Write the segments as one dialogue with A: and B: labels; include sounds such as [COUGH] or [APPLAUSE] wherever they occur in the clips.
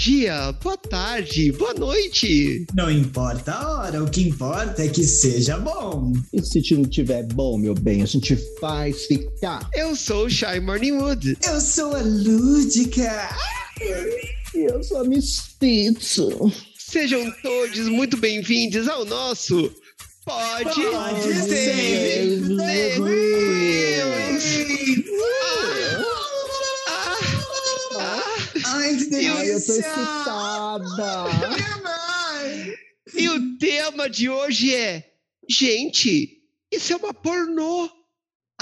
A: dia, boa tarde, boa noite.
B: Não importa a hora, o que importa é que seja bom.
C: E se não tiver bom, meu bem, a gente faz ficar.
A: Eu sou o Shy Morningwood.
B: Eu sou a Lúdica.
C: E eu sou a Miss.
A: Sejam todos muito bem-vindos ao nosso Pode,
B: Pode
A: Ser
B: Ser Ai, que delícia.
C: Ai, eu tô excitada.
A: E o tema de hoje é: gente, isso é uma pornô.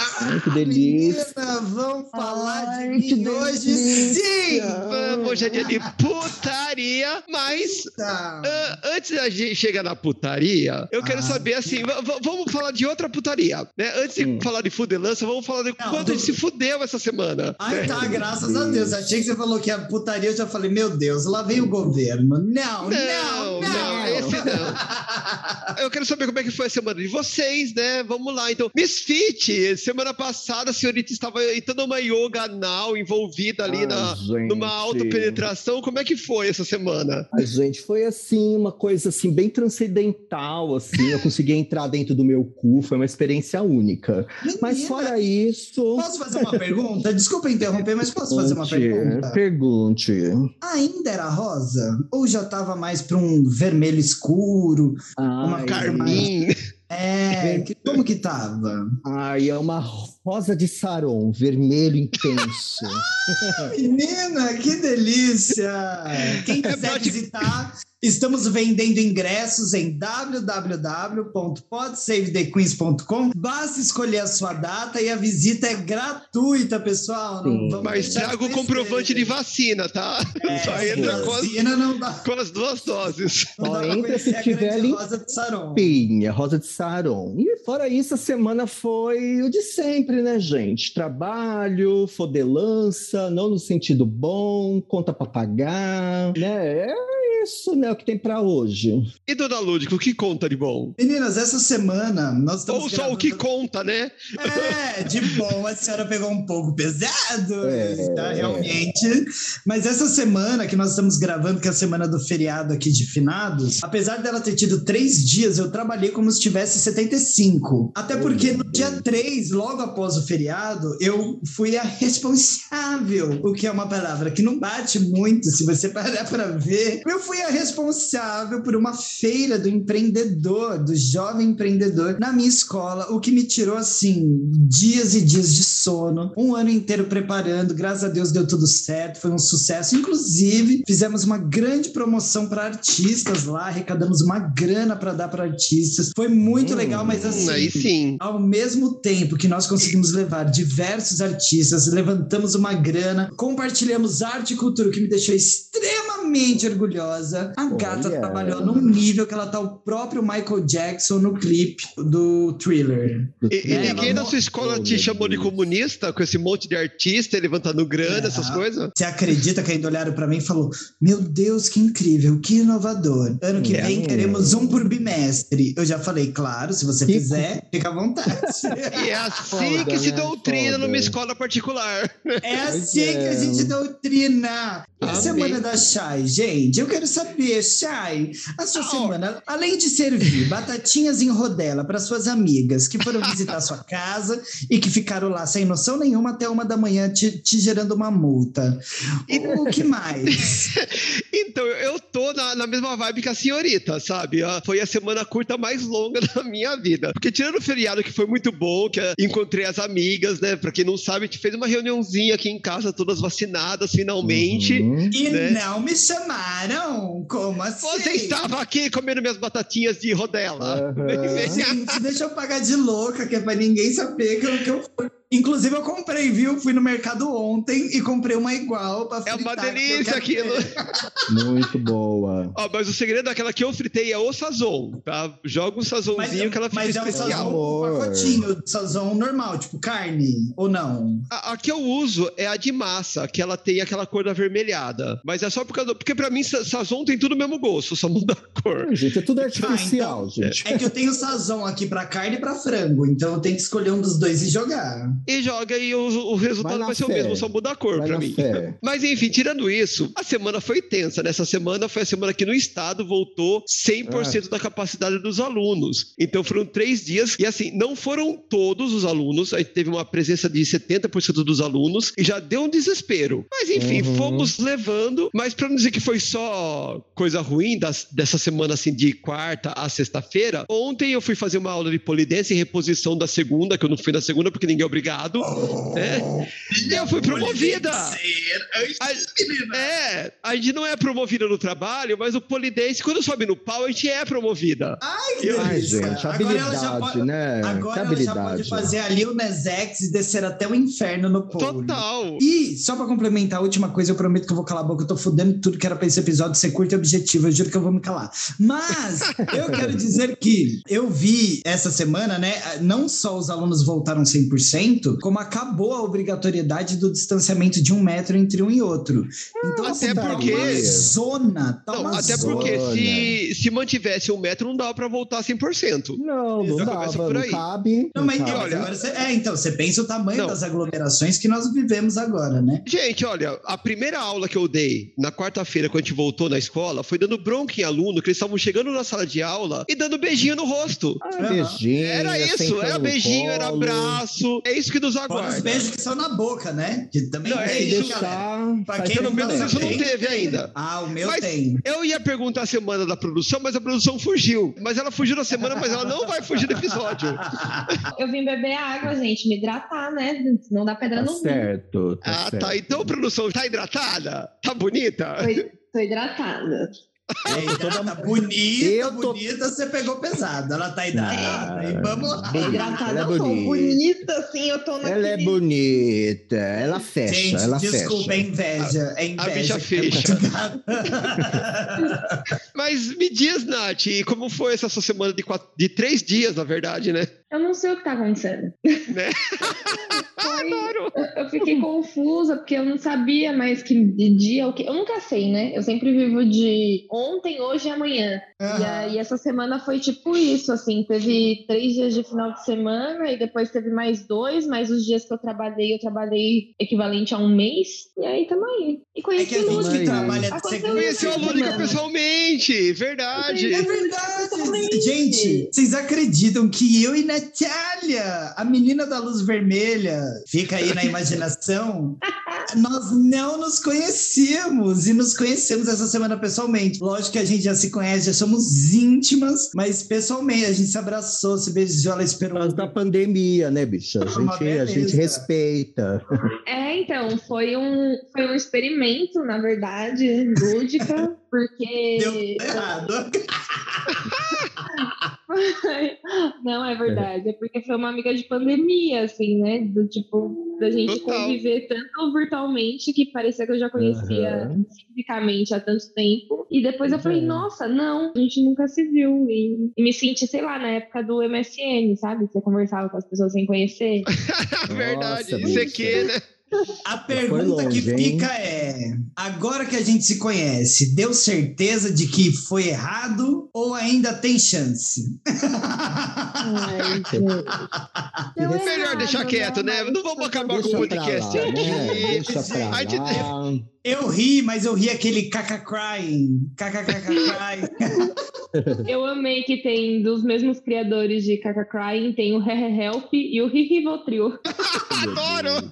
C: Ai, que delícia.
B: Menina, vamos falar
C: Ai,
B: de
C: que
B: mim hoje sim.
A: Vamos, hoje é dia de putaria, mas
B: Tá.
A: Ah, antes da gente chegar na putaria, eu quero
B: Ah.
A: saber assim, vamos falar de outra putaria, né? Antes de
C: Hum.
A: falar de fudelança, vamos falar de
B: Não,
A: quanto a gente se fudeu essa semana.
B: Ai, tá, graças a Deus. Achei que você falou que a putaria, eu já falei, meu Deus, lá vem o governo. Não, não,
A: Não,
B: não.
A: não, esse não. [LAUGHS] Eu quero saber como é que foi a semana de vocês, né? Vamos lá, então. Misfit, semana passada a senhorita estava em toda uma yoga anal envolvida ali
C: Ai,
A: na,
C: gente.
A: numa autopenetração. Como é que foi essa semana?
C: A gente foi assim, uma coisa assim, bem transcendental, assim. Eu consegui entrar dentro do meu cu, foi uma experiência única. Mas
B: Menina,
C: fora isso.
B: Posso fazer uma pergunta? Desculpa interromper, mas posso fazer uma pergunta?
C: Pergunte.
B: Ainda era rosa? Ou já tava mais para um vermelho escuro? Uma
C: Ai,
A: Carmin.
B: É, que- como que tava?
C: ai, é uma rosa de saron, vermelho intenso. [LAUGHS]
B: Menina, que delícia! Quem quiser visitar, estamos vendendo ingressos em www.podsavethequeens.com. Basta escolher a sua data e a visita é gratuita, pessoal.
A: Mas traga o comprovante de vacina, tá?
B: É,
A: Só entra com as,
B: vacina não dá.
A: com as duas doses.
C: Só entra se tiver ali-
B: Rosa de Saron.
C: Pinha, rosa de saron. E fora isso, a semana foi o de sempre, né, gente? Trabalho, fodelança, não no sentido bom, conta pra pagar, né? É isso, né, o que tem pra hoje.
A: E Dona Lúdica, o que conta de bom?
B: Meninas, essa semana nós estamos
A: Ou só o que
B: gravando-
A: conta, né?
B: É, de bom, a senhora pegou um pouco pesado,
C: É.
B: tá, realmente. Mas essa semana que nós estamos gravando, que é a semana do feriado aqui de finados, apesar dela ter tido três dias, eu trabalhei como se tivesse 75. Até porque no dia 3, logo após o feriado, eu fui a responsável, o que é uma palavra que não bate muito, se você parar para ver. Eu fui a responsável por uma feira do empreendedor, do jovem empreendedor, na minha escola, o que me tirou, assim, dias e dias de sono, um ano inteiro preparando, graças a Deus deu tudo certo, foi um sucesso. Inclusive, fizemos uma grande promoção para artistas lá, arrecadamos uma grana para dar para artistas. Foi muito
C: Hum,
B: legal, mas assim, ao mesmo tempo que nós conseguimos levar diversos artistas, levantamos uma grana, compartilhamos arte e cultura, o que me deixou extremamente orgulhosa. A gata
C: Olha.
B: trabalhou num nível que ela tá o próprio Michael Jackson no clipe do Thriller.
A: E, e
B: É,
A: ninguém
B: ela
A: na sua escola te chamou de comunista com esse monte de artista levantando grana,
B: É.
A: essas coisas?
B: Você acredita que ainda olharam para mim e falou: Meu Deus, que incrível, que inovador. Ano que
A: É.
B: vem queremos um por bimestre. Eu já falei, claro, se você
C: Que
B: fizer, fica à vontade. [LAUGHS]
A: E é assim
C: Foda,
A: que se
C: né?
A: doutrina
C: Foda.
A: numa escola particular.
B: É assim
C: é.
B: que a gente doutrina. E a
A: Amém.
B: semana da Chay, gente, eu quero saber, Chay, a sua
A: Ah,
B: semana, além de servir [LAUGHS] batatinhas em rodela para suas amigas que foram visitar sua casa e que ficaram lá sem noção nenhuma até uma da manhã te, te gerando uma multa. O [LAUGHS] que mais? [LAUGHS]
A: Então, eu tô na, na mesma vibe que a senhorita, sabe? Ah, Foi a semana curta mais longa da minha vida. Porque tirando o feriado, que foi muito bom, que encontrei as amigas, né? Pra quem não sabe, a gente fez uma reuniãozinha aqui em casa, todas vacinadas, finalmente.
C: Uhum.
B: E
A: Né?
B: não me chamaram? Como assim?
A: Você estava aqui comendo minhas batatinhas de rodela.
C: Aham.
B: Gente, [LAUGHS] deixa eu pagar de louca, que é pra ninguém saber que eu, que eu fui. Inclusive, eu comprei, viu? Fui no mercado ontem e comprei uma igual pra
A: É uma
B: fritar, que eu
A: delícia aquilo.
C: Muito boa.
A: Ó, mas o segredo daquela que eu fritei é o sazon, tá? Joga um sazonzinho que ela fica
B: mas é um
A: especial.
B: sazon, um
C: Amor.
B: pacotinho de sazon normal, tipo carne, ou não?
A: A, a que eu uso é a de massa, que ela tem aquela cor avermelhada. Mas é só por causa do, Porque pra mim, sa- sazon tem tudo o mesmo gosto, só muda a cor.
C: Ai, Gente, é tudo artificial,
B: então,
C: gente.
B: É que eu tenho sazon aqui pra carne e pra frango, então eu tenho que escolher um dos dois e jogar.
A: E joga e o, o resultado
C: Vai
A: vai, ser o
C: fé.
A: mesmo, só muda a cor
C: na
A: mim.
C: fé. [LAUGHS]
A: Mas enfim, tirando isso, a semana foi tensa. Nessa semana foi a semana que no estado voltou 100%
C: Ah.
A: da capacidade dos alunos. Então foram três dias e assim, não foram todos os alunos. A gente teve uma presença de 70% dos alunos e já deu um desespero. Mas enfim,
C: Uhum.
A: fomos levando. Mas pra não dizer que foi só coisa ruim das- dessa semana assim de quarta a sexta-feira, ontem eu fui fazer uma aula de polidense em reposição da segunda, que eu não fui na segunda porque ninguém é obrigado. Né? E eu fui promovida. A- é, a gente não é promovida no trabalho, mas o polidense, quando sobe no pau, a gente é promovida.
B: Ai, que
A: Eu-
C: Ai, gente,
B: Agora ela já pode-
C: né?
B: Agora ela já pode fazer ali o Nesex e descer até o inferno no povo.
A: Total.
B: E, só pra complementar a última coisa, eu prometo que eu vou calar a boca, eu tô fudendo tudo que era pra esse episódio ser curto e objetivo, eu juro que eu vou me calar. Mas, eu [LAUGHS] quero dizer que eu vi essa semana, né, não só os alunos voltaram 100%, como acabou a obrigatoriedade do distanciamento de um metro entre um e outro. Então,
A: Até
B: assim, tá
A: porque-
B: uma zona, tá
A: Não,
B: uma
A: até
B: zona.
A: porque se, se mantivesse um metro, não dava pra voltar 100%.
C: Não, não dava, não
A: aí.
C: cabe.
B: Não, mas
C: cabe.
B: então,
A: olha-
B: agora você, é, então, você pensa o tamanho
A: Não.
B: das aglomerações que nós vivemos agora, né?
A: Gente, olha, a primeira aula que eu dei na quarta-feira, quando a gente voltou na escola, foi dando bronca em aluno, que eles estavam chegando na sala de aula e dando beijinho no rosto.
C: Ah, beijinho.
A: Era isso, era beijinho, era abraço. É isso que nos
B: Fora os
A: aguarda.
B: beijos que são na boca, né? Que também
A: Não, é
B: tem,
A: isso,
B: galera.
C: deixar.
B: Pra quem
A: Pelo
B: não
A: menos
B: tem,
A: isso não
B: tem.
A: teve ainda.
B: Ah, o meu
A: Mas-
B: tem.
A: Eu ia perguntar a semana da produção, mas a produção fugiu. Mas ela fugiu na semana, mas ela não vai fugir do episódio. [LAUGHS]
D: Eu vim beber água, gente, me hidratar, né? Não dá pedra
C: Tá
D: no
C: certo. Tá
A: Ah,
C: certo.
A: tá. Então, produção, tá hidratada? Tá bonita?
D: Tô, tô hidratada.
B: Eita, ela tá bonita,
C: Eu tô-
B: bonita, você pegou pesado. Ela tá hidratada. Vamos lá.
D: Hidratada,
C: é
D: eu tô
C: bonita.
D: bonita, assim, eu tô naquele...
C: Ela é bonita, ela fecha,
B: Gente,
C: ela
B: desculpa, é
C: fecha.
B: inveja. É inveja.
A: bicha
B: que tá
A: fecha. [LAUGHS] Mas me diz, Nath, e como foi essa sua semana de, quatro, de três dias, na verdade, né?
D: Eu não sei o que tá acontecendo.
A: Né? [LAUGHS]
D: Foi-
A: Adoro.
D: Eu eu fiquei confusa, porque eu não sabia mais que dia, o que. Eu nunca sei, né? Eu sempre vivo de ontem, hoje e amanhã. E
B: Aham.
D: aí essa semana foi tipo isso, assim, teve três dias de final de semana e depois teve mais dois, mais os dias que eu trabalhei, eu trabalhei equivalente a um mês, e aí tamo aí. E
B: É
D: conheci
B: que a
D: o
B: gente
D: Lúdica.
B: que trabalha a
A: Conheceu a Lúdica pessoalmente, verdade.
B: É verdade. Gente, vocês acreditam que eu e Natália, a menina da luz vermelha, fica aí na imaginação, [LAUGHS] nós não nos conhecemos e nos conhecemos essa semana pessoalmente. Lógico que a gente já se conhece, já somos íntimas, mas pessoalmente a gente se abraçou, se beijou, ela
C: Por
B: esperou.
C: causa da pandemia, né, bicha? A [LAUGHS] gente, a gente respeita. [LAUGHS]
D: É, então, foi um, foi um experimento, na verdade, lúdica, porque.
B: Deu errado. [LAUGHS]
D: Não, é verdade. É porque foi uma amiga de pandemia, assim, né? Do tipo, da gente
A: Total.
D: conviver tanto virtualmente que parecia que eu já conhecia
C: Aham.
D: fisicamente há tanto tempo. E depois eu falei,
C: É.
D: nossa, não, a gente nunca se viu. E, e me senti, sei lá, na época do MSN, sabe? Você conversava com as pessoas sem conhecer. [LAUGHS]
A: verdade.
C: Nossa,
A: Isso aqui, né?
B: A pergunta
C: longe,
B: que
C: hein?
B: fica é: agora que a gente se conhece, deu certeza de que foi errado ou ainda tem chance? [LAUGHS]
D: Ai. Deu
A: Melhor deixar quieto, né? Não vamos acabar com o podcast
C: lá, né?
A: aqui.
C: Deixa pra
A: gente-.
B: Eu ri, mas eu ri aquele caca crying. Caca crying. [LAUGHS]
D: Eu amei que tem dos mesmos criadores de Kaka Crying, tem o Hehe Help e o Hihivotril. [LAUGHS]
A: Adoro!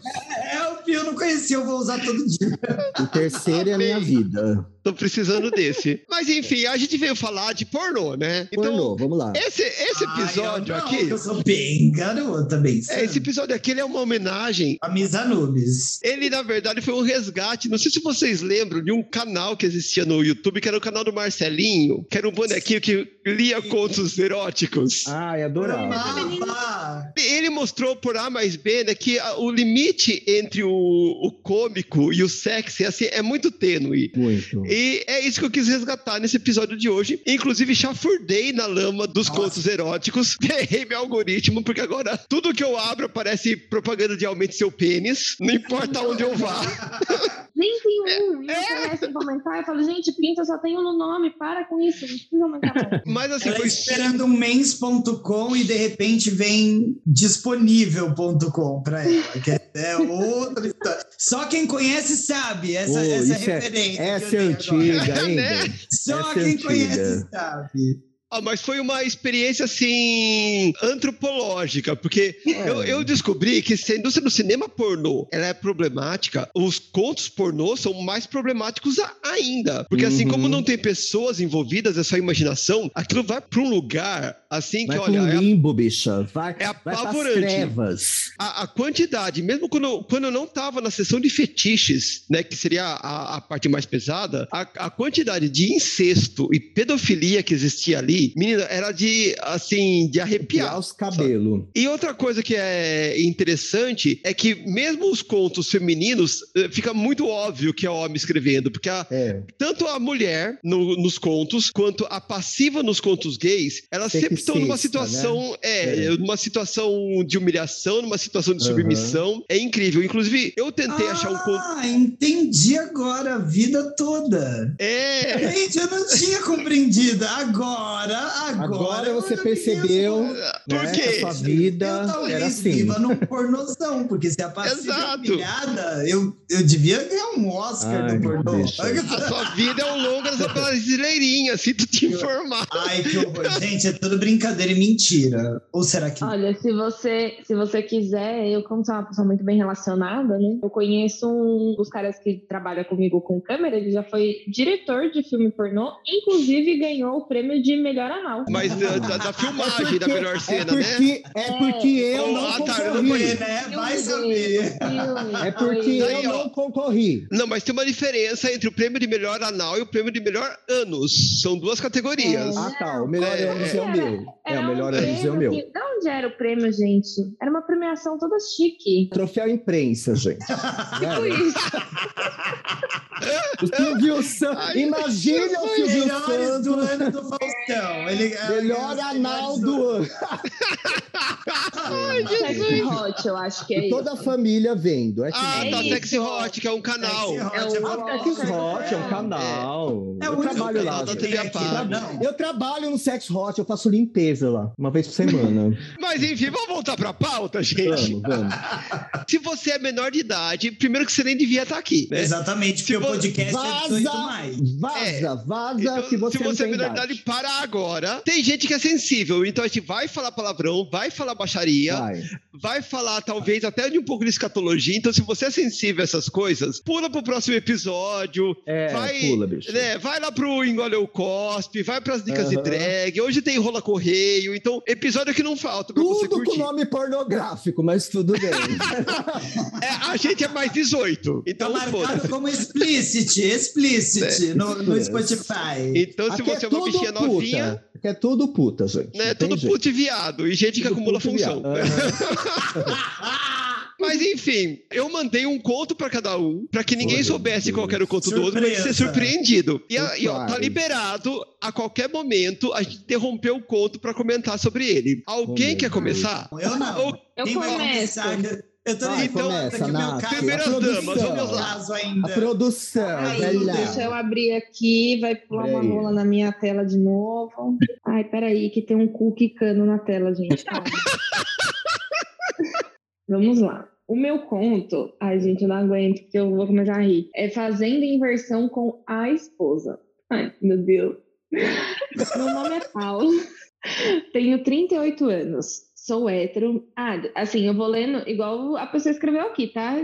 B: É o eu não conhecia, eu vou usar todo dia.
C: O terceiro é a minha vida.
A: Tô precisando desse. [LAUGHS] Mas enfim, a gente veio falar de pornô, né?
C: Pornô, vamos lá.
A: esse, esse episódio
B: Ai, eu não,
A: aqui.
B: Eu sou bem garota, bem.
A: É, esse episódio aqui ele é uma homenagem.
B: A Miss Anubis.
A: Ele, na verdade, foi um resgate. Não sei se vocês lembram de um canal que existia no YouTube, que era o canal do Marcelinho, que era um bonequinho que lia contos eróticos.
C: Ai, adorava.
B: Amava.
A: Ele mostrou por A mais B né, que a- o limite entre o, o cômico e o sexy assim, é muito tênue.
C: Muito.
A: E é isso que eu quis resgatar nesse episódio de hoje. Inclusive, chafurdei na lama dos
B: Nossa.
A: contos eróticos. [LAUGHS] Errei meu algoritmo, porque agora tudo que eu abro aparece propaganda de aumente seu pênis. Não importa onde eu vá. [LAUGHS]
D: Nem tem um. E eu começo a comentar. Eu falo, gente, pinta só tem um no nome. Para com isso. Não precisa aumentar mais. [LAUGHS]
A: Mas assim,
B: Ela
A: foi
B: esperando um mens.com e de repente vem disponível.com para ela. Que é- é outra história. Só quem conhece sabe essa,
C: Ô,
B: essa
C: é-
B: referência. que
C: Essa é antiga, hein? [LAUGHS]
A: Né?
B: Só
C: Essa é
B: quem
C: antiga.
B: conhece sabe.
A: Ah, mas foi uma experiência, assim, antropológica, porque
C: É.
A: eu, eu descobri que se a indústria do cinema pornô ela é problemática, os contos pornô são mais problemáticos ainda. Porque assim,
C: Uhum.
A: como não tem pessoas envolvidas, é só imaginação, aquilo vai para um lugar, assim,
C: Vai
A: que, olha, é a-
C: limbo, bicha. Vai,
A: é
C: vai
A: apavorante.
C: trevas.
A: a, a quantidade, mesmo quando, eu- quando eu não estava na sessão de fetiches, né, que seria a, a parte mais pesada, a, a quantidade de incesto e pedofilia que existia ali, menina, era de, assim, de arrepiar.
C: Piar os cabelos.
A: E outra coisa que é interessante é que mesmo os contos femininos, eh, fica muito óbvio que é homem escrevendo, porque a-
C: É.
A: tanto a mulher no- nos contos, quanto a passiva nos contos gays, elas sempre estão numa situação, é,
C: É.
A: numa situação de humilhação, numa situação de submissão. É incrível. Inclusive, eu tentei achar um conto.
B: Ah, entendi agora a vida toda.
A: É.
B: Gente, eu não tinha compreendido. Agora, agora.
C: Agora você
B: eu
C: percebeu.
A: Por
C: né, que a sua vida era assim.
B: viva num pornozão, porque se a passiva é
A: Exato.
B: humilhada, eu, eu devia ganhar um Oscar
C: Ai,
B: no pornô.
A: A sua vida é um longa das brasileirinhas, sinto te informar.
B: Ai, que horror. Gente, é tudo brincadeira e mentira. Ou será que.
D: Olha, se você, se você quiser, eu, como sou uma pessoa muito bem relacionada, né? Eu conheço um dos caras que trabalha comigo com câmera, ele já foi diretor de filme pornô, inclusive ganhou o prêmio de melhor anal.
A: Mas da, da- da filmagem, da melhor
C: é
A: cena, né?
C: porque, é porque eu
A: Oh,
C: não
A: ah, tá, eu não
C: concorri.
B: Porque, né? Vai saber.
C: É porque
A: Aí,
C: eu
A: ó.
C: não concorri.
A: Não, mas tem uma diferença entre o prêmio de melhor anal e o prêmio de melhor anos. São duas categorias.
C: Ah, tá. O melhor
A: É,
C: anos é o meu. É, o melhor
D: um
C: anos é o meu.
D: que- De onde era o prêmio, gente? Era uma premiação toda chique.
C: Troféu imprensa, gente. [LAUGHS]
D: Tipo isso.
C: O Silvio Santos. Imagina o Silvio
B: Melhores do
C: Santos.
B: ano do Faustão. Ele, é
C: Melhor anal do ano.
D: Sexy Hot, eu acho que é
C: toda a
D: isso.
C: família vendo. É
A: Ah,
D: É
A: tá.
D: isso.
A: Sexy Hot, que é um canal.
B: Sexy Hot
D: É
B: é
D: o-
B: uma
C: Sex
B: bosta.
C: Hot é um canal.
B: É o
C: eu trabalho lá. Eu trabalho no Sex Hot, eu faço limpeza lá, uma vez por semana. [LAUGHS]
A: Mas enfim, vamos voltar pra pauta, gente.
C: Vamos, vamos. [LAUGHS]
A: Se você é menor de idade, primeiro que você nem devia estar aqui, né?
B: Exatamente, porque
A: Se
B: o podcast é 18 mais.
C: Vaza,
A: É.
C: vaza
A: Então,
C: se você,
A: se
C: não
A: você é menor de
C: idade.
A: idade, para agora. Tem gente que é sensível, então a gente vai falar palavrão, vai falar baixaria, vai,
C: Vai.
A: falar talvez até de um pouco de escatologia. Então, se você é sensível a essas coisas, pula pro próximo episódio.
C: É,
A: vai,
C: pula, bicho.
A: né, vai lá pro Engole o Cospe, vai pras dicas de
C: Aham.
A: drag. Hoje tem rola correio, então episódio que não falta pra você
C: Tudo com
A: curtir.
C: nome pornográfico, mas tudo bem. [LAUGHS]
A: É, a gente é mais 18,
B: Tá
A: então
B: marcado
A: foda-se.
B: como explicit, explicit no, no Spotify.
A: Então, se
C: Aqui
A: você é uma bichinha
C: puta.
A: novinha,
C: Aqui é tudo puta, gente. tem
A: tudo
C: jeito.
A: puto e viado, e gente que
C: Tudo
A: acumula
C: puto e
A: função. [LAUGHS] Mas enfim, eu mandei um conto pra cada um, pra que ninguém
C: Olha,
A: soubesse qual que era o conto do outro,
B: Surpresa.
A: pra ser surpreendido. E, a- e, ó, tá liberado a qualquer momento a gente interromper o conto pra comentar sobre ele. Alguém quer começar?
B: Eu não.
A: Ou-
D: Eu
B: Quem vai
D: começo.
B: Eu tô
C: Vai,
B: então,
C: começa,
B: que o meu
C: Nath.
A: Primeiras
C: A
A: damas,
C: produção.
A: vamos lá.
B: caso
C: A
B: ainda.
C: produção,
D: Ai,
C: lá.
D: deixa eu abrir aqui, vai pular uma rola na minha tela de novo. Ai, peraí, que tem um cu quicando na tela, gente. Calma. [LAUGHS] Vamos lá. O meu conto, ai gente, eu não aguento, porque eu vou começar a rir. É Fazenda em versão com a esposa. Ai, meu Deus. [LAUGHS] Meu nome é Paulo. Tenho 38 anos. Sou hétero. Ah, assim, eu vou lendo igual a pessoa escreveu aqui, tá?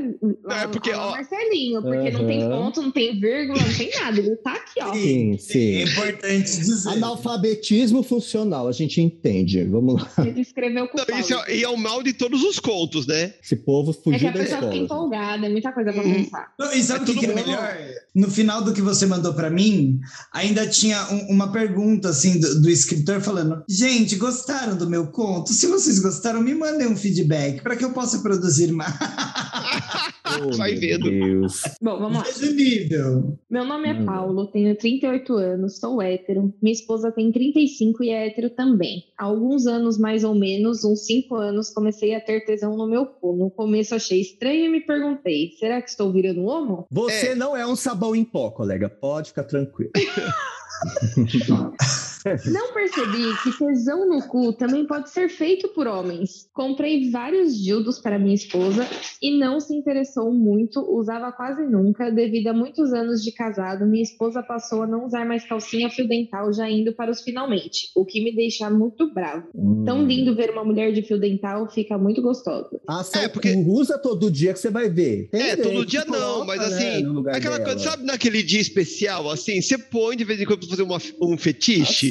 D: Lá,
A: É, porque,
D: lá,
A: ó-
D: Marcelinho, porque não tem ponto, não tem vírgula, não tem nada. Ele tá aqui, ó.
C: Sim, sim.
B: É importante dizer.
C: Analfabetismo funcional, a gente entende. Vamos lá.
D: Ele escreveu com o
A: Não,
D: Paulo.
A: isso é, e é o mal de todos os contos, né?
C: Esse povo
D: É que
C: fugiu
D: a pessoa fica empolgada, é muita coisa pra
A: Hum.
D: pensar.
B: Não, E sabe
A: É
B: o que, que é melhor? No final do que você mandou pra mim, ainda tinha um- uma pergunta assim do, do escritor falando: Gente, gostaram do meu conto? Se vocês gostaram, me mandem um feedback para que eu possa produzir mais. [LAUGHS]
C: Oh,
A: Vai
C: meu
A: vendo.
C: Deus.
D: Bom, vamos lá.
B: Nível.
D: Meu nome é
C: Hum.
D: Paulo, tenho 38 anos, sou hétero. Minha esposa tem 35 e é hétero também. Há alguns anos, mais ou menos, uns 5 anos, comecei a ter tesão no meu cu. No começo achei estranho e me perguntei: será que estou virando homo?
C: Você não é um sabão em pó, colega. Pode ficar tranquilo. [LAUGHS] [LAUGHS]
D: Não percebi que tesão no cu também pode ser feito por homens. Comprei vários dildos para minha esposa e não se interessou muito, usava quase nunca. Devido a muitos anos de casado, minha esposa passou a não usar mais calcinha fio dental, já indo para os finalmente, o que me deixa muito bravo. Tão lindo ver uma mulher de fio dental, fica muito gostoso.
C: Ah,
A: É, porque-
C: usa todo dia que você vai ver. Tem
A: É, todo dia não,
C: coloca,
A: mas
C: né,
A: assim,
C: lugar
A: aquela
C: dela.
A: coisa, sabe naquele dia especial, assim, você põe de vez em quando fazer uma- um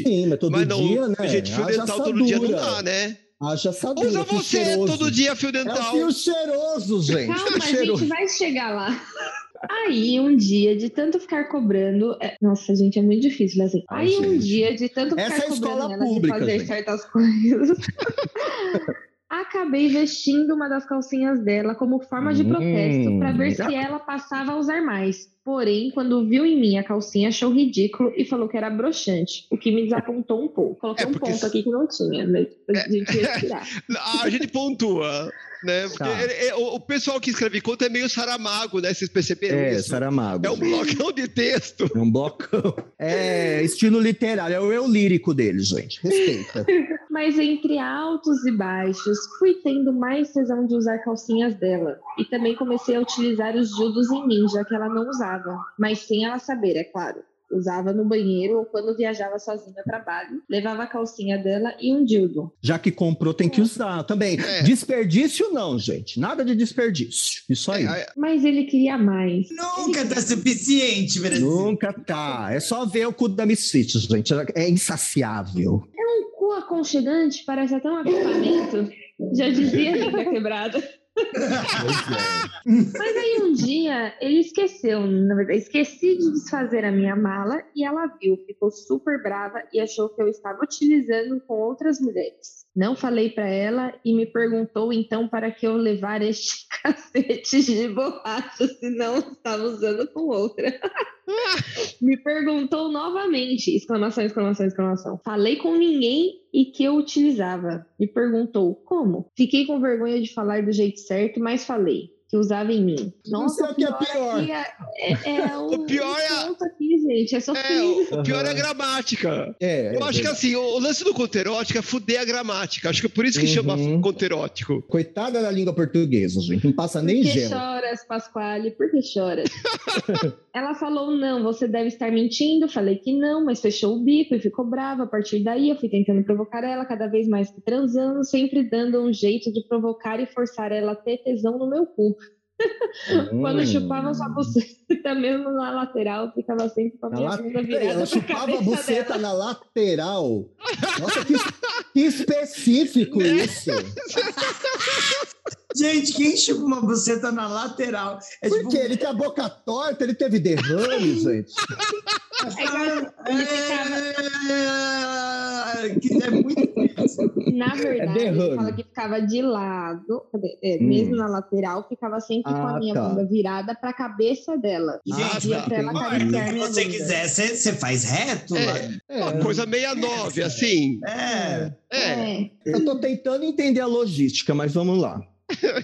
C: Ah,
A: sim,
C: mas todo
A: mas não,
C: dia, né?
A: gente, fio dental todo dia não dá, né?
C: Haja assadura,
A: Usa
C: fio
A: você
C: cheiroso.
A: todo dia fio
C: É o
A: dental.
C: fio cheiroso, gente.
D: Calma, a gente vai chegar lá. Aí, um dia, de tanto ficar cobrando. é- Nossa, gente, é muito difícil, assim.
C: Ai,
D: Aí, um
C: gente.
D: dia, de tanto
C: Essa
D: ficar
C: é escola
D: cobrando
C: pública,
D: fazer
C: gente.
D: certas coisas. [LAUGHS] Acabei vestindo uma das calcinhas dela como forma de
C: Hum,
D: protesto para ver se ela passava a usar mais. Porém, quando viu em mim a calcinha, achou ridículo e falou que era broxante, o que me desapontou um pouco. Coloquei
A: É,
D: um ponto
A: se-
D: aqui que não tinha, mas a gente ia tirar. [LAUGHS]
A: A gente pontua, né? Porque
C: Tá.
A: ele- é- o, o pessoal que escreve conta é meio saramago, né? Vocês perceberam
C: É,
A: isso?
C: Saramago.
A: É um blocão de texto.
C: É um blocão. [LAUGHS] É estilo literário, é o eu lírico dele, gente. Respeita. [LAUGHS]
D: Mas entre altos e baixos, fui tendo mais tesão de usar calcinhas dela. E também comecei a utilizar os dildos em mim, já que ela não usava. Mas sem ela saber, é claro. Usava no banheiro ou quando viajava sozinha ao trabalho. Levava a calcinha dela e um dildo.
C: Já que comprou, tem que usar também.
A: É.
C: Desperdício não, gente. Nada de desperdício. Isso aí.
A: É,
D: Mas ele queria mais.
B: Nunca tá suficiente, Brasil.
C: Nunca tá. É só ver o cu da Misfits, gente. É insaciável.
D: Um cu aconchegante parece até um agrupamento. Já dizia a Linda Quebrada. Mas aí um dia ele esqueceu, na verdade, esqueci de desfazer a minha mala e ela viu, ficou super brava e achou que eu estava utilizando com outras mulheres. Não falei para ela e me perguntou então para que eu levar este [LAUGHS] cacete de borracha se não estava usando com outra. [LAUGHS] me perguntou novamente, exclamação, exclamação, exclamação. Falei com ninguém e que eu utilizava. Me perguntou como. Fiquei com vergonha de falar do jeito certo, mas falei que usava em mim.
C: sei o que é pior.
D: aqui É, é, é [LAUGHS] o,
A: O pior é a-
D: aqui, gente. É
A: É,
D: sofrer.
A: o, o pior é a gramática.
C: É,
A: Eu
C: é
A: acho que assim, o, o lance do conto erótico é fuder a gramática. Acho que é por isso que chama
C: Uhum.
A: conto erótico.
C: Coitada da língua portuguesa, gente. Não passa
D: Por
C: nem
D: que
C: gel.
D: choras, Pasquale? Por que choras? [LAUGHS] Ela falou, não, você deve estar mentindo. Falei que não, mas fechou o bico e ficou brava. A partir daí, eu fui tentando provocar ela cada vez mais que transando, sempre dando um jeito de provocar e forçar ela a ter tesão no meu cu. Quando
C: Hum.
D: chupava sua buceta, mesmo na lateral, ficava sempre com a minha bunda virada
C: Ela [LAUGHS] chupava a buceta
D: dela.
C: na lateral. Nossa, que, que específico isso. [LAUGHS]
B: Gente, quem chupa uma buceta na lateral? É
C: Por
B: tipo.
C: quê? Ele tem a boca torta, ele teve derrame, gente.
D: É
B: É, é muito difícil.
D: Na verdade,
C: derrame.
D: ele fala que ficava de lado? É,
C: Hum.
D: mesmo na lateral, ficava sempre com
C: Ah,
D: a minha
C: tá.
D: bunda virada pra cabeça dela.
B: Gente,
C: Ah,
D: pra ela
B: Se você
D: bunda.
B: quiser, você faz reto.
A: É, Uma coisa 69, assim.
B: É.
A: É.
C: Eu tô tentando entender a logística, mas vamos lá.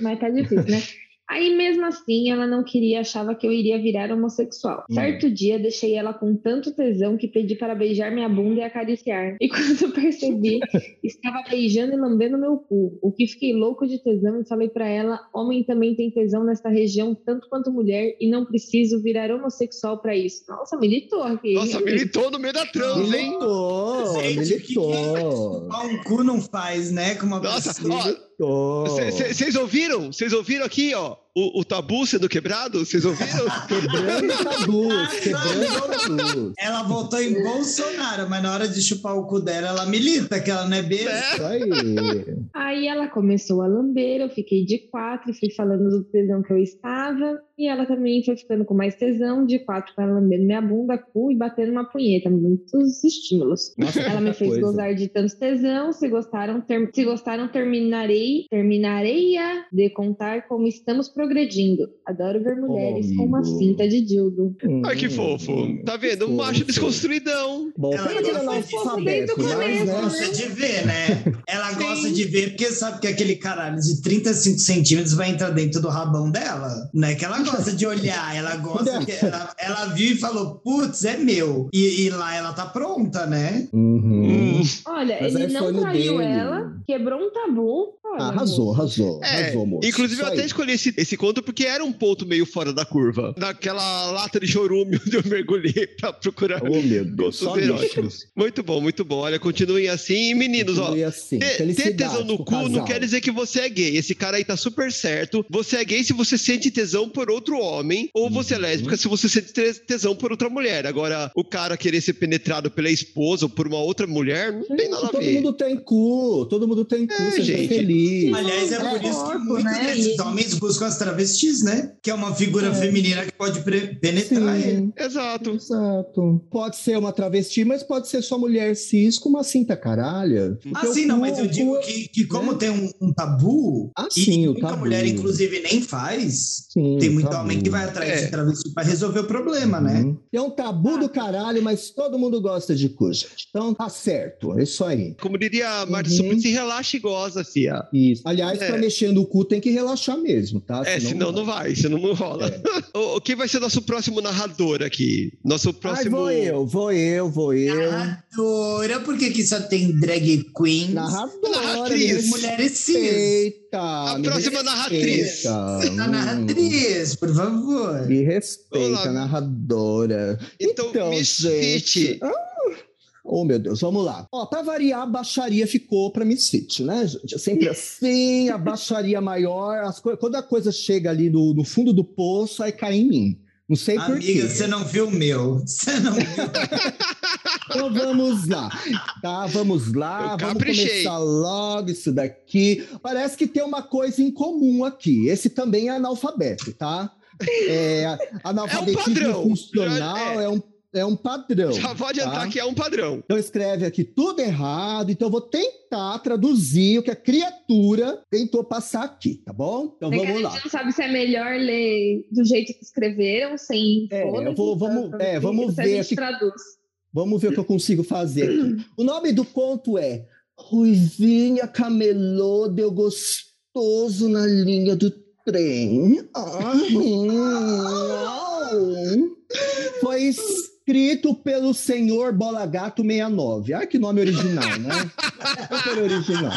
D: mas tá difícil, né? Aí mesmo assim, ela não queria, achava que eu iria virar homossexual.
C: Hum.
D: Certo dia, deixei ela com tanto tesão que pedi para beijar minha bunda e acariciar. E [LAUGHS] quando percebi, estava beijando e lambendo meu cu. O que fiquei louco de tesão e falei para ela: homem também tem tesão nesta região, tanto quanto mulher, e não preciso virar homossexual para isso. Nossa, militou aqui.
A: Nossa, militou no meio da trans, hein?
C: Militou,
B: Gente, o que que
C: militou.
B: Chupar um cu não faz, né? Com uma
A: Nossa,
B: pessoa.
A: ó,
C: Militou.
A: Vocês ouviram? Vocês ouviram aqui, ó? O, o tabu sendo quebrado? Vocês ouviram? [LAUGHS]
C: Quebrando tabus, quebrando tabus.
B: Ela votou em Bolsonaro, mas na hora de chupar o cu dela, ela milita, que ela não é besta.
A: É.
C: Isso aí.
D: Aí ela começou a lamber, eu fiquei de quatro, fui falando do tesão que eu estava, e ela também foi ficando com mais tesão, de quatro, ela lambendo minha bunda, cu e batendo uma punheta, muitos estímulos.
C: Nossa,
D: Ela me fez
C: coisa.
D: gozar de tantos tesão, se gostaram, ter- se gostaram, terminarei, terminarei a de contar como estamos progredindo. Progredindo. Adoro ver mulheres com uma cinta de dildo.
A: Ai, que fofo. Tá vendo? Um macho desconstruidão.
C: Bom,
B: Ela gosta de
C: analfabeto,
D: fofo
C: mas,
D: desde o
C: né?
B: Ela gosta de ver, né? Ela
A: Sim.
B: gosta de ver porque sabe que aquele caralho de 35 centímetros vai entrar dentro do rabão dela. Não é que ela gosta de olhar, ela gosta que [LAUGHS] ela, ela viu e falou, putz, é meu. E, e lá ela tá pronta, né?
C: Uhum.
A: Hum.
D: Olha,
C: Mas
D: ele
C: aí
D: não traiu
C: dele.
D: ela, quebrou um tabu. Olha,
C: Arrasou, arrasou,
A: É,
C: arrasou, moço.
A: inclusive eu
C: Isso
A: até
C: aí.
A: escolhi esse, esse conto porque era um ponto meio fora da curva. Naquela lata de chorume [LAUGHS] onde eu mergulhei pra procurar
C: Oh, meu Deus, só
A: eróticos.
C: lixo.
A: Muito bom, muito bom. Olha, continuem assim. E meninos, ó,
C: Continue assim.
A: Ter, tesão no cu não
C: casal.
A: quer dizer que você é gay. Esse cara aí tá super certo. Você é gay se você sente tesão por outro homem, ou você é
C: Uhum.
A: lésbica se você sente te- tesão por outra mulher. Agora, o cara querer ser penetrado pela esposa ou por uma outra mulher, não tem nada a
C: Todo
A: ver.
C: mundo tem cu, todo mundo tem cu,
A: É,
C: seja
A: gente.
C: feliz.
B: Aliás, é
D: É
B: por isso que muitos
D: né?
B: desses homens buscam as travestis, né? Que é uma figura feminina que pode penetrar ele.
A: Exato.
C: exato. Pode ser uma travesti, mas pode ser só mulher cis com uma cinta caralha.
B: Ah, sim, não, mas eu digo que, que como
C: né?
B: tem um, um tabu,
C: Ah,
B: e
C: sim, o
B: muita
C: tabu.
B: mulher, inclusive, nem faz,
C: Sim,
B: tem muito
C: tabu.
B: homem que vai atrás
A: É.
B: de travesti pra resolver o problema, né?
C: Uhum. É um tabu do caralho, mas todo mundo gosta de cu, gente. Então tá certo, é isso aí.
A: Como diria a Marta
C: Uhum.
A: Suplicy, relaxa e goza, fia.
C: Isso. Aliás,
A: É.
C: pra mexer no cu tem que relaxar mesmo, tá?
A: É, senão não vai, senão não rola. [LAUGHS] O- Quem vai ser nosso próximo narrador aqui? Nosso
C: Ai,
A: próximo.
C: vou eu, vou eu, vou eu.
B: Narradora, por que que só tem drag queens?
C: Narradora,
A: Narratriz.
C: me
B: Mulheres cis.
C: respeita.
A: A próxima narratriz.
B: A
C: Hum,
B: narratriz, por favor.
C: Me respeita,
A: Olá.
C: narradora.
A: Então, Misfit.
C: Ah, Oh, meu Deus, vamos lá. Ó, pra variar, a baixaria ficou pra Misfit, né, gente? É sempre assim, a baixaria maior, as coi- quando a coisa chega ali no, no fundo do poço, aí cai em mim. Não sei por quê.
B: Amiga, você não viu o meu. Você não viu.
C: Então vamos lá, tá? Vamos lá,
A: Eu
C: vamos
A: caprichei.
C: começar logo isso daqui. Parece que tem uma coisa em comum aqui. Esse também é analfabeto, tá? É, [LAUGHS] analfabetismo
A: padrão.
C: funcional
A: Já- é.
C: é. um, é um padrão.
A: Já vou adiantar
C: tá?
A: que é um padrão.
C: Então escreve aqui tudo errado, então eu vou tentar traduzir o que a criatura tentou passar aqui, tá bom? Então
D: É que a
C: vamos
D: gente
C: lá.
D: não sabe se é melhor ler do jeito que escreveram, sem
C: É, eu
D: foda-se,
C: vou- vamos-
D: tá?
C: é, vamos
D: Se a
C: ver
D: gente
C: aqui.
D: traduz.
C: Vamos ver o que eu consigo fazer aqui. O nome do conto é Ruivinha camelô deu gostoso na linha do trem. Ai, [LAUGHS] não. Foi escrito pelo senhor Bola Gato 69. Ai, que nome original, né? [LAUGHS] Super original.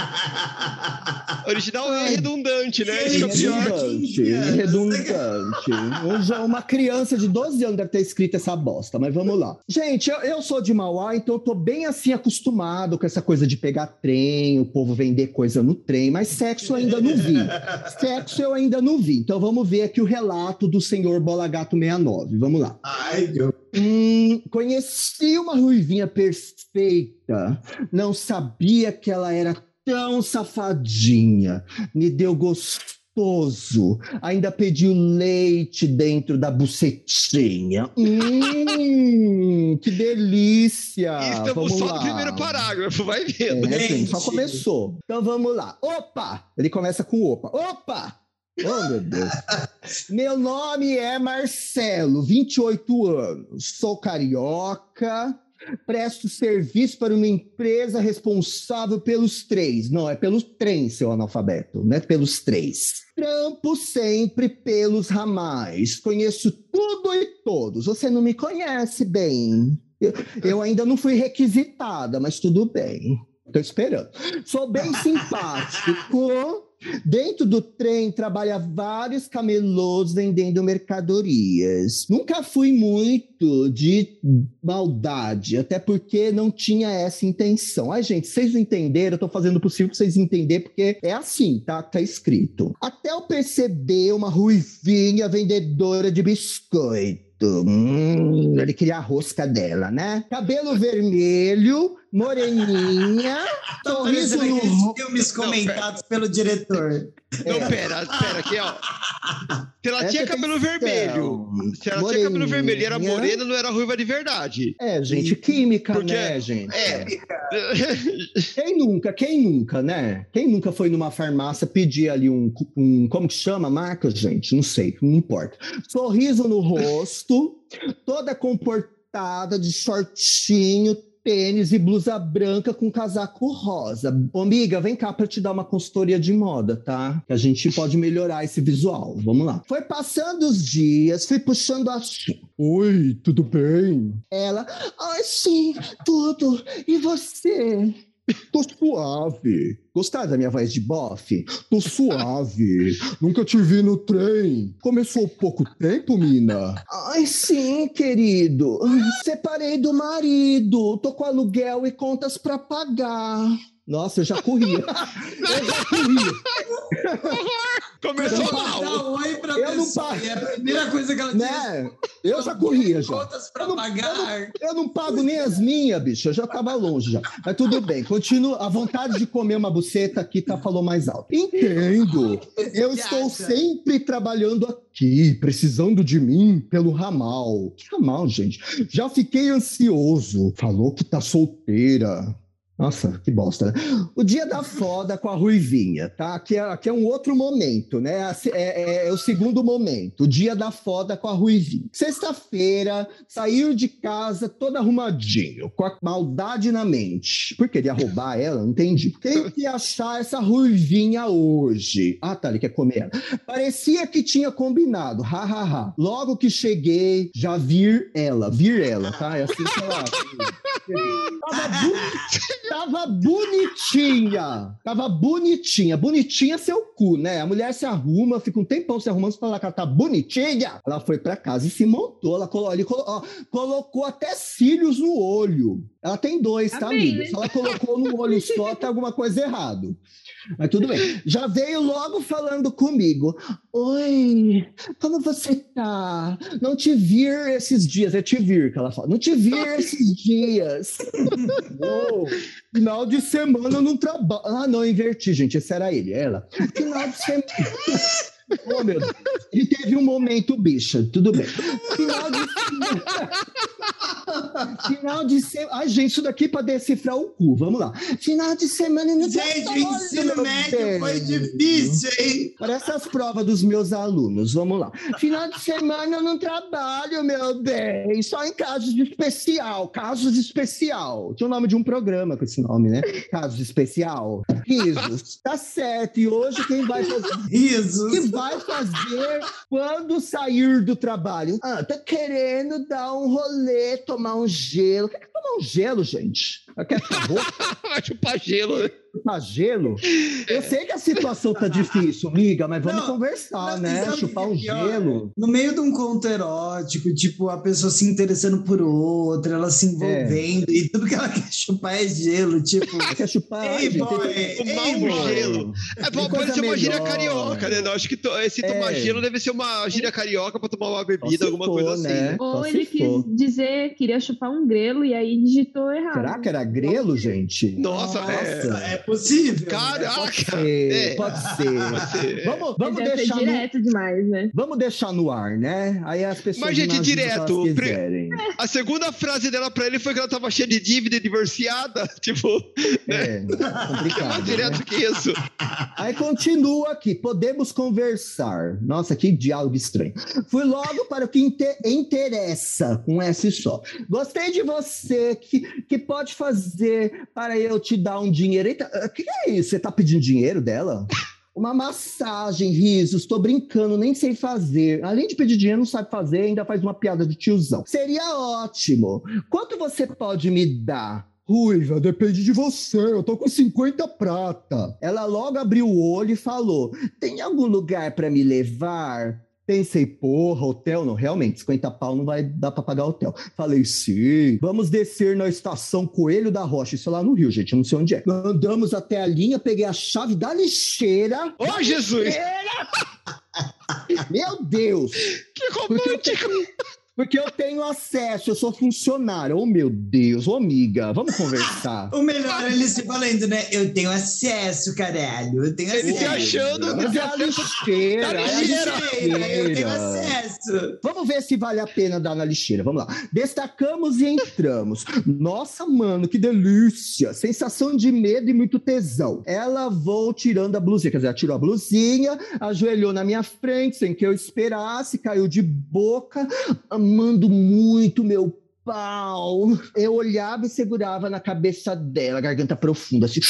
A: Original é redundante, né? Que é pior.
C: Redundante, redundante. Um- Uma criança de 12 anos deve ter escrito essa bosta, mas vamos lá. Gente, eu, eu sou de Mauá, então eu tô bem assim acostumado com essa coisa de pegar trem, o povo vender coisa no trem, mas sexo eu ainda não vi. Sexo eu ainda não vi. Então vamos ver aqui o relato do senhor Bola Gato 69. Vamos lá.
B: Ai, meu.
C: Hum, conheci uma ruivinha perfeita. Não sabia que ela era tão safadinha. Me deu gostoso. Ainda pediu leite dentro da bucetinha. [LAUGHS] Hum, que delícia!
A: Estamos
C: Vamos
A: só
C: lá.
A: no primeiro parágrafo, vai vendo.
C: É, gente, só começou. Então vamos lá. Opa! Ele começa com opa. Opa! Oh, meu Deus. Meu nome é Marcelo, 28 anos. Sou carioca. Presto serviço para uma empresa responsável pelos três. Não, é pelos trens, seu analfabeto, não é pelos três. Trampo sempre pelos ramais. Conheço tudo e todos. Você não me conhece bem. Eu, eu ainda não fui requisitada, mas tudo bem. Estou esperando. Sou bem simpático. Dentro do trem trabalha vários camelôs vendendo mercadorias. Nunca fui muito de maldade, até porque não tinha essa intenção. Ai, gente, vocês entenderam? Eu tô fazendo o possível pra vocês entenderem, porque é assim, tá? Tá escrito. Até eu perceber uma ruivinha vendedora de biscoito. Hum, ele queria a rosca dela, né? Cabelo vermelho, moreninha, sorriso no
B: filmes comentados pelo diretor.
A: Não, pera, pera, aqui, ó. Se ela tinha
C: Essa
A: cabelo
C: atenção.
A: vermelho, se ela tinha cabelo vermelho e era
C: Moreninha.
A: morena, não era ruiva de verdade.
C: É, gente, química,
A: Porque-
C: né, gente?
A: É. [LAUGHS]
C: Quem nunca, quem nunca, né? Quem nunca foi numa farmácia pedir ali um, um como que chama a marca, gente? Não sei, não importa. Sorriso no rosto, toda comportada de shortinho, tênis e blusa branca com casaco rosa. Ô, amiga, vem cá pra te dar uma consultoria de moda, tá? Que a gente pode melhorar esse visual. Vamos lá. Foi passando os dias, fui puxando assim. Oi, tudo bem? Ela, ai, sim, tudo. E você? Tô suave. Gostaram da minha voz de bofe? Tô suave. [LAUGHS] Nunca te vi no trem. Começou pouco tempo, mina? Ai, sim, querido. Separei do marido. Tô com aluguel e contas pra pagar. Nossa, eu já corria. [LAUGHS] eu já corria. [LAUGHS]
A: Começou mal.
B: oi pra
C: Eu não
B: pessoa.
C: pago.
B: E a primeira coisa que ela diz
C: Né? Eu já corria já. Eu não-
B: pagar.
C: Eu não pago nem as minhas, bicho. Eu já tava longe já. Mas tudo bem, continua. A vontade de comer uma buceta aqui tá falou mais alto. Entendo. Eu estou sempre trabalhando aqui, precisando de mim pelo ramal. Que ramal, gente? Já fiquei ansioso. Falou que tá solteira. Nossa, que bosta, né? O dia da foda com a Ruivinha, tá? Aqui é, aqui é um outro momento, né? É, é- é o segundo momento. O dia da foda com a Ruivinha. Sexta-feira, saiu de casa todo arrumadinho, com a maldade na mente. Por queria roubar ela? Não entendi. Quem que achar essa Ruivinha hoje? Ah, tá, ele quer comer ela. Parecia que tinha combinado, ha, ha, ha. Logo que cheguei, já vir ela, vir ela, tá? É assim que ela... Tava boni- Tava bonitinha. Tava bonitinha. Bonitinha seu cu, né? A mulher se arruma, fica um tempão se arrumando pra falar que ela tá bonitinha. Ela foi pra casa e se montou. Ela colo- colo- ó, colocou até cílios no olho. Ela tem dois, tá,
D: Tá bem, né?
C: Se ela colocou no olho só, tem alguma coisa errada. Mas tudo bem. Já veio logo falando comigo. Oi, como você tá? Não te vir esses dias. É te vir que ela fala. Não te vir [LAUGHS] esses dias. Final de semana eu não trabalho. Ah, não, inverti, gente. Esse era ele, ela. Final de semana. [LAUGHS] Oh, meu Deus. Ele teve um momento, bicha. Tudo bem. Final de semana. Final de semana. Ai, gente, isso daqui para decifrar o cu. Vamos lá. Final de semana no
B: Gente, o ensino médio
C: bem.
B: foi difícil, hein?
C: Parece as provas dos meus alunos. Vamos lá. Final de semana eu não trabalho, meu bem. Só em casos de especial. Casos de especial. Tinha o nome de um programa com esse nome, né? Casos de especial. Risos. Tá certo. E hoje quem vai fazer.
B: Risos.
C: Vai fazer quando sair do trabalho? Ah, tá querendo dar um rolê, tomar um gelo. Quer que tomar um gelo, gente? Quer favor? [LAUGHS]
A: Vai chupar gelo, né?
C: Chupar gelo? Eu sei que a situação tá difícil, amiga, mas vamos
B: Não,
C: conversar,
B: não,
C: né? Chupar
B: o
C: um
B: é
C: gelo.
B: No meio de um conto erótico, tipo, a pessoa se interessando por outra, ela se envolvendo, e tudo que ela quer chupar é gelo, tipo.
C: Quer chupar?
B: Ei,
C: Ai, gente,
B: boy,
C: tem-
A: Tomar
B: ei,
A: um
B: boy.
A: gelo. É,
C: Tem
A: pode ser uma gíria carioca, né? Eu acho que to- esse tomar
C: É.
A: gelo deve ser uma gíria carioca pra tomar uma bebida, alguma
C: for,
A: coisa assim.
C: né?
D: Ou
C: Só
D: ele quis dizer, queria chupar um grelo e aí digitou errado.
C: Será que era grelo, gente?
A: Nossa, é.
B: É possível. né?
A: Caraca!
C: Pode ser,
A: É.
C: pode ser.
A: ser.
C: Vamos, vamos deixar no,
D: direto demais, né?
C: Vamos deixar no ar, né? Aí as pessoas
A: Mas, gente, direto,
C: o que elas
A: pre-
C: quiserem.
A: A segunda frase dela pra ele foi que ela tava cheia de dívida e divorciada. [LAUGHS] Tipo, [LAUGHS]
C: É,
A: mais
C: complicado.
A: direto
C: né?
A: que isso.
C: Aí continua aqui, podemos conversar. Nossa, que diálogo estranho. Fui logo para o que inte- interessa, com S só. Gostei de você, que, que pode fazer para eu te dar um dinheiro. Eita, o que é isso? Você tá pedindo dinheiro dela? Uma massagem, risos, tô brincando, nem sei fazer. Além de pedir dinheiro, não sabe fazer, ainda faz uma piada de tiozão. Seria ótimo. Quanto você pode me dar? Ruiva, depende de você. Eu tô com 50 prata. Ela logo abriu o olho e falou: Tem algum lugar pra me levar? Pensei, porra, hotel não, realmente, 50 pau não vai dar pra pagar hotel. Falei, sim, vamos descer na estação Coelho da Rocha, isso é lá no Rio, gente, eu não sei onde é. Andamos até a linha, peguei a chave da lixeira.
A: Ô, Jesus!
C: Lixeira! [LAUGHS] Meu Deus!
A: Que romântico!
C: Porque eu tenho acesso, eu sou funcionário. Oh, meu Deus, ô amiga, vamos conversar. [LAUGHS]
B: O melhor é ele se falando, né? Eu tenho acesso, caralho. Eu tenho
A: Ele se
B: acesso.
A: achando
C: Mas é a lixeira,
A: Na
C: é a
A: lixeira.
B: Eu tenho
C: lixeira.
B: acesso.
C: Vamos ver se vale a pena dar na lixeira. Vamos lá. Destacamos e entramos. Nossa, mano, que delícia. Sensação de medo e muito tesão. Ela vou tirando a blusinha. Quer dizer, ela tirou a blusinha, ajoelhou na minha frente sem que eu esperasse, caiu de boca, amando muito meu pau. Eu olhava e segurava na cabeça dela, garganta profunda, assim.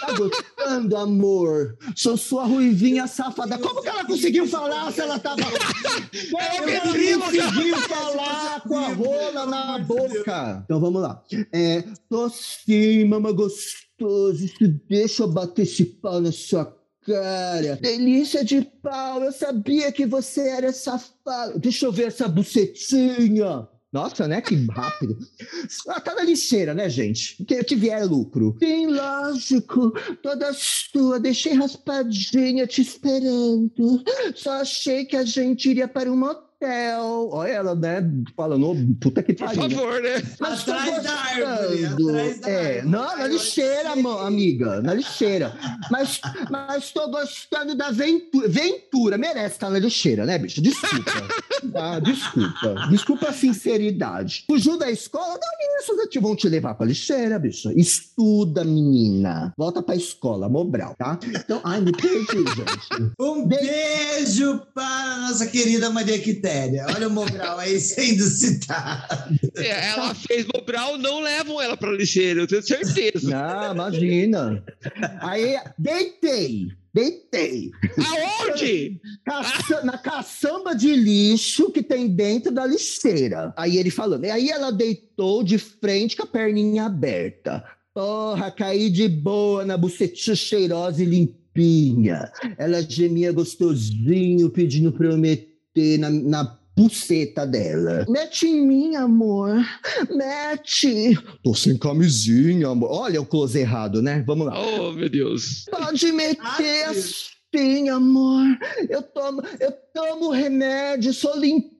C: Tá gostando, amor? Sou sua ruivinha safada. Como que ela conseguiu falar se ela tava. Como ela conseguiu falar com a rola na boca? Então vamos lá. É, tô assim, mama gostoso. Deixa eu bater esse pau na sua cara. Delícia de pau. Eu sabia que você era safado. Deixa eu ver essa bucetinha. Nossa, né? Que rápido. Ah, tá na lixeira, né, gente? Que, que vier lucro. Sim, lógico. Toda sua. Deixei raspadinha te esperando. Só achei que a gente iria para um motel. Olha ela, né? Falando, "Ô, puta que
A: Por
C: pariu. né?
A: favor, né?
C: Mas tô
B: Atrás da árvore,
C: gostando.
B: atrás da
C: É,
B: árvore.
C: não, na lixeira, mo- amiga, na lixeira. Mas, mas tô gostando da Ventura. Ventura, merece estar na lixeira, né, bicho? Desculpa. Ah, desculpa. Desculpa a sinceridade. Fugiu da escola? Não, isso, te vão te levar pra lixeira, bicho. Estuda, menina. Volta pra escola, Mobral, tá? Então, ai, me perdi, gente.
B: Um beijo para a nossa querida Maria Quitéria. Olha o Mobral aí [LAUGHS] sendo citado.
A: É, ela fez Mobral, não levam ela pra lixeira, eu tenho certeza.
C: Ah, imagina. Aí, deitei. Deitei.
A: Aonde?
C: Caça- na caçamba de lixo que tem dentro da lixeira. Aí ele falando. E aí ela deitou de frente com a perninha aberta. Porra, caí de boa na bucetinha cheirosa e limpinha. Ela gemia gostosinho, pedindo pra eu meter na, na buceta dela. Mete em mim, amor. Mete. Tô sem camisinha, amor. Olha o close errado, né? Vamos lá.
A: Oh, meu Deus.
C: Pode meter
B: Ah,
C: assim, amor. Eu tomo, eu tomo remédio, sou limpinha.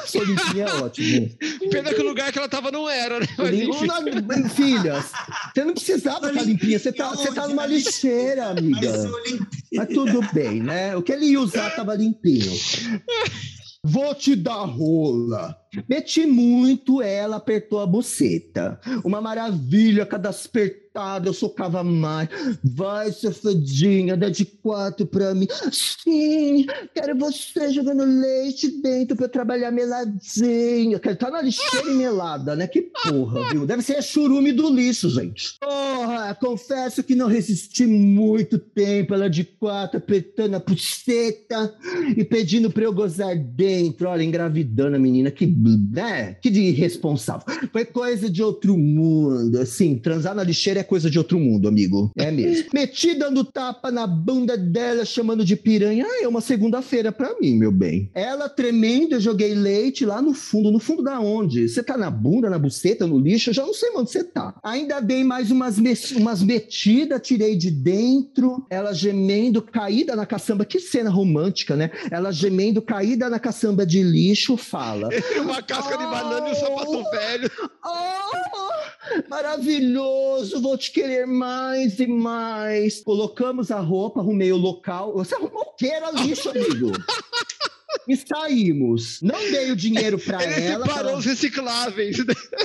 C: [LAUGHS] Sou limpinha, é ótimo.
A: Pena que o lugar que ela tava não era, né? Mas
C: Filhas, você não precisava estar limpinha. Você tá, você tá numa lixeira,
B: Mas
C: amiga.
B: eu lim-
C: Mas tudo bem, né? O que ele ia usar estava limpinho. Vou te dar rola. Meti muito, ela apertou a buceta. Uma maravilha, cada apertada eu socava mais. Vai, safadinha, dá de quatro pra mim. Sim, quero você jogando leite dentro pra eu trabalhar meladinha. Quero estar na lixeira e melada, né? Que porra, viu? Deve ser a churume do lixo, gente. Porra, confesso que não resisti muito tempo. Ela de quatro, apertando a buceta e pedindo pra eu gozar dentro. Olha, engravidando a menina. Que, né? Que de irresponsável. Foi coisa de outro mundo. Assim, transar na lixeira é coisa de outro mundo, amigo. É mesmo. [LAUGHS] Meti dando tapa na bunda dela, chamando de piranha. Ah, é uma segunda-feira pra mim, meu bem. Ela tremendo, eu joguei leite lá no fundo. No fundo da onde? Você tá na bunda, na buceta, no lixo? Eu já não sei onde você tá. Ainda dei mais umas, me- umas metidas, tirei de dentro. Ela gemendo, caída na caçamba. Que cena romântica, né? Ela gemendo, caída na caçamba de lixo, fala. [LAUGHS]
A: Uma casca de banana e um sapato velho.
C: Oh, maravilhoso, vou te querer mais e mais. Colocamos a roupa, arrumei o local. Você arrumou o que era lixo, amigo? [LAUGHS] E saímos. Não dei o dinheiro pra
A: Ele
C: ela.
A: separou
C: pra-
A: os recicláveis.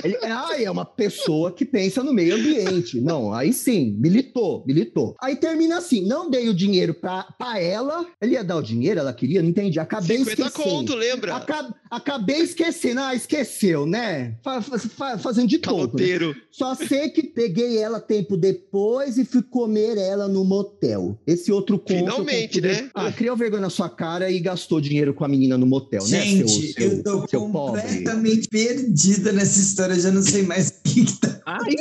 C: Ele, ah, é uma pessoa que pensa no meio ambiente. Não, aí sim, militou, militou. Aí termina assim: não dei o dinheiro pra, pra ela. Ele ia dar o dinheiro, ela queria, não entendi. Acabei
A: 50
C: esquecendo.
A: conto, lembra?
C: Aca- acabei esquecendo. Ah, esqueceu, né? Fa- fa- fa- fazendo de tonto. né?
A: Caloteiro.
C: Só sei que peguei ela tempo depois e fui comer ela no motel. Esse outro conto.
A: Finalmente, né?
C: Ah, criou vergonha na sua cara e gastou dinheiro com a menina no motel, né?
B: Gente,
C: seu, seu,
B: eu tô
C: seu pobre.
B: completamente perdida nessa história. Eu já não sei mais o que, que tá.
C: Ai,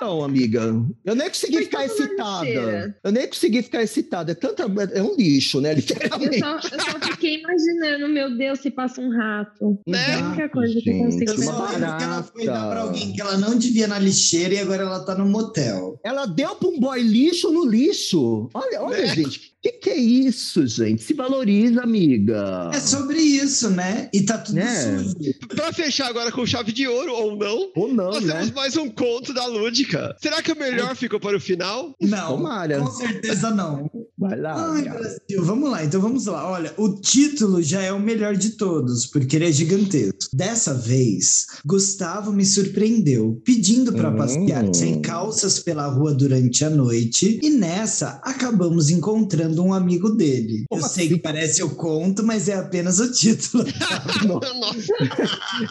C: não, amiga. Eu nem consegui
D: Foi
C: ficar excitada. Eu nem consegui ficar excitada. É, tanta, é um lixo, né?
D: Eu
C: Literalmente.
D: só, eu só fiquei imaginando, meu Deus, se passa um rato.
A: Né?
D: É a única coisa que eu
C: Gente,
D: consigo
B: Eu
C: uma
B: só
D: pensar.
B: lembro que ela foi dar pra alguém que ela não devia na lixeira e agora ela tá no motel.
C: Ela deu pra um boy lixo no lixo. Olha, olha,
A: Né?
C: gente. Que, que é isso, gente? Se valoriza, amiga.
B: É sobre isso, né? E tá tudo
C: É.
B: sujo.
A: Pra fechar agora com chave de ouro ou não,
C: Ou não,
A: nós
C: né?
A: temos mais um conto da Lúdica. Será que o melhor ficou para o final?
B: Não,
C: Tomara.
B: com certeza não.
C: Vai lá.
B: Ai. Brasil, vamos lá, então vamos lá. Olha, o título já é o melhor de todos, porque ele é gigantesco. Dessa vez, Gustavo me surpreendeu, pedindo para
C: Hum.
B: passear sem calças pela rua durante a noite, e nessa acabamos encontrando um amigo dele.
C: Como
B: Eu sei
C: assim?
B: que parece o conto, mas é apenas o título. [LAUGHS]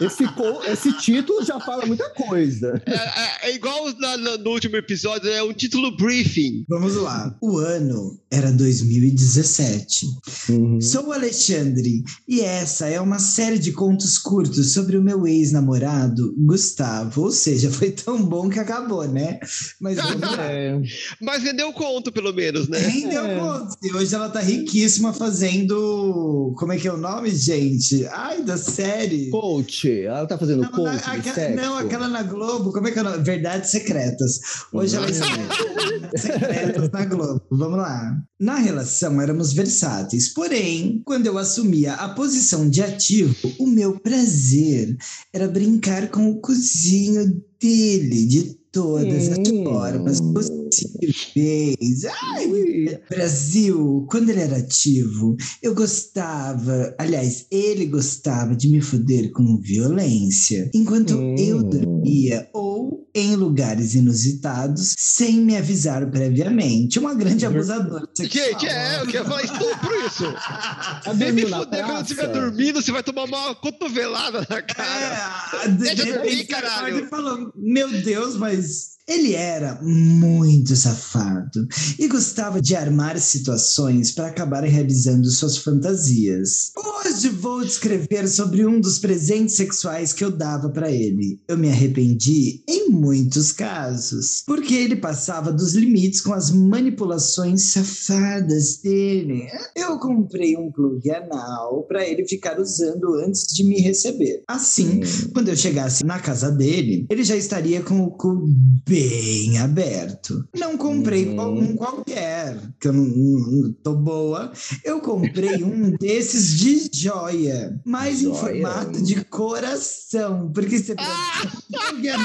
C: Esse, esse título já fala muita coisa.
A: é, é- é igual na- na- no último episódio, é um título briefing.
B: Vamos lá. O ano era 2017.
C: Uhum.
B: Sou o Alexandre e essa é uma série de contos curtos sobre o meu ex-namorado, Gustavo. Ou seja, foi tão bom que acabou, né? Mas vamos lá.
C: É.
A: Mas vendeu conto, pelo menos, né?
B: Rendeu
C: É.
B: contos. E hoje ela tá riquíssima fazendo. Como é que é o nome, gente? Ai, da série.
C: Coach, ela tá fazendo
B: Não,
C: coach
B: na- aquela- não, aquela na Globo, como é que é o nome? Verdades Secretas. Hoje ela Verdades Secretas na Globo. Vamos lá. Na relação éramos versáteis, porém, quando eu assumia a posição de ativo, o meu prazer era brincar com o cozinho dele de todas as
C: Hum.
B: formas possíveis. Ai. Brasil, quando ele era ativo, eu gostava, aliás, ele gostava de me foder com violência, enquanto
C: Hum.
B: eu dormia ou em lugares inusitados sem me avisar previamente. Uma grande abusadora sexual.
A: Gente, é, eu quero falar estupro isso. [LAUGHS] Vem me fuder quando estiver dormindo, você vai tomar uma cotovelada na cara.
B: É, de
A: Deixa eu
B: repente,
A: dormir, caralho.
B: Ele falou, meu Deus, mas ele era muito safado e gostava de armar situações para acabar realizando suas fantasias. Hoje vou descrever sobre um dos presentes sexuais que eu dava para ele. Eu me arrependi em muitos casos, porque ele passava dos limites com as manipulações safadas dele. Eu comprei um plug anal para ele ficar usando antes de me receber. Assim, quando eu chegasse na casa dele, ele já estaria com o cu bem aberto. Não comprei
C: Uhum.
B: um qualquer, que eu não, não tô boa. Eu comprei um [LAUGHS] desses de joia, mas em
C: Joia.
B: formato de coração, porque você [LAUGHS]
A: Ah!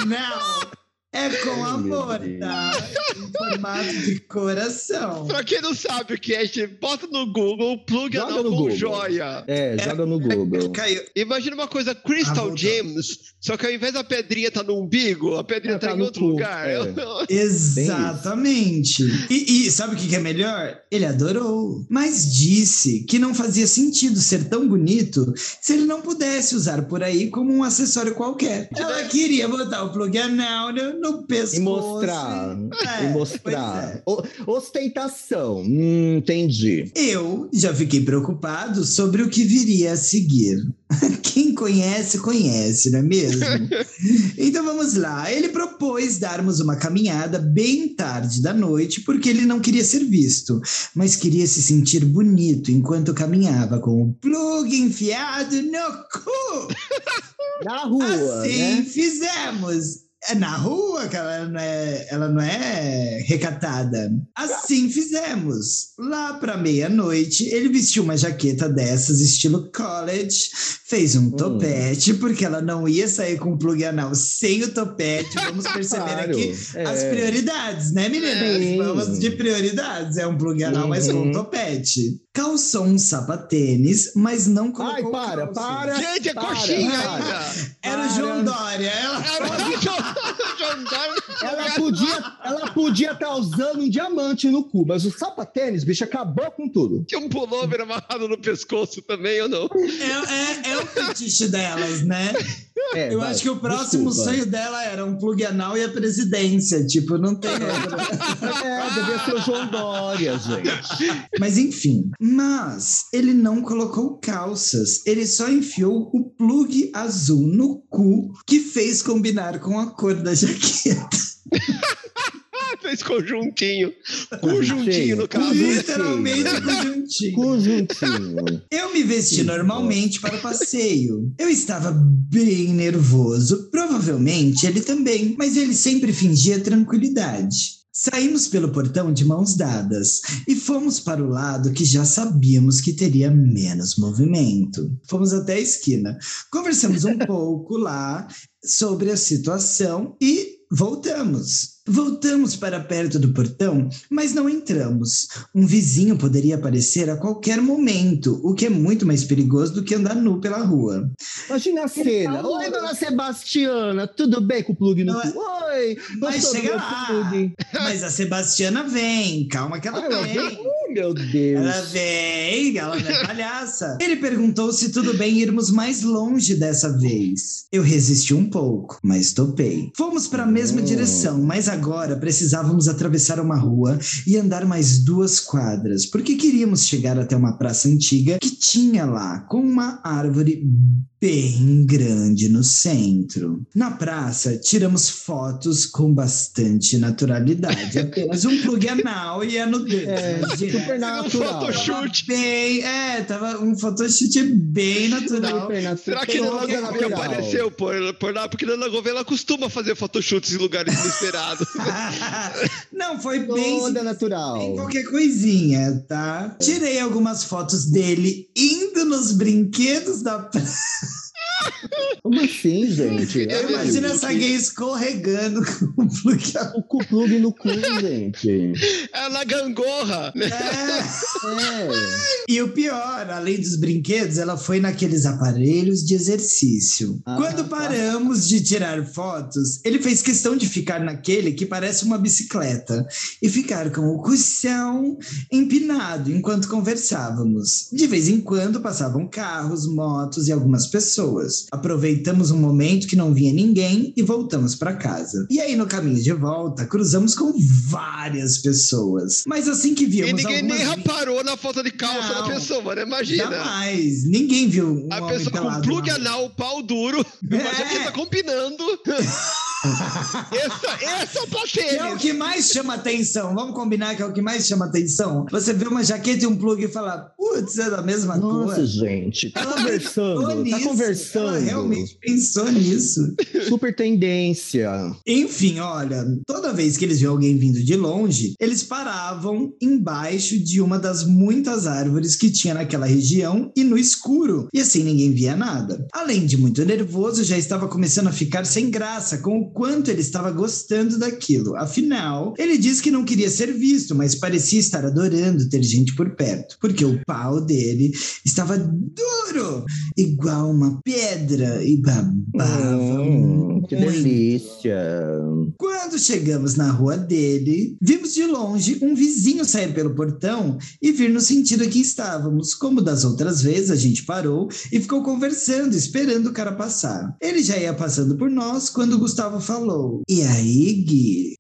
B: não é com
C: meu
B: amor, tá? Em formato de coração.
A: Pra quem não sabe o que é, gente, bota no Google, plug
C: Joga no
A: com
C: Google.
A: joia.
C: É, joga no Google.
B: Caiu.
A: Imagina uma coisa,
B: Ah,
A: Crystal
B: voltou.
A: Gems, só que ao invés da pedrinha tá no umbigo, a pedrinha
C: É,
A: tá,
C: tá
A: em outro
C: cu,
A: lugar.
C: é.
A: Eu-
B: Exatamente. E, e sabe o que que é melhor? Ele adorou, mas disse que não fazia sentido ser tão bonito se ele não pudesse usar por aí como um acessório qualquer. Ela queria botar o plug anal no, pescoço.
C: E mostrar.
B: É,
C: e mostrar.
B: é.
C: O- ostentação. Hum, entendi.
B: Eu já fiquei preocupado sobre o que viria a seguir. [LAUGHS] Quem conhece, conhece, não é mesmo? [LAUGHS] então vamos lá. Ele propôs darmos uma caminhada bem tarde da noite, porque ele não queria ser visto, mas queria se sentir bonito enquanto caminhava com o plug enfiado no cu. [LAUGHS]
C: Na rua,
B: assim
C: né?
B: fizemos. É na rua que ela não é, ela não é recatada. Assim fizemos. Lá para meia-noite, ele vestiu uma jaqueta dessas, estilo college, fez um
C: Hum.
B: topete, porque ela não ia sair com plug anal sem o topete. Vamos [LAUGHS] perceber
C: Claro,
B: aqui as
C: é.
B: prioridades, né, meninas? Vamos de prioridades. É um plug anal, mas com
C: Uhum.
B: um topete. Calçou um sapatênis, mas não colocou
C: Ai, para,
B: calça.
C: para.
A: Gente, é
C: Para,
A: coxinha
C: para.
A: ainda.
B: Era o. João Dória. Ela...
A: Era o João Dória.
C: Ela podia ela podia estar usando um diamante no cu, mas o sapatênis, bicho, acabou com tudo.
A: Tinha um pullover amarrado no pescoço também, ou não?
B: É, é, é o fetiche delas, né?
C: É,
B: Eu
C: vai,
B: acho que o próximo
C: desculpa.
B: sonho dela era um plug anal e a presidência. Tipo, não tem outra.
C: É, devia ser o João Dória, gente.
B: Mas enfim. Mas ele não colocou calças. Ele só enfiou o plug azul no cu que fez combinar com a cor da jaqueta. [LAUGHS]
A: Fez conjuntinho. Conjuntinho no caso.
B: Literalmente conjuntinho.
C: Conjuntinho.
B: Eu me vesti normalmente para o passeio. Eu estava bem nervoso, provavelmente ele também, mas ele sempre fingia tranquilidade. Saímos pelo portão de mãos dadas e fomos para o lado que já sabíamos que teria menos movimento. Fomos até a esquina. Conversamos um [LAUGHS] pouco lá sobre a situação e voltamos. Voltamos para perto do portão, mas não entramos. Um vizinho poderia aparecer a qualquer momento, o que é muito mais perigoso do que andar nu pela rua.
C: Imagina a cena. Oi, dona Sebastiana, tudo bem com o plug no
B: Não é-
C: cu? Oi,
B: Mas chega lá.
C: plug?
B: Mas a Sebastiana vem, calma que ela
C: ela
B: vem.
C: Oh, meu Deus.
B: Ela vem, ela não é palhaça. Ele perguntou se tudo bem irmos mais longe dessa vez. Eu resisti um pouco, mas topei. Fomos para a mesma
C: Hum.
B: direção, mas agora precisávamos atravessar uma rua e andar mais duas quadras, porque queríamos chegar até uma praça antiga que tinha lá, com uma árvore bem grande no centro. Na praça, tiramos fotos com bastante naturalidade. [LAUGHS] Apenas um plug anal e a nudez.
C: É,
B: Direto.
C: super
A: Um
C: natural.
A: photoshoot.
B: Bem, é, tava um photoshoot bem natural.
C: Super.
A: Será que Gouveia
C: natural.
A: apareceu por, por lá? Porque Nana Gouveia ela costuma fazer photoshoots em lugares inesperados. [LAUGHS]
B: Não, foi bem,
C: Toda
B: bem
C: natural.
B: qualquer coisinha, tá? Tirei algumas fotos dele indo nos brinquedos da praça.
C: Como assim, gente?
A: É
B: Eu imagino essa gay escorregando com o plug
C: O cu plug no cu, gente.
A: É na gangorra, né?
B: É.
C: É.
B: E o pior, além dos brinquedos, ela foi naqueles aparelhos de exercício.
C: Ah,
B: Quando
C: tá.
B: paramos de tirar fotos, ele fez questão de ficar naquele que parece uma bicicleta e ficar com o cuscão empinado enquanto conversávamos. De vez em quando passavam carros, motos e algumas pessoas. Aproveitamos um momento que não vinha ninguém e voltamos para casa. E aí no caminho de volta, cruzamos com várias pessoas. Mas assim que
A: E
B: víamos
A: ninguém
B: algumas
A: nem reparou na falta de calça
B: Não.
A: da pessoa, né? Imagina.
B: Jamais. Ninguém viu um
A: A pessoa com plug anal, pau duro, [LAUGHS]
B: É.
A: jaqueta combinando. [LAUGHS] essa, essa é pra
B: Que é o que mais chama atenção. Vamos combinar que é o que mais chama atenção. Você vê uma jaqueta e um plug e fala, putz, é da mesma
C: Nossa,
B: cor.
C: gente. Tá
B: Ela
C: conversando. Tá
B: nisso.
C: conversando.
B: Ela realmente pensou nisso.
C: Super tendência.
B: Enfim, olha, toda vez que eles viam alguém vindo de longe, eles paravam embaixo de uma das muitas árvores que tinha naquela região e no escuro, e assim ninguém via nada. Além de muito nervoso, já estava começando a ficar sem graça com o quanto ele estava gostando daquilo. Afinal, ele disse que não queria ser visto, mas parecia estar adorando ter gente por perto, porque o pau dele estava duro, igual uma pedra, e babava
C: Hum, que delícia.
B: Quando chegamos na rua dele, vimos de longe um vizinho sair pelo portão e vir no sentido que estávamos. Como das outras vezes, a gente parou e ficou conversando, esperando o cara passar. Ele já ia passando por nós quando Gustavo falou: E aí, Gui?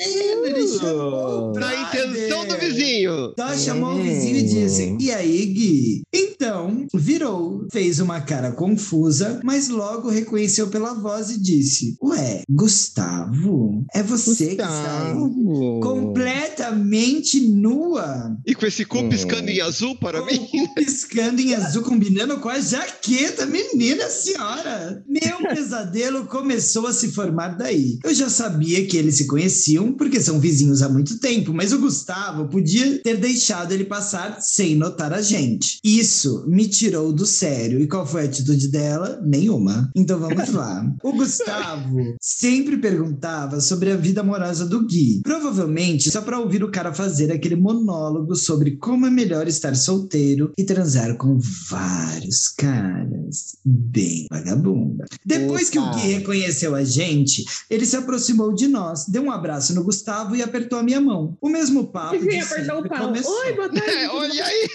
B: Ele chamou o
A: Na intenção do vizinho.
B: Só chamou o vizinho e disse: E aí, Gui? Então, virou, fez uma cara confusa, mas logo reconheceu pela voz e disse: Ué, Gustavo? É você que?
C: Gustavo.
B: Completamente nua,
A: E com esse cu
C: Hum.
A: piscando em azul para
B: com
A: mim.
B: cu piscando em azul, combinando com a jaqueta, menina senhora. Meu pesadelo começou a se formar daí. Eu já sabia que eles se conheciam, porque são vizinhos há muito tempo, mas o Gustavo podia ter deixado ele passar sem notar a gente. Isso me tirou do sério. E qual foi a atitude dela? Nenhuma. Então vamos lá. O Gustavo sempre perguntava sobre a vida amorosa do Gui. Provavelmente só para ouvir o cara fazer aquele monólogo sobre como é melhor estar solteiro e transar com vários caras. Bem vagabunda. Depois que o. Gui reconheceu a gente, ele se aproximou de nós, deu um abraço no Gustavo e apertou a minha mão. O mesmo papo.
D: Ia apertar o pau.
B: começou.
D: Oi, boa [LAUGHS] tarde.
A: É, olha aí,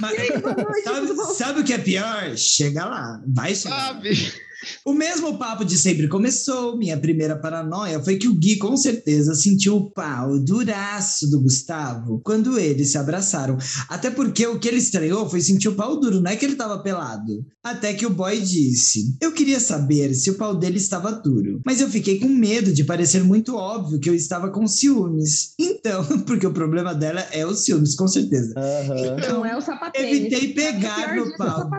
B: Mas- [LAUGHS] sabe, sabe o que é pior? Chega lá, vai chegar. lá.
A: sabe?
B: O mesmo papo de sempre começou. Minha primeira paranoia foi que o Gui, com certeza, sentiu o pau duraço do Gustavo quando eles se abraçaram. Até porque o que ele estranhou foi sentir o pau duro, não é que ele tava pelado. Até que o boy disse: Eu queria saber se o pau dele estava duro, mas eu fiquei com medo de parecer muito óbvio que eu estava com ciúmes. Então, [LAUGHS] porque o problema dela é os ciúmes, com certeza.
C: Aham.
B: Então,
D: Não é o sapatênis.
B: evitei pegar no
D: disso é o
B: pau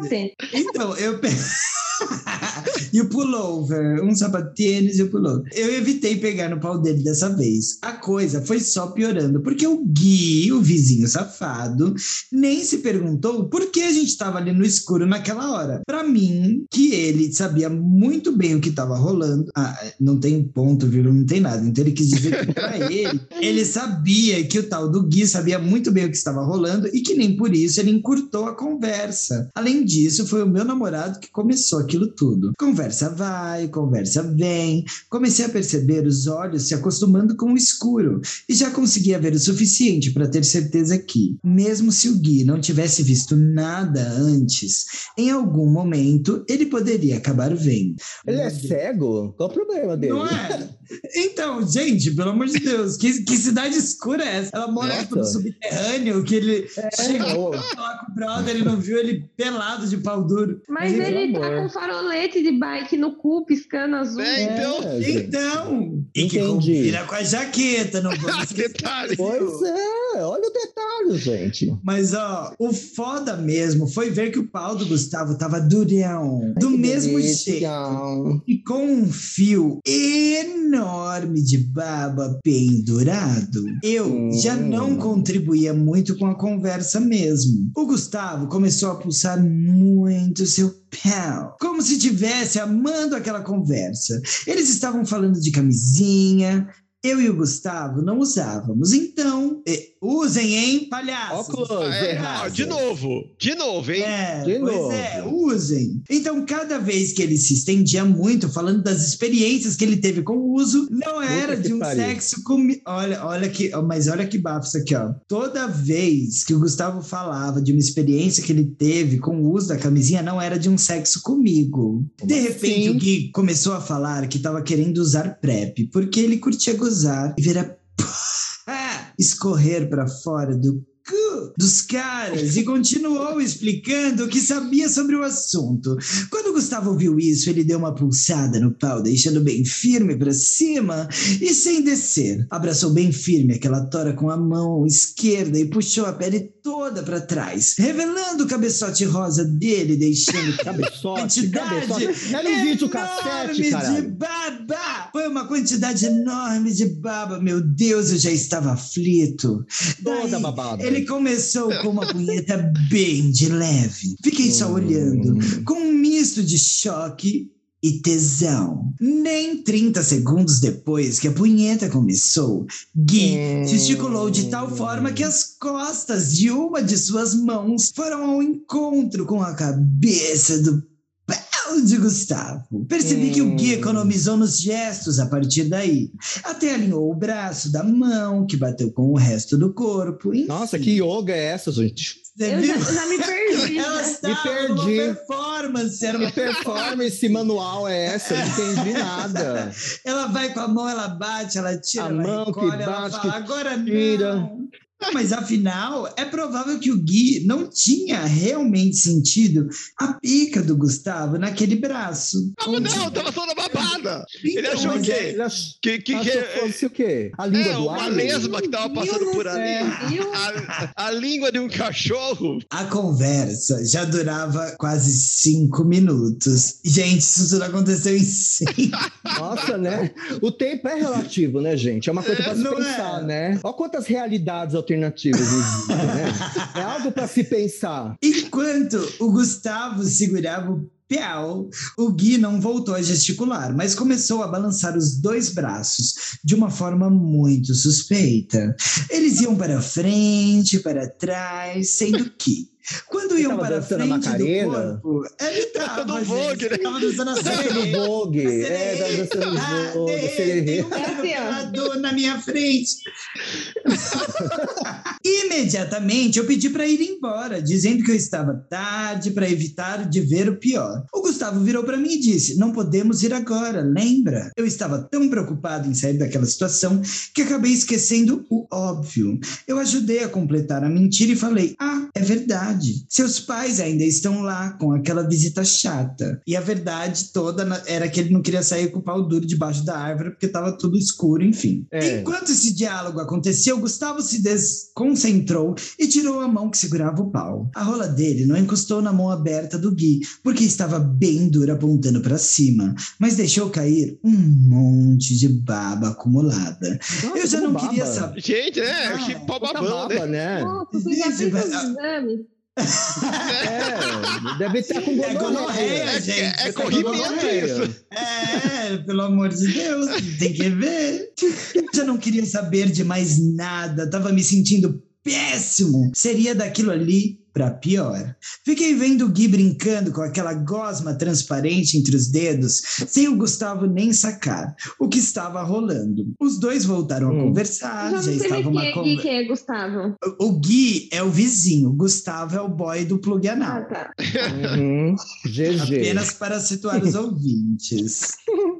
B: então, eu. [LAUGHS] [LAUGHS] e o pullover, um sapatênis e o pullover. Eu evitei pegar no pau dele dessa vez. A coisa foi só piorando, porque o Gui, o vizinho safado, nem se perguntou por que a gente estava ali no escuro naquela hora. Para mim, que ele sabia muito bem o que estava rolando. Ah, não tem ponto, vírgula, não tem nada. Então ele quis dizer que pra [LAUGHS] ele, ele sabia que o tal do Gui sabia muito bem o que estava rolando e que nem por isso ele encurtou a conversa. Além disso, foi o meu namorado que começou aquilo tudo. Conversa vai, conversa vem. Comecei a perceber os olhos se acostumando com o escuro e já conseguia ver o suficiente para ter certeza que, mesmo se o Gui não tivesse visto nada antes, em algum momento ele poderia acabar vendo.
C: Ele é cego? Qual o problema dele?
B: Não é? Então, gente, pelo amor de Deus, que, que cidade escura é essa? Ela mora tipo, no subterrâneo, que ele
C: É,
B: chegou lá com o brother, ele não viu ele pelado de pau duro.
D: Mas
C: Pelo
D: ele tá
C: amor.
D: com farolete de bike no cu, piscando azul.
A: É, então.
C: É.
B: Então, e que
C: Entendi.
B: combina com a jaqueta, não vamos [LAUGHS] esquecer.
A: Detalhe.
C: Pois é, olha o detalhe, gente.
B: Mas, ó, o foda mesmo foi ver que o pau do Gustavo tava durão, do
C: Que
B: mesmo
C: delícia.
B: jeito. E com um fio enorme de baba pendurado, eu
C: Hum.
B: já não contribuía muito com a conversa mesmo. O Gustavo começou a pulsar muito seu pau, como se tivesse amando aquela conversa. Eles estavam falando de camisinha. Eu e o Gustavo não usávamos, então eh, usem, hein, palhaços?
C: Óculos
A: É, de novo, de novo, hein?
B: É,
C: De
B: pois
C: novo.
B: é, usem. Então, cada vez que ele se estendia muito, falando das experiências que ele teve com o uso, não era
C: que
B: de um
C: pariu.
B: sexo comigo. Olha, olha que, mas olha que bafo isso aqui, ó. Toda vez que o Gustavo falava de uma experiência que ele teve com o uso da camisinha, não era de um sexo comigo. de repente,
C: assim?
B: o Gui começou a falar que estava querendo usar PrEP, porque ele curtia gozar e ver a escorrer para fora do cu dos caras e continuou explicando o que sabia sobre o assunto. Quando Gustavo ouviu isso, ele deu uma pulsada no pau, deixando bem firme para cima e sem descer. Abraçou bem firme aquela tora com a mão esquerda e puxou a pele toda para trás, revelando o cabeçote rosa dele, deixando
C: Cabeçote,
B: quantidade
C: cabeçote. Era um vídeo cassete,
B: enorme de baba. Foi uma quantidade enorme de baba. Meu Deus, eu já estava aflito.
C: Toda
B: Daí,
C: babada.
B: Ele começou com uma punheta bem de leve. Fiquei só
C: Hum.
B: olhando, com um misto de choque e tesão. Nem 30 segundos depois que a punheta começou, Gui
C: Hum.
B: gesticulou de tal forma que as costas de uma de suas mãos foram ao encontro com a cabeça do de Gustavo. Percebi que o Gui
C: Hum.
B: economizou nos gestos a partir daí. Até alinhou o braço da mão, que bateu com o resto do corpo. Enfim,
C: Nossa, que yoga é essa, gente?
B: Você
D: Eu
B: viu?
D: já, já me perdi.
B: Ela estava numa
C: perdi.
B: performance, era
C: Que
B: uma
C: performance manual é essa? Eu não entendi nada.
B: Ela vai com a mão, ela bate, ela tira,
C: A
B: ela
C: mão que
B: recolhe, ela
C: bate,
B: fala,
C: que
B: agora
C: tira.
B: não. Não, mas afinal, é provável que o Gui não tinha realmente sentido a pica do Gustavo naquele braço.
A: Ah, mas não, tava só na babada. Ele
B: Então,
A: achou
B: mas
A: que-
B: é-
C: Ele ach-
A: Que, que, que
C: achou que
A: é,
C: fosse o quê? A língua
A: é
C: do
A: uma
C: alien?
A: lesma que tava passando por ali.
C: É. [LAUGHS]
A: A, a língua de um cachorro.
B: A conversa já durava quase cinco minutos. Gente, isso tudo aconteceu em cinco. [LAUGHS]
C: Nossa, né? O tempo é relativo, né, gente? É uma coisa para se
B: Não é?
C: pensar, né? Olha quantas realidades alternativas né? [LAUGHS] É algo para se pensar.
B: Enquanto o Gustavo segurava o pau, o Gui não voltou a gesticular, mas começou a balançar os dois braços de uma forma muito suspeita. Eles iam para frente, para trás, sendo que. Quando iam para
C: dançando a
B: frente do
C: Macarena?
B: corpo, ele [LAUGHS] tava,
A: Do
B: gente,
A: Vogue, né?
B: tava dançando a sererê.
C: Vogue. É, tá dançando
B: Ah,
C: Vogue.
B: tem-
C: sererê.
B: tem um
D: É assim,
B: na minha frente. [LAUGHS] Imediatamente eu pedi para ir embora, dizendo que eu estava tarde para evitar de ver o pior. O Gustavo virou para mim e disse: Não podemos ir agora, lembra? Eu estava tão preocupado em sair daquela situação que acabei esquecendo o óbvio. Eu ajudei a completar a mentira e falei: Ah, é verdade. Se eu Meus pais ainda estão lá com aquela visita chata. E a verdade toda era que ele não queria sair com o pau duro debaixo da árvore porque estava tudo escuro, enfim.
C: É.
B: Enquanto esse diálogo aconteceu, Gustavo se desconcentrou e tirou a mão que segurava o pau. A rola dele não encostou na mão aberta do Gui, porque estava bem dura apontando para cima, mas deixou cair um monte de baba acumulada. Eu já não queria saber.
A: Gente, é,
B: Ah,
A: achei pau babão, né?
C: baba, né?
D: Nossa, você já
B: Isso,
D: fez
B: mas-
D: os exames?
C: É, deve estar com
B: É gonorreia,
A: É-
B: gente.
A: é
B: Isso
A: corrimento
B: gonorreia.
A: isso.
B: É, pelo amor de Deus, tem que ver. Eu já não queria saber de mais nada, tava me sentindo péssimo. Seria daquilo ali pra pior. Fiquei vendo o Gui brincando com aquela gosma transparente entre os dedos, sem o Gustavo nem sacar o que estava rolando. Os dois voltaram a
C: Hum.
B: conversar,
D: Já
B: já estava uma
D: quem, é-
B: conversa.
D: quem é Gustavo.
B: O Gui é o vizinho, o Gustavo é o boy do plug
D: Ah,
B: anal.
D: tá.
C: Uhum. [LAUGHS] GG.
B: Apenas para situar os ouvintes.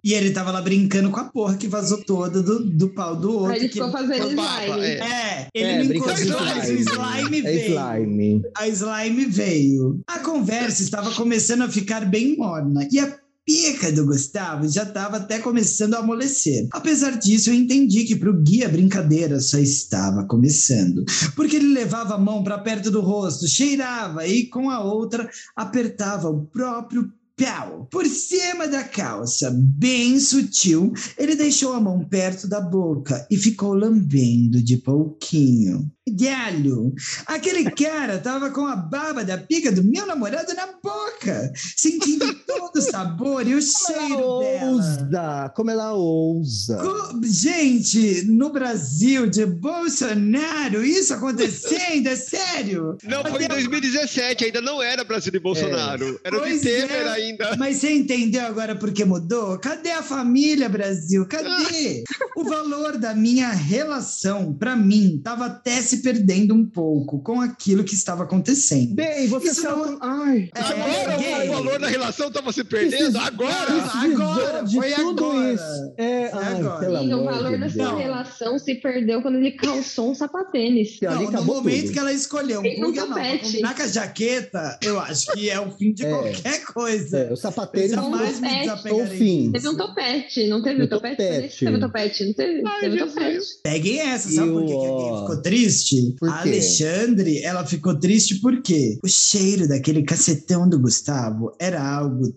B: E ele tava lá brincando com a porra que vazou toda do, do pau do outro.
D: Aí ele
B: que
D: ficou fazendo slime.
A: é.
B: Ele
C: É, brinca de
B: encostou, mas o slime
C: É
B: veio.
C: slime.
B: A slime veio. A conversa estava começando a ficar bem morna. E a pica do Gustavo já estava até começando a amolecer. Apesar disso, eu entendi que para o Gui a brincadeira só estava começando. Porque ele levava a mão para perto do rosto, cheirava e com a outra apertava o próprio pau. Por cima da calça, bem sutil, ele deixou a mão perto da boca e ficou lambendo de pouquinho. Galho, aquele cara tava com a baba da pica do meu namorado na boca, sentindo todo o sabor e o
C: Como
B: cheiro
C: ela
B: dela.
C: ousa? Como ela ousa?
B: Co- Gente, no Brasil de Bolsonaro, isso acontecendo, é sério?
A: Não, foi em 2017, ainda não era Brasil e Bolsonaro. Era o de Temer
B: é.
A: ainda.
B: Mas você entendeu agora por que mudou? Cadê a família, Brasil? Cadê? [LAUGHS] o valor da minha relação, pra mim, tava até se perdendo um pouco com aquilo que estava acontecendo.
C: Bem, você
B: Isso não-.
C: Ai,
B: É,
A: Agora
B: gay.
A: o valor da relação estava se perdendo? Agora?
B: Não, agora, foi
C: tudo
B: agora.
C: isso. É,
B: Foi
C: ai,
B: agora.
C: pelo
D: Amiga, o valor
C: de
D: da sua
C: Deus.
D: relação se perdeu quando ele calçou um sapatênis.
B: Não, no momento
C: tudo.
B: que ela escolheu um plug
D: topete.
B: combinar com a jaqueta, eu acho que é o fim de
C: É.
B: qualquer coisa.
C: É, o
B: Eu
C: sapateiro
B: jamais me
D: topete.
B: desapegarei.
D: Teve um topete, não teve
C: Um
D: o topete?
C: topete.
D: Teve o topete, não teve?
A: Ai,
D: teve topete.
B: Peguem essa, sabe
C: E
B: por que, que a
C: o-
B: gay ficou triste?
C: Por
B: a
C: quê?
B: Alexandre, ela ficou triste porque o cheiro daquele cacetão do Gustavo era algo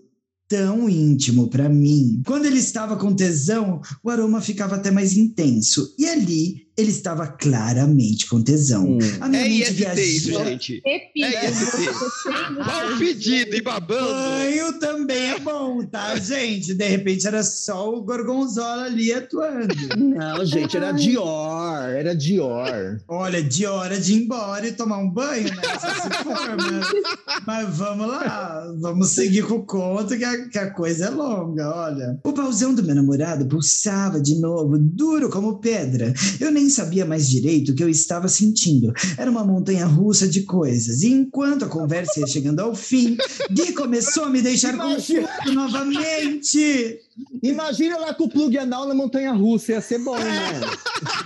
B: tão íntimo pra mim. Quando ele estava com tesão, o aroma ficava até mais intenso. E ali, ele estava claramente com tesão.
C: Hum.
B: A minha
A: É
B: mente
A: IST isso,
B: viajou.
A: gente.
D: Repita.
A: É IST. Mal pedido e babando.
B: Banho também é bom, tá, gente? De repente era só o Gorgonzola ali atuando.
C: Não, gente, era Dior, era Dior.
B: Olha, de hora de ir embora e tomar um banho, né? Só se for, mas, mas vamos lá, vamos seguir com o conto que a, que a coisa é longa, olha. O pauzão do meu namorado pulsava de novo, duro como pedra. Eu nem sabia mais direito o que eu estava sentindo. Era uma montanha russa de coisas. E enquanto a conversa ia chegando ao fim, Gui começou a me deixar
C: Imagina.
B: confuso novamente.
C: Imagina lá com o plug anal na montanha russa, ia ser bom, né? [LAUGHS]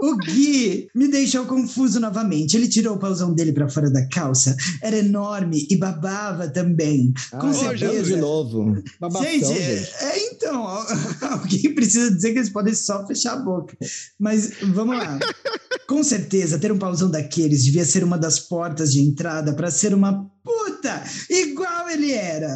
B: O Gui me deixou confuso novamente. Ele tirou o pauzão dele pra fora da calça. Era enorme e babava também. Com
C: Ai,
B: certeza.
C: de novo. Babação,
B: gente,
C: gente.
B: é, então, [LAUGHS] alguém precisa dizer que eles podem só fechar a boca. Mas vamos lá. Com certeza, ter um pauzão daqueles devia ser uma das portas de entrada para ser uma puta, igual ele era.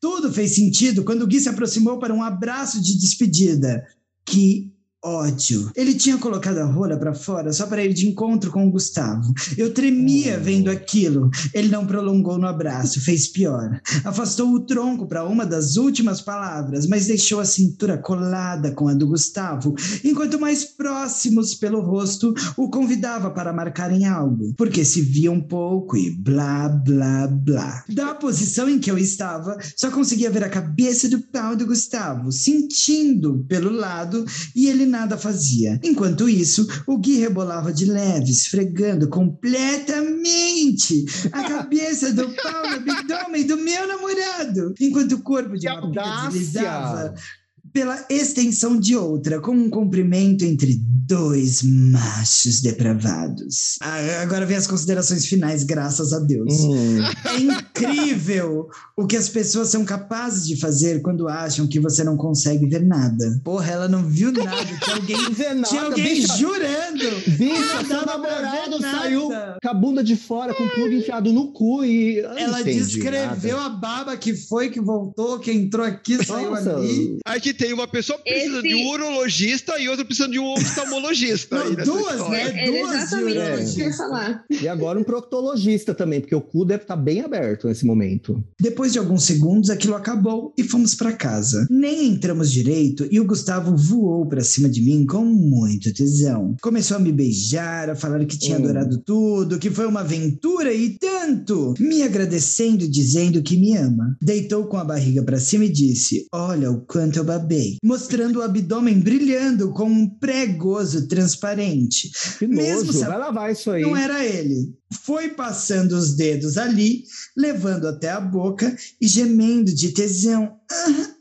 B: Tudo fez sentido quando o Gui se aproximou para um abraço de despedida. Que ódio. Ele tinha colocado a rola para fora só para ir de encontro com o Gustavo. Eu tremia
C: Hum.
B: vendo aquilo. Ele não prolongou no abraço, fez pior. Afastou o tronco para uma das últimas palavras, mas deixou a cintura colada com a do Gustavo, enquanto mais próximos pelo rosto o convidava para marcarem algo, porque se via um pouco e blá blá blá. Da posição em que eu estava, só conseguia ver a cabeça do pau do Gustavo, sentindo pelo lado e ele nada fazia. Enquanto isso, o Gui rebolava de leve, esfregando completamente a [LAUGHS] cabeça do pau no abdômen do meu namorado, enquanto o corpo de uma deslizava pela extensão de outra, com um comprimento entre dois machos depravados. Ah, agora vem as considerações finais, graças a Deus.
C: Hum.
B: É incrível o que as pessoas são capazes de fazer quando acham que você não consegue ver nada. Porra, ela não viu nada. Tinha alguém,
C: vê nada,
B: tinha alguém
C: bicha.
B: jurando.
C: Bicha, seu namorado saiu com a bunda de fora, com o plug enfiado no cu e.
B: Ela descreveu
C: nada.
B: a baba que foi, que voltou, que entrou aqui, saiu
C: Nossa,
B: ali.
A: Aqui tem uma pessoa precisando
D: Esse-
A: de um urologista e outra precisando de um oftalmologista.
B: Não, duas, né?
D: É
B: Duas
D: exatamente
C: é.
D: isso que eu ia falar.
C: E agora um proctologista também, porque o cu deve estar bem aberto nesse momento.
B: Depois de alguns segundos, aquilo acabou e fomos pra casa. Nem entramos direito e o Gustavo voou pra cima de mim com muito tesão. Começou a me beijar, a falar que tinha
C: Hum.
B: adorado tudo, que foi uma aventura e tanto, me agradecendo e dizendo que me ama. Deitou com a barriga pra cima e disse: Olha o quanto eu babei, mostrando o abdômen brilhando com um pré-gozo transparente.
C: Que
B: Mesmo
C: nojo, vai lavar isso aí.
B: Não era ele. Foi passando os dedos ali, levando até a boca e gemendo de tesão. Uma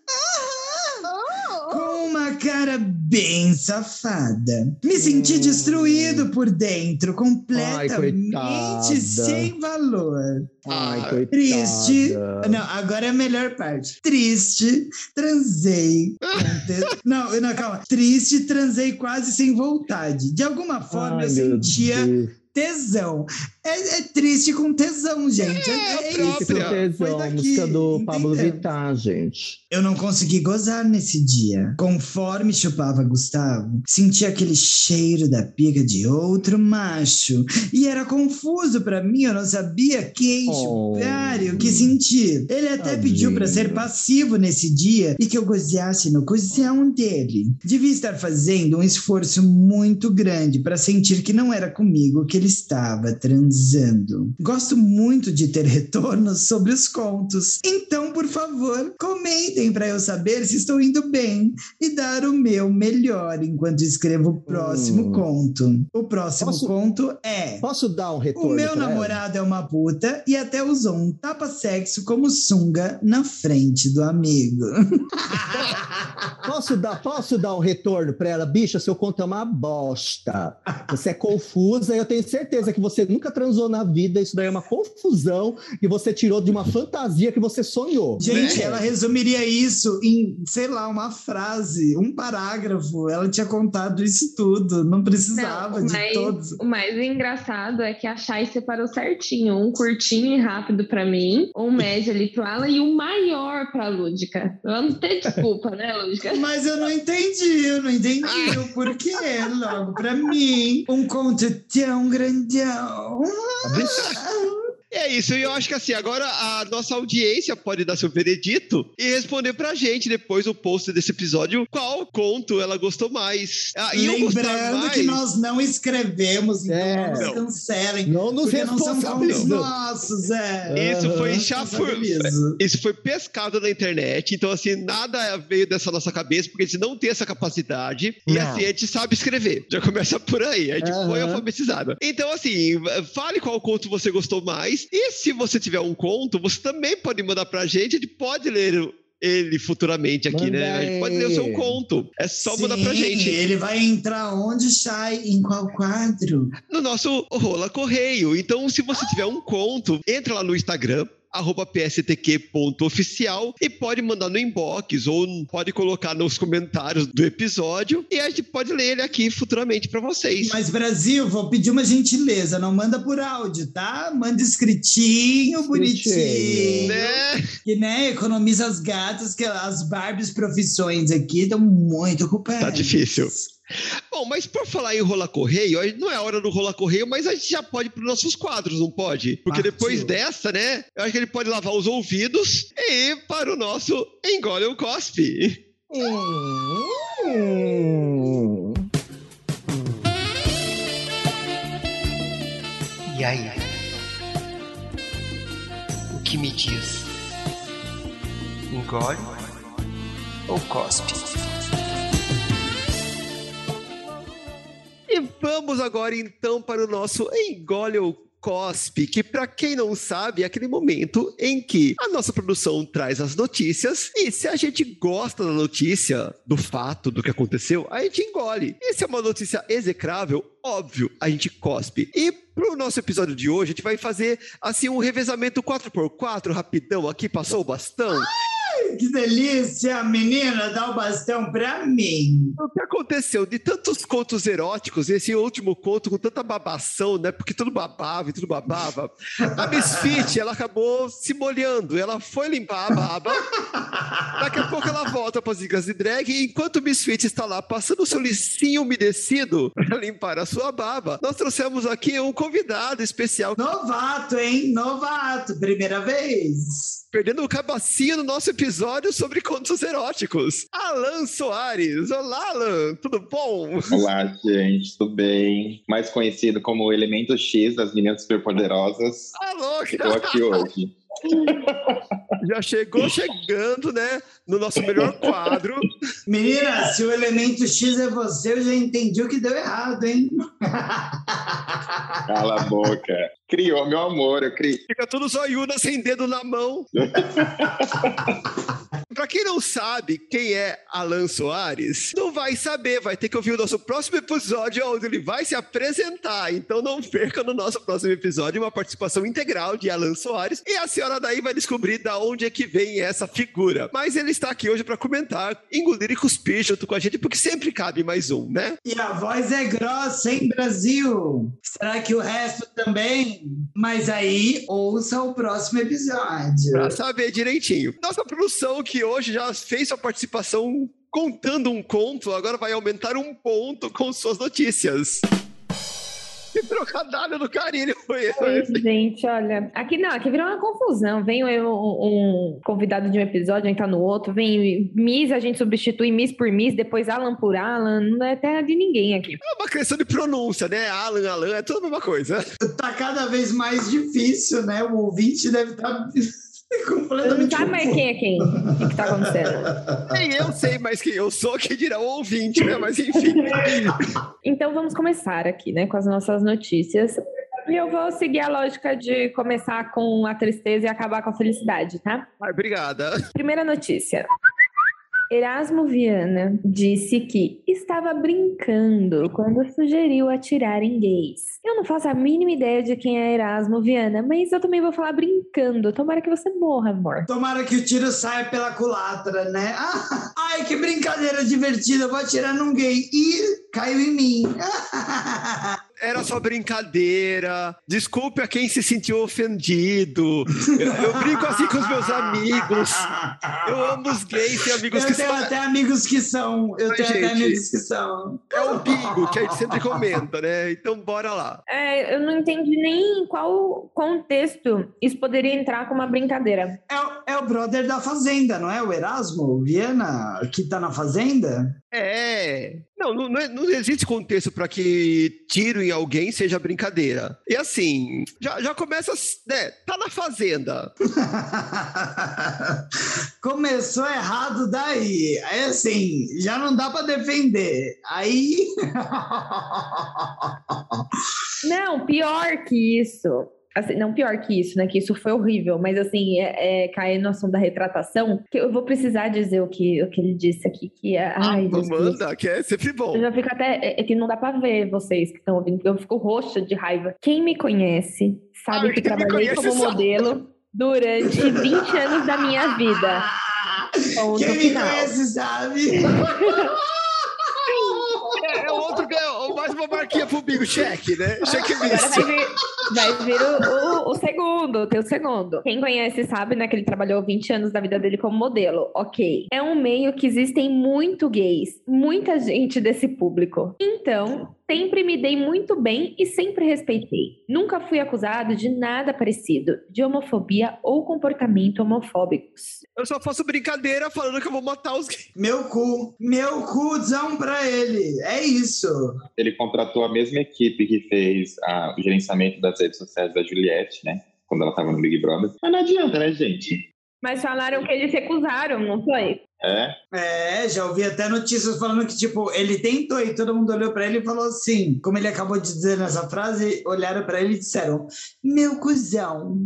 B: cara bem safada. Me senti
C: Hum.
B: destruído por dentro, completamente
C: coitada.
B: sem valor.
C: Ai,
A: Ah,
C: coitada.
B: Triste. Não, agora é a melhor parte. Triste, transei. [LAUGHS] Não, não, calma. Triste, transei quase sem vontade. De alguma forma
C: Ai,
B: eu sentia
C: Deus.
B: tesão. É, é triste com tesão, gente. É, é,
A: É a
B: isso.
C: Esse
A: própria.
C: tesão,
B: Foi daqui,
C: música do Pablo
B: entendeu?
C: Vittar, gente.
B: Eu não consegui gozar nesse dia. Conforme chupava Gustavo, sentia aquele cheiro da pica de outro macho. E era confuso pra mim, eu não sabia quem
C: Oh.
B: chupar e o que sentir. Ele até
C: Tadinho.
B: pediu pra ser passivo nesse dia e que eu gozasse no cuzão dele. Devia estar fazendo um esforço muito grande pra sentir que não era comigo que ele estava transando. Gosto muito de ter retornos sobre os contos. Então, por favor, comentem para eu saber se estou indo bem e dar o meu melhor enquanto escrevo o próximo
C: Hum.
B: conto. O próximo
C: Posso-
B: conto é.
C: Posso dar um retorno?
B: O meu
C: pra ela?
B: namorado é uma puta e até usou um tapa-sexo como sunga na frente do amigo. [LAUGHS]
C: Posso dar, posso dar um retorno pra ela? Bicha, seu conto é uma bosta. Você é confusa e eu tenho certeza que você nunca transou na vida. Isso daí é uma confusão que você tirou de uma fantasia que você sonhou.
B: Gente,
A: Né?
B: ela resumiria isso em, sei lá, uma frase, um parágrafo. Ela tinha contado isso tudo, não precisava
D: Não,
B: de
D: mas
B: todos.
D: O mais engraçado é que a Chay separou certinho. Um curtinho e rápido pra mim, um médio ali pro Alan e um maior pra Lúdica. Eu não tenho desculpa, né, Lúdica? [LAUGHS]
B: Mas eu não entendi, eu não entendi o porquê. Logo pra mim, um conto tão grandão.
A: this É isso, e eu acho que assim, agora a nossa audiência pode dar seu veredito e responder pra gente depois no post desse episódio qual conto ela gostou mais. Ah, e
B: Lembrando
A: mais-
B: que nós não escrevemos, então
C: É.
B: não nos cancelem.
C: Não nos
B: porque não nossos, é.
A: Isso foi chafur... Isso foi pescado na internet, então assim, nada veio dessa nossa cabeça, porque a gente não tem essa capacidade, e
C: Não.
A: assim, a gente sabe escrever, já começa por aí, a gente foi
C: Aham.
A: alfabetizada. Então assim, fale qual conto você gostou mais, e se você tiver um conto, você também pode mandar pra gente, a gente pode ler ele futuramente aqui,
C: Manda
A: né? A gente pode ler o seu
C: aí.
A: conto, é só mandar pra
B: Sim,
A: gente.
B: Ele vai entrar onde, Chay? Em qual quadro?
A: no nosso Rola Correio. Então, se você tiver um conto, entra lá no Instagram, arroba pstq.oficial e pode mandar no inbox ou pode colocar nos comentários do episódio e a gente pode ler ele aqui futuramente para vocês.
B: Mas, Brasil, vou pedir uma gentileza. Não manda por áudio, tá? Manda escritinho, bonitinho.
A: Né?
B: Que, né, economiza as gatas, que as Barbies profissões aqui estão muito ocupadas.
A: Tá difícil. Bom, mas por falar em rola correio, não é a hora do rola correio, mas a gente já pode ir para nossos quadros, não pode? Porque
B: Partiu.
A: depois dessa, né? Eu acho que ele pode lavar os ouvidos e ir para o nosso Engole ou Cospe.
C: Hum.
E: E aí? O que me diz? Engole ou cospe?
A: E vamos agora então para o nosso Engole ou COSP, que para quem não sabe é aquele momento em que a nossa produção traz as notícias e se a gente gosta da notícia, do fato, do que aconteceu, a gente engole. E se é uma notícia execrável, óbvio, a gente cospe. E pro nosso episódio de hoje, a gente vai fazer assim um revezamento 4x4 rapidão aqui, passou o bastão.
B: Que delícia, menina, dá o bastão pra mim.
A: O que aconteceu? De tantos contos eróticos, esse último conto com tanta babação, né? Porque tudo babava e tudo babava. A Misfit, [LAUGHS] ela acabou se molhando. Ela foi limpar a baba. Daqui a pouco ela volta para as dicas de drag. E enquanto o Misfit está lá passando o seu licinho umedecido para limpar a sua baba, nós trouxemos aqui um convidado especial.
B: Novato, hein? Novato. Primeira vez.
A: Perdendo o cabacinho no nosso episódio sobre contos eróticos. Alan Soares. Olá, Alan. Tudo bom?
F: Olá, gente. Tudo bem? Mais conhecido como o Elemento X das Meninas Superpoderosas.
A: Alô,
F: Estou aqui hoje. [LAUGHS]
A: Já chegou chegando, né? No nosso melhor quadro.
B: Menina, se o elemento X é você, eu já entendi o que deu errado, hein?
F: Cala a boca. Criou, meu amor. Eu criei.
A: Fica tudo zoiuda sem dedo na mão. [LAUGHS] Pra quem não sabe quem é Alan Soares, não vai saber, vai ter que ouvir o nosso próximo episódio, onde ele vai se apresentar. Então não perca no nosso próximo episódio uma participação integral de Alan Soares. E a senhora daí vai descobrir da onde é que vem essa figura. Mas ele está aqui hoje para comentar, engolir e cuspir junto com a gente, porque sempre cabe mais um, né?
B: E a voz é grossa, hein, Brasil? Será que o resto também? Mas aí, ouça o próximo episódio.
A: Pra saber direitinho. Nossa produção que hoje já fez sua participação contando um conto, agora vai aumentar um ponto com suas notícias. [LAUGHS] Que trocadilho do carinho foi
D: Oi,
A: esse?
D: gente, olha. Aqui não, aqui virou uma confusão. Vem um, um convidado de um episódio, entra no outro, vem Miss, a gente substitui Miss por Miss, depois Alan por Alan. Não é terra de ninguém aqui.
A: É uma questão de pronúncia, né? Alan, Alan, é tudo a mesma coisa.
B: Tá cada vez mais difícil, né? O ouvinte deve estar
D: Eu não
B: completamente.
D: sabe mais quem é quem. O que, que tá acontecendo?
A: Nem eu sei mais quem eu sou, que dirá o ouvinte, né? Mas enfim.
D: Então vamos começar aqui, né, com as nossas notícias. E eu vou seguir a lógica de começar com a tristeza e acabar com a felicidade, tá?
A: Ai, obrigada.
D: Primeira notícia. Erasmo Viana disse que estava brincando quando sugeriu atirar em gays. Eu não faço a mínima ideia de quem é Erasmo Viana, mas eu também vou falar brincando. Tomara que você morra, amor.
B: Tomara que o tiro saia pela culatra, né? Ah, [LAUGHS] ai, que brincadeira divertida. Eu vou atirar num gay. Ih, caiu em mim. [LAUGHS]
A: Era só brincadeira. Desculpe a quem se sentiu ofendido. Eu, eu brinco assim com os meus amigos. Eu amo os gays, tenho amigos
B: Eu
A: que
B: tenho
A: são.
B: até amigos que são. Eu
A: Ai,
B: tenho até
A: gente.
B: amigos que são.
A: É o bingo que a gente sempre comenta, né? Então bora lá.
D: É, eu não entendi nem em qual contexto isso poderia entrar como uma brincadeira.
B: É, o- é o brother da Fazenda, não é? O Erasmo Viana, que tá na Fazenda?
A: É. Não, não, não é- existe contexto para que tiro em alguém seja brincadeira. E assim, já, já começa, né? Tá na fazenda. [LAUGHS]
B: Começou errado daí. Aí assim, já não dá pra defender. Aí. [LAUGHS]
D: Não, pior que isso. Assim, não pior que isso, né? Que isso foi horrível, mas assim, é, é cair no assunto da retratação, que eu vou precisar dizer o que, o que ele disse aqui, que é. Ai,
A: Ah,
D: Jesus.
A: manda, que é sempre bom.
D: Eu já fico até. É é que não dá pra ver vocês que estão ouvindo, eu fico roxa de raiva. Quem me conhece sabe
A: Ah,
D: que trabalhei como
A: sabe.
D: modelo durante 20 anos da minha vida. [LAUGHS] Ponto
B: Quem me
D: final.
B: conhece sabe. [LAUGHS]
A: É, é outro que [LAUGHS] é uma marquinha pro bingo, cheque, né?
D: Agora
A: Checklist.
D: vai vir, vai vir o, o- o segundo, o segundo. Quem conhece sabe, né, que ele trabalhou 20 anos da vida dele como modelo. Ok. É um meio que existem muito gays, muita gente desse público. Então, sempre me dei muito bem e sempre respeitei. Nunca fui acusado de nada parecido, de homofobia ou comportamento homofóbicos.
A: Eu só faço brincadeira falando que eu vou matar os gays.
B: Meu cu. Meu cuzão pra ele. É isso.
F: Ele contratou a mesma equipe que fez a- o gerenciamento das redes sociais da Juliette, né? Quando ela tava no Big Brother. Mas não adianta, né, gente?
D: Mas falaram que eles recusaram, não foi?
F: É?
B: É, já ouvi até notícias falando que, tipo, ele tentou e todo mundo olhou pra ele e falou assim, como ele acabou de dizer nessa frase, olharam pra ele e disseram, meu cuzão.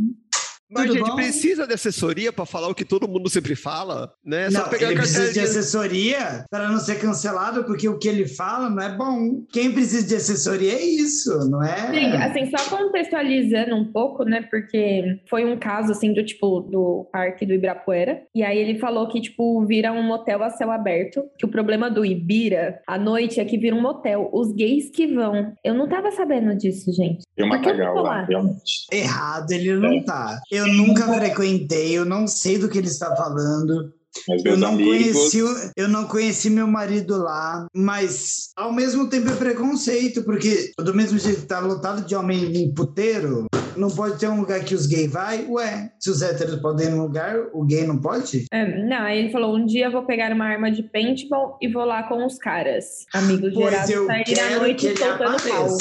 A: Mas
B: Tudo
A: a gente
B: bom?
A: precisa de assessoria pra falar o que todo mundo sempre fala, né? É só
B: Não,
A: pegar
B: ele
A: a
B: precisa de assessoria para não ser cancelado, porque o que ele fala não é bom. Quem precisa de assessoria é isso, não
D: Gente,
B: é?
D: assim, só contextualizando um pouco, né? Porque foi um caso, assim, do tipo, do parque do Ibirapuera. E aí ele falou que, tipo, vira um motel a céu aberto. Que o problema do Ibira, à noite, é que vira um motel. Os gays que vão. Eu não tava sabendo disso, gente.
F: Tem uma
D: vou
F: lá, realmente.
B: Errado, ele não tá. Eu nunca frequentei, eu não sei do que ele está falando.
F: Mas
B: Eu não,
F: amigos.
B: conheci, eu não conheci meu marido lá, mas ao mesmo tempo é preconceito, porque do mesmo jeito que tá lotado de homem em puteiro, não pode ter um lugar que os gays vai? Ué, se os héteros podem ir num lugar, o gay não pode?
D: É, não, aí ele falou: um dia eu vou pegar uma arma de paintball e vou lá com os caras. Amigos
B: Pois
D: gerados
B: eu
D: sair à noite
B: ele
D: soltando pau.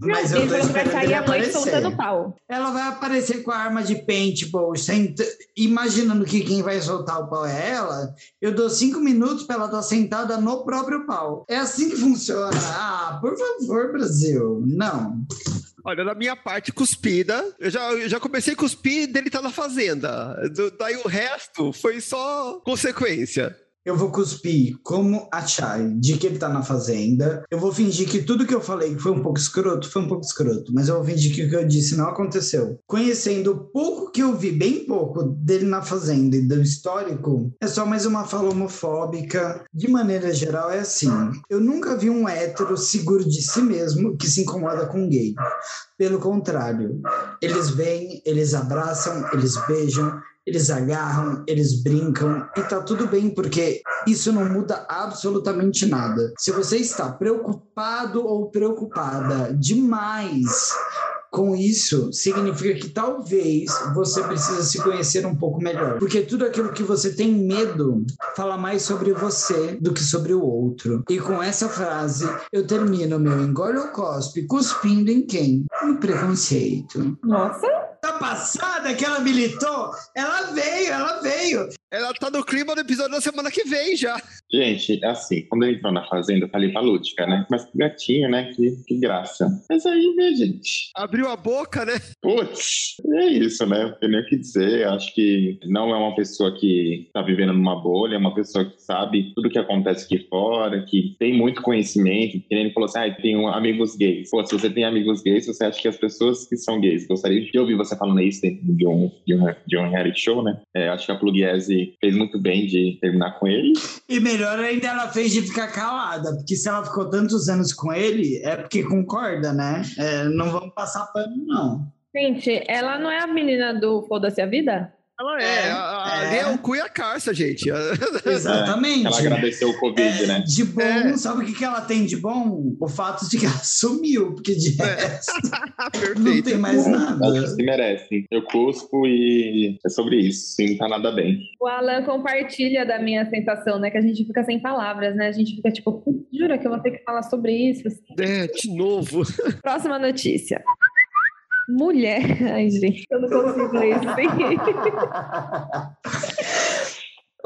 B: Mas eu tô
D: vai sair à noite soltando pau.
B: Ela vai aparecer com a arma de paintball, senta- imaginando que quem vai soltar o pau é ela. Eu dou cinco minutos para ela estar sentada no próprio pau. É assim que funciona. Ah, por favor, Brasil. Não.
A: Olha, na minha parte, cuspida. Eu já, eu já comecei a cuspir dele tá na fazenda. Do- daí o resto foi só consequência.
B: Eu vou cuspir como a Chai, de que ele tá na fazenda. Eu vou fingir que tudo que eu falei foi um pouco escroto, foi um pouco escroto. Mas eu vou fingir que o que eu disse não aconteceu. Conhecendo o pouco que eu vi, bem pouco, dele na fazenda e do histórico, é só mais uma fala homofóbica. De maneira geral, é assim. Eu nunca vi um hétero seguro de si mesmo que se incomoda com um gay. Pelo contrário, eles vêm, eles abraçam, eles beijam, eles agarram, eles brincam e tá tudo bem, porque isso não muda absolutamente nada. Se você está preocupado ou preocupada demais com isso, significa que talvez você precisa se conhecer um pouco melhor. Porque tudo aquilo que você tem medo fala mais sobre você do que sobre o outro. E com essa frase, eu termino meu engole ou cospe cuspindo em quem? No preconceito.
D: Nossa,
B: Tá passada que ela militou? Ela veio, ela veio.
A: Ela tá no clima do episódio da semana que vem já.
F: Gente, assim, quando ele entrou na fazenda, eu falei pra Lúdica, né? Mas que gatinho, né? Que, que graça. Mas aí, né, gente?
A: Abriu a boca, né?
F: Putz, é isso, né? Não tem nem o que dizer. Eu Acho que não é uma pessoa que tá vivendo numa bolha, é uma pessoa que sabe tudo que acontece aqui fora, que tem muito conhecimento. Que nem ele falou assim: ah, tenho amigos gays. Pô, se você tem amigos gays, você acha que as pessoas que são gays, gostaria de ouvir você falando isso dentro de um, de um, de um reality show, né? É, acho que a Fez muito bem de terminar com ele.
B: E melhor ainda ela fez de ficar calada, porque se ela ficou tantos anos com ele, é porque concorda, né? É, não vamos passar pano, não.
D: gente, ela não é a menina do Foda-se a Vida?
A: Ela é.
B: É,
A: a-
B: é.
A: é o cu e a carça, gente. [LAUGHS]
B: Exatamente.
F: Ela agradeceu o Covid, né?
B: De bom,
A: É.
B: sabe o que, que ela tem de bom? O fato de que ela [LAUGHS] sumiu, porque de
A: É.
B: resto [LAUGHS] não
A: Perfeito.
B: tem mais nada.
F: Que se merecem. Eu cuspo e é sobre isso. Sim, tá nada bem.
D: O Alan compartilha da minha sensação, né? Que a gente fica sem palavras, né? A gente fica tipo, "Putz, jura que eu vou ter que falar sobre isso?
A: É, de novo.
D: Próxima notícia. Mulher. [LAUGHS] Ai, gente, eu não consigo ler isso. [LAUGHS]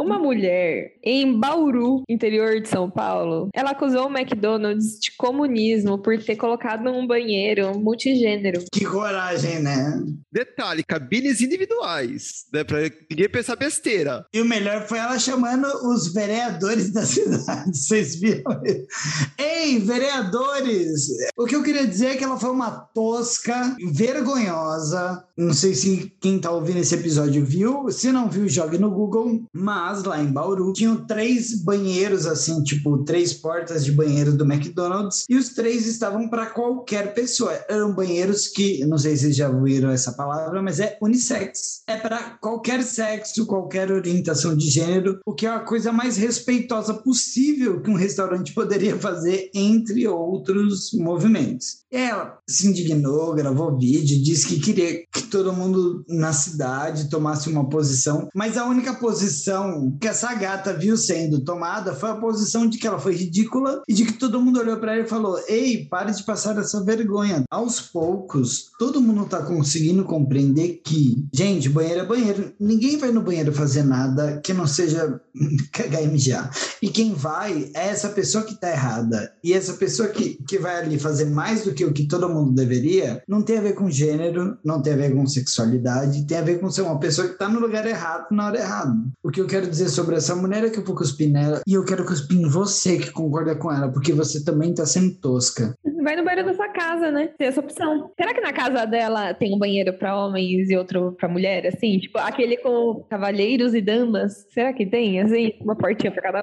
D: Uma mulher em Bauru, interior de São Paulo, ela acusou o McDonald's de comunismo por ter colocado um banheiro multigênero.
B: Que coragem, né?
A: Detalhe, cabines individuais, né? Pra ninguém pensar besteira.
B: E o melhor foi ela chamando os vereadores da [LAUGHS] cidade. Vocês viram? Ei, vereadores! O que eu queria dizer é que ela foi uma tosca, vergonhosa. Não sei se quem tá ouvindo esse episódio viu. Se não viu, jogue no Google. Mas lá em Bauru tinham três banheiros, assim, tipo, três portas de banheiro do McDonald's. E os três estavam para qualquer pessoa. Eram banheiros que, não sei se vocês já ouviram essa palavra, mas é unissex. É para qualquer sexo, qualquer orientação de gênero, o que é a coisa mais respeitosa possível que um restaurante poderia fazer, entre outros movimentos. Ela se indignou, gravou vídeo, disse que queria que todo mundo na cidade tomasse uma posição, mas a única posição que essa gata viu sendo tomada foi a posição de que ela foi ridícula e de que todo mundo olhou para ela e falou: Ei, pare de passar essa vergonha. Aos poucos, todo mundo tá conseguindo compreender que, gente, banheiro é banheiro. Ninguém vai no banheiro fazer nada que não seja [LAUGHS] KMGA. E quem vai é essa pessoa que tá errada. E essa pessoa que, que vai ali fazer mais do que o que todo mundo deveria, não tem a ver com gênero, não tem a ver com sexualidade, tem a ver com ser uma pessoa que tá no lugar errado na hora errada. O que eu quero dizer sobre essa mulher é que eu vou cuspir nela e eu quero cuspir em você que concorda com ela, porque você também tá sendo tosca.
D: Vai no banheiro da sua casa, né? Tem essa opção. Será que na casa dela tem um banheiro pra homens e outro pra mulher, assim? Tipo, aquele com cavalheiros e damas? Será que tem, assim? Uma portinha pra cada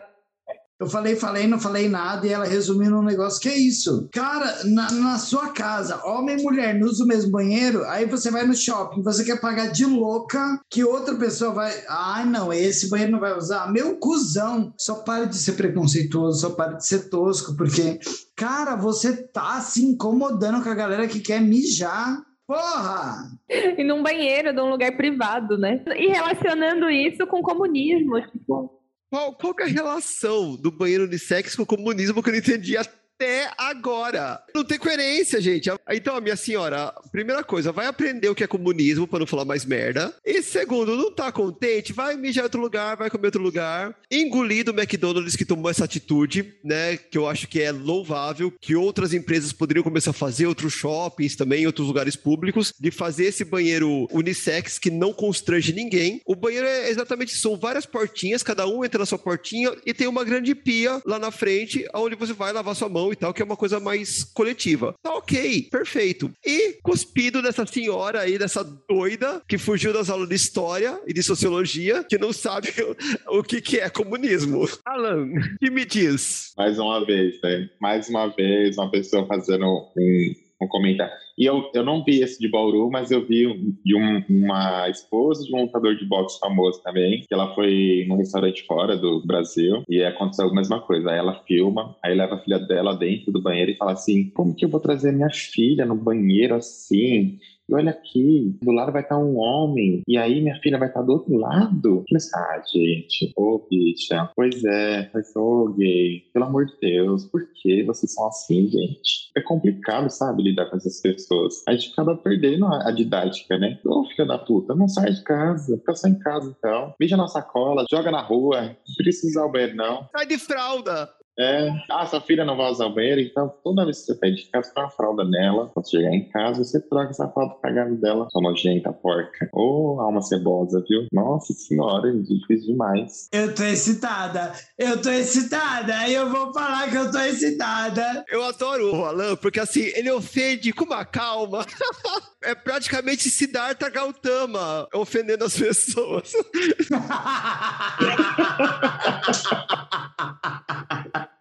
B: Eu falei, falei, não falei nada e ela resumiu num negócio que é isso. Cara, na, na sua casa, homem e mulher não usam o mesmo banheiro, aí você vai no shopping, você quer pagar de louca que outra pessoa vai. Ai, não, esse banheiro não vai usar. Meu cuzão, só pare de ser preconceituoso, só pare de ser tosco, porque, cara, você tá se incomodando com a galera que quer mijar. Porra!
D: E num banheiro, de um lugar privado, né? E relacionando isso com comunismo. Tipo,
A: Qual, qual é a relação do banheiro unissex com o comunismo que eu não entendi agora? Não tem coerência, gente. Então, minha senhora, primeira coisa, vai aprender o que é comunismo para não falar mais merda. E segundo, não tá contente, vai mijar em outro lugar, vai comer outro lugar. Engolir do McDonald's que tomou essa atitude, né? Que eu acho que é louvável, que outras empresas poderiam começar a fazer, outros shoppings também, outros lugares públicos, de fazer esse banheiro unissex que não constrange ninguém. O banheiro é exatamente são várias portinhas, cada um entra na sua portinha e tem uma grande pia lá na frente, onde você vai lavar sua mão e tal, que é uma coisa mais coletiva. Tá ok, perfeito. E cuspido dessa senhora aí, dessa doida que fugiu das aulas de história e de sociologia, que não sabe o, [LAUGHS] o que, que é comunismo. Alan, que me diz?
F: Mais uma vez, né? Mais uma vez, uma pessoa fazendo um, um comentário. E eu, eu não vi esse de Bauru, mas eu vi de um- uma esposa de um lutador de boxe famoso também, que ela foi num restaurante fora do Brasil e aconteceu a mesma coisa. Aí ela filma, aí leva a filha dela dentro do banheiro e fala assim: como que eu vou trazer minha filha no banheiro assim? E olha aqui, do lado vai estar um homem, e aí minha filha vai estar do outro lado. Mas, ah, gente, ô bicha, pois é, mas ô gay, pelo amor de Deus, por que vocês são assim, gente? É complicado, sabe, lidar com essas pessoas. A gente acaba perdendo a, a didática, né? Ô, filha da puta, não sai de casa, fica só em casa então. Beija na sacola, joga na rua, não precisa usar o banheiro, não.
A: Sai de fralda!
F: É, ah, sua filha não vai usar o banheiro, então toda vez que você pede de casa, põe uma fralda nela. Quando chegar em casa, você troca essa fralda cagada dela. Sua nojenta, porca. Ô, alma cebosa, viu? Nossa senhora, é difícil demais.
B: Eu tô excitada, eu tô excitada, e eu vou falar que eu tô excitada.
A: Eu adoro o Alan, porque assim, ele ofende com uma calma. [LAUGHS] É praticamente Siddhartha Gautama ofendendo as pessoas. [LAUGHS] [LAUGHS]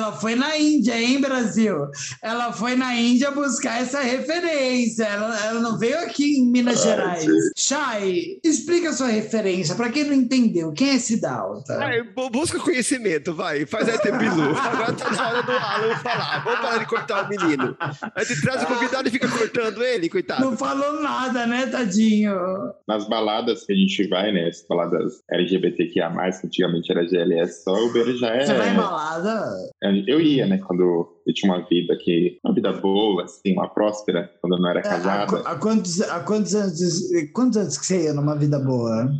B: Ela foi na Índia, hein, Brasil? Ela foi na Índia buscar essa referência. Ela, ela não veio aqui em Minas
F: Ah,
B: Gerais.
F: sim.
B: Chay, explica a sua referência. Pra quem não entendeu, quem é Sidalta?
A: Vai, bu- busca conhecimento, vai. Faz aí teu bilu. Agora tá na hora do Alan falar. Vamos parar de cortar o menino. A gente traz o convidado e fica cortando ele, coitado.
B: Não falou nada, né, tadinho?
F: Nas baladas que a gente vai, né? As baladas LGBTQIA, que antigamente era GLS, só o Beiro já é.
B: Você vai em balada?
F: Eu ia, né? Quando eu tinha uma vida que. Uma vida boa, assim, uma próspera, quando eu não era
B: É, Há,
F: casada.
B: há quantos, há quantos anos, quantos anos que você ia numa vida boa?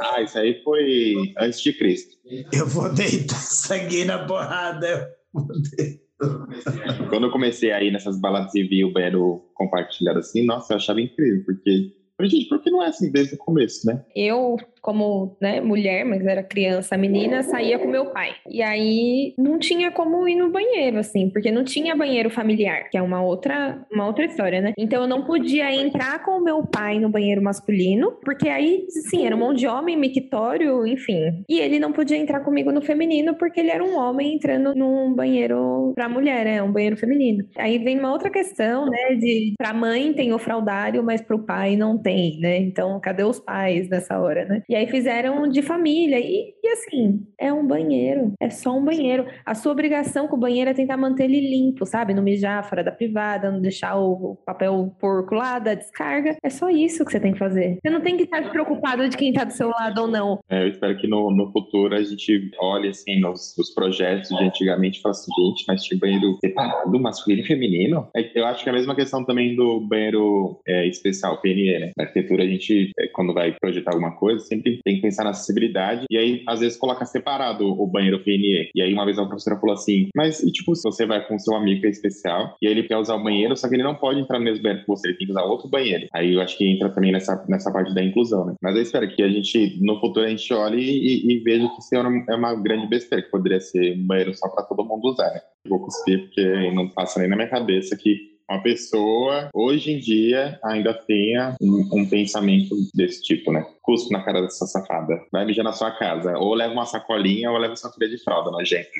F: Ah, isso aí foi antes de Cristo.
B: Eu vou deitar [LAUGHS] sangue na porrada. eu vou deitar.
F: Quando eu comecei a ir nessas baladas e vi o banheiro compartilhado assim, nossa, eu achava incrível, porque. Gente, por que não é assim desde o começo, né?
D: Eu, como né, mulher, mas era criança, menina, saía com meu pai. E aí não tinha como ir no banheiro, assim, porque não tinha banheiro familiar, que é uma outra, uma outra história, né? Então eu não podia entrar com o meu pai no banheiro masculino, porque aí, sim, era um monte de homem, mictório, enfim. E ele não podia entrar comigo no feminino, porque ele era um homem entrando num banheiro pra mulher, é um banheiro feminino. Aí vem uma outra questão, né, de pra mãe tem o fraldário, mas pro pai não tem, né? Então, cadê os pais nessa hora, né? E aí fizeram de família. E, e assim, é um banheiro. É só um banheiro. A sua obrigação com o banheiro é tentar manter ele limpo, sabe? Não mijar fora da privada, não deixar o papel porco lá da descarga. É só isso que você tem que fazer. Você não tem que estar preocupado de quem tá do seu lado ou não.
F: É, eu espero que no, no futuro a gente olhe assim nos, nos projetos de antigamente e fale assim, gente, mas tinha banheiro separado, masculino e feminino? É, eu acho que é a mesma questão também do banheiro é, especial, PNE, né? Na arquitetura a gente, é, quando vai projetar alguma coisa, sempre tem que pensar na acessibilidade e aí às vezes coloca separado o banheiro PNE. E aí uma vez uma professora falou assim, mas e tipo, se você vai com seu amigo é especial e ele quer usar o banheiro, só que ele não pode entrar no mesmo banheiro que você, ele tem que usar outro banheiro. Aí eu acho que entra também nessa, nessa parte da inclusão, né? Mas eu espero que a gente, no futuro, a gente olhe e, e veja que isso é uma, é uma grande besteira, que poderia ser um banheiro só para todo mundo usar, né? Eu vou cuspir porque não passa nem na minha cabeça que uma pessoa, hoje em dia, ainda tenha um, um, pensamento desse tipo, né? Cuspo na cara dessa safada. Vai mijar na sua casa. Ou leva uma sacolinha ou leva sua filha de fralda nojenta.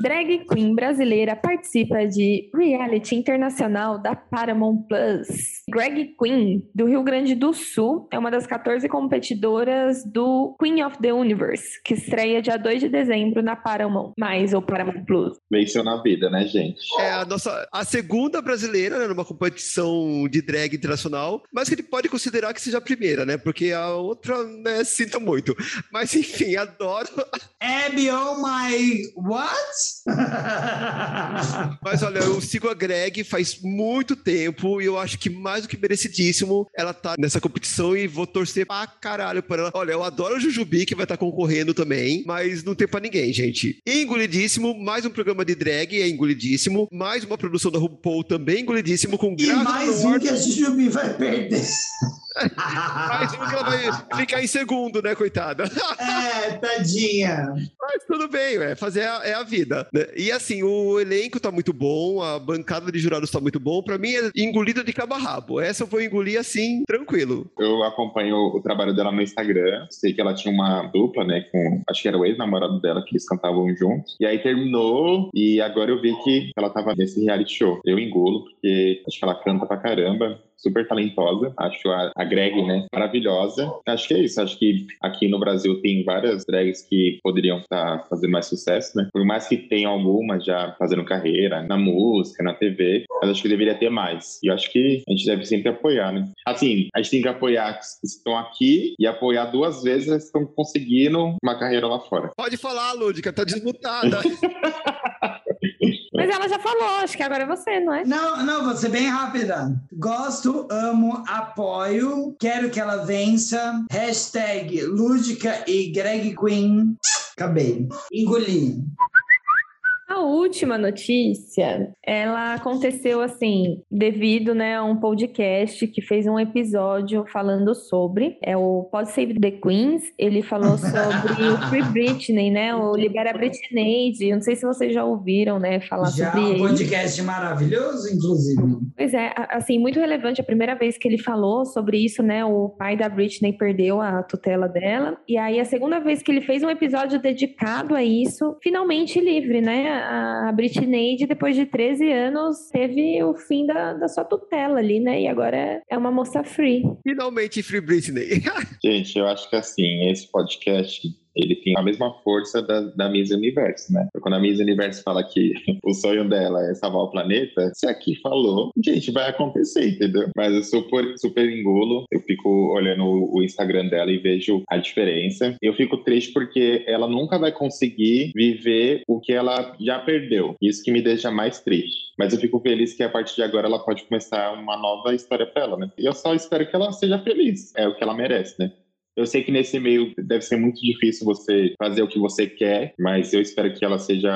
D: Drag queen brasileira participa de reality internacional da Paramount Plus. Drag Queen do Rio Grande do Sul é uma das 14 competidoras do Queen of the Universe, que estreia dia 2 de dezembro na Paramount, mais ou Paramount Plus.
F: Venceu na vida, né, gente?
A: É a nossa a segunda brasileira né, numa competição de drag internacional, mas que ele pode considerar que seja a primeira, né? Porque a outra, né, sinto muito. Mas enfim, adoro.
B: Abby, oh my what? [LAUGHS]
A: Mas olha, eu sigo a Greg faz muito tempo e eu acho que mais do que merecidíssimo ela tá nessa competição e vou torcer pra caralho por ela. Olha, eu adoro a Jujubi, que vai estar tá concorrendo também, mas não tem pra ninguém, gente. Engolidíssimo, mais um programa de drag é engolidíssimo, mais uma produção da RuPaul também engolidíssimo, com
B: E mais um que a Jujubi vai perder. [LAUGHS]
A: mais um que ela vai ficar em segundo, né, coitada?
B: é, tadinha. [LAUGHS]
A: Mas tudo bem, é, fazer a, é a vida. Né? E assim, o elenco tá muito bom, a bancada de jurados tá muito bom. Pra mim é engolida de cabo a rabo. Essa eu vou engolir assim, tranquilo.
F: Eu acompanho o trabalho dela no Instagram. Sei que ela tinha uma dupla, né? Com. Acho que era o ex-namorado dela, que eles cantavam juntos. E aí terminou, e agora eu vi que ela tava nesse reality show. Eu engulo, porque acho que ela canta pra caramba super talentosa. Acho a, a Greg, né, maravilhosa. Acho que é isso. Acho que aqui no Brasil tem várias drags que poderiam estar tá fazendo mais sucesso, né? Por mais que tenham algumas já fazendo carreira na música, na TV, mas acho que deveria ter mais. E eu acho que a gente deve sempre apoiar, né? Assim, a gente tem que apoiar que estão aqui e apoiar duas vezes que estão conseguindo uma carreira lá fora.
A: Pode falar, Lúdica, tá desmutada. [LAUGHS]
D: Mas ela já falou, acho que agora é você, não é?
B: Não, não, vou ser bem rápida. Gosto, amo, apoio, quero que ela vença. Hashtag Lúdica e Greg Queen. Acabei. Engoli.
D: A última notícia, ela aconteceu assim, devido né, a um podcast que fez um episódio falando sobre, é o Pod Save the Queens, ele falou sobre o [LAUGHS] Free Britney, né, o Libera Britney, eu não sei se vocês já ouviram, né, falar
B: já
D: sobre
B: um podcast maravilhoso, inclusive.
D: Pois é, assim, muito relevante, a primeira vez que ele falou sobre isso, né, o pai da Britney perdeu a tutela dela, e aí a segunda vez que ele fez um episódio dedicado a isso, finalmente livre, né, a Britney, depois de 13 anos, teve o fim da, da sua tutela ali, né? E agora é uma moça free.
A: Finalmente free Britney. [LAUGHS]
F: Gente, eu acho que assim, esse podcast ele tem a mesma força da, da Miss Universo, né? Quando a Miss Universo fala que [LAUGHS] o sonho dela é salvar o planeta, se aqui falou, gente, vai acontecer, entendeu? Mas eu super, super engulo, eu fico olhando o Instagram dela e vejo a diferença. Eu fico triste porque ela nunca vai conseguir viver o que ela já perdeu. Isso que me deixa mais triste. Mas eu fico feliz que a partir de agora ela pode começar uma nova história para ela, né? E eu só espero que ela seja feliz. É o que ela merece, né? Eu sei que nesse meio deve ser muito difícil você fazer o que você quer, mas eu espero que ela seja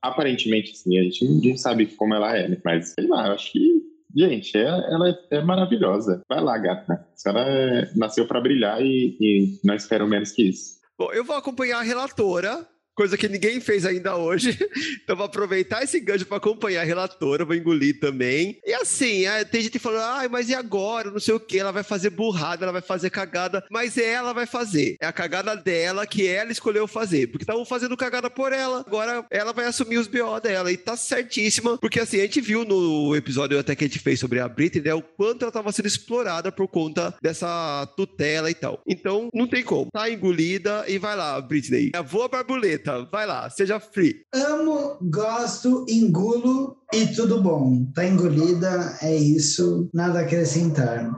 F: aparentemente sim. A gente não sabe como ela é, né? mas sei lá, eu acho que Gente, ela é, maravilhosa. Vai lá, gata. Ela é, nasceu para brilhar e, e não espero menos que isso.
A: Bom, eu vou acompanhar a relatora coisa que ninguém fez ainda hoje. [LAUGHS] Então vou aproveitar esse gancho para acompanhar a relatora, vou engolir também. E assim, é, tem gente falando, ai, mas e agora? Não sei o que, ela vai fazer burrada, ela vai fazer cagada, mas ela vai fazer. É a cagada dela que ela escolheu fazer, porque estavam fazendo cagada por ela. Agora ela vai assumir os BO dela e tá certíssima, porque assim, a gente viu no episódio até que a gente fez sobre a Britney, né, o quanto ela estava sendo explorada por conta dessa tutela e tal. Então, não tem como. Tá engolida e vai lá, Britney. Voa borboleta, vai lá, seja free.
B: Amo, gosto, engulo e tudo bom. Tá engolida, é isso. Nada a acrescentar.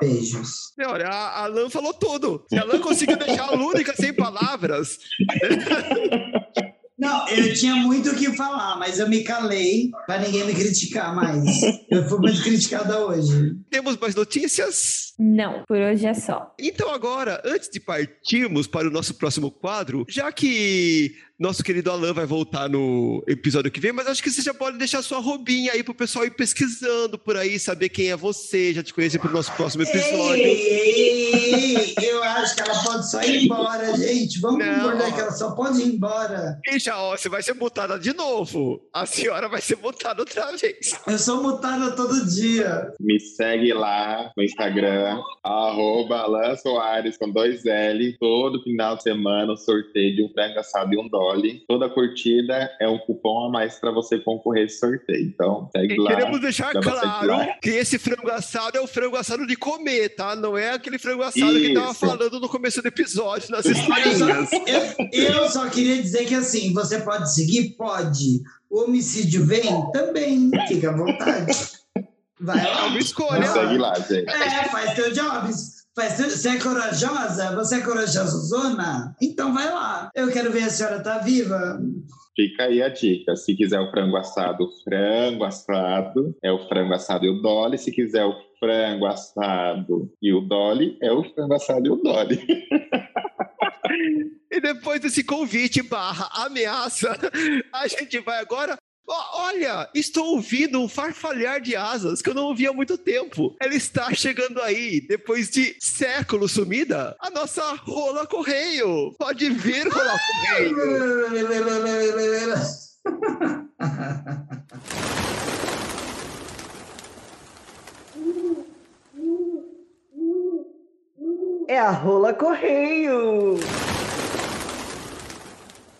B: Beijos.
A: Meu, olha, a, a Lan falou tudo. Se a Lan conseguiu deixar a Lúdica sem palavras, [LAUGHS]
B: Não, eu tinha muito o que falar, mas eu me calei para ninguém me criticar mais. Eu fui muito criticada hoje.
A: temos mais notícias?
D: Não, por hoje é só.
A: Então agora, antes de partirmos para o nosso próximo quadro, já que nosso querido Alan vai voltar no episódio que vem, mas acho que você já pode deixar sua robinha aí pro pessoal ir pesquisando por aí, saber quem é você, já te conhecer pro nosso próximo episódio.
B: Ei, ei, eu acho que ela pode só ir embora, gente. Vamos
A: Não.
B: concordar que ela só pode ir embora.
A: E já, ó, você vai ser mutada de novo. A senhora vai ser mutada outra vez.
B: Eu sou mutada todo dia.
F: Me segue lá no Instagram, arroba Alan Soares com dois L. Todo final de semana sorteio de um frango assado e um Dolly. Toda curtida é um cupom a mais para você concorrer esse sorteio. Então, segue
A: E
F: lá.
A: queremos deixar claro que esse frango assado é o frango assado de comer, tá? Não é aquele frango assado que tava
F: Isso.
A: falando no começo do episódio, nas historinhas.
B: Eu, eu só queria dizer que assim, você pode seguir? Pode. O homicídio vem? Também. Fica à vontade. Vai
A: É
B: lá.
A: uma escolha.
F: segue lá, gente.
B: É, faz teu jobs. Faz teu... Você é corajosa? Você é corajosona? Então vai lá. Eu quero ver a senhora tá viva.
F: Fica aí a dica. Se quiser o frango assado, frango assado é o frango assado e o Dolly. Se quiser o frango assado e o Dolly, é o frango assado e o Dolly. [LAUGHS]
A: E depois desse convite barra ameaça, a gente vai agora. Olha, estou ouvindo um farfalhar de asas que eu não ouvi há muito tempo. Ela está chegando aí, depois de séculos sumida, a nossa rola correio. Pode vir, rola correio.
G: É a rola correio.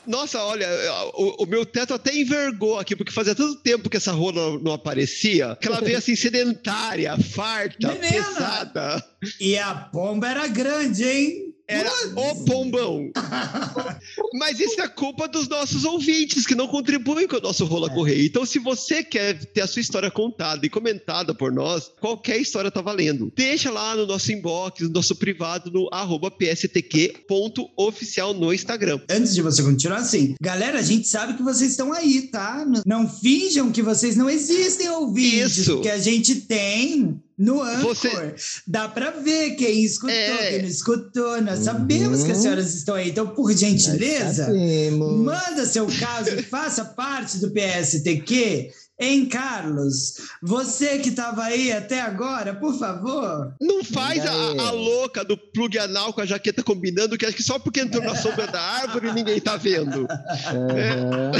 A: Nossa, olha, o, o meu teto até envergou aqui, porque fazia tanto tempo que essa rola não aparecia, que ela veio assim [LAUGHS] sedentária, farta,
B: Menina!
A: pesada.
B: E a pomba era grande, hein?
A: Era o pombão. [LAUGHS] Mas isso é culpa dos nossos ouvintes que não contribuem com o nosso Rola Correio. Então, se você quer ter a sua história contada e comentada por nós, qualquer história tá valendo. Deixa lá no nosso inbox, no nosso privado, no arroba pstq.oficial no Instagram.
B: Antes de você continuar assim, galera, a gente sabe que vocês estão aí, tá? Não finjam que vocês não existem ouvintes,
A: Isso.
B: porque a gente tem no Anchor.
A: Você-
B: Dá pra ver quem escutou,
A: É.
B: quem não escutou. Nós sabemos que as senhoras estão aí. Então, por gentileza, manda seu caso e [LAUGHS] faça parte do PSTQ. Hein, Carlos? Você que estava aí até agora, por favor.
A: Não faz a, a louca do plug anal com a jaqueta combinando, que acho que só porque entrou na sombra da árvore ninguém tá vendo.
C: Aham.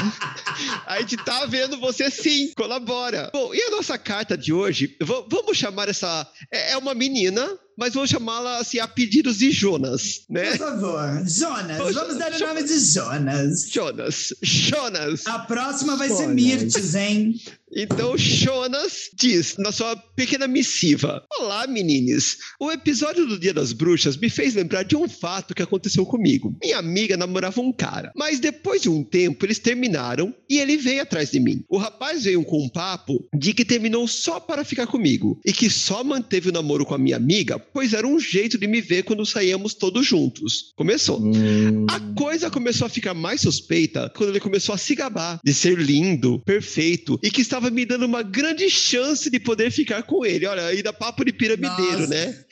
A: A gente tá vendo você sim, colabora. Bom, e a nossa carta de hoje? Va- vamos chamar essa. É é uma menina, mas vamos chamá-la assim, a pedidos de Jonas, né?
B: Por favor. Jonas, vamos dar o nome de Jonas.
A: Jonas. Jonas.
B: A próxima vai ser
C: Jonas.
B: Mirtes, hein?
A: Então, Jonas diz na sua pequena missiva: Olá, menines. O episódio do Dia das Bruxas me fez lembrar de um fato que aconteceu comigo. Minha amiga namorava um cara, mas depois de um tempo eles terminaram e ele veio atrás de mim. O rapaz veio com um papo de que terminou só para ficar comigo e que só manteve o namoro com a minha amiga, pois era um jeito de me ver quando saíamos todos juntos. Começou.
C: Hum.
A: A coisa começou a ficar mais suspeita quando ele começou a se gabar de ser lindo, perfeito e que estava me dando uma grande chance de poder ficar com ele. Olha, ainda papo de piramideiro,
B: Nossa.
A: né?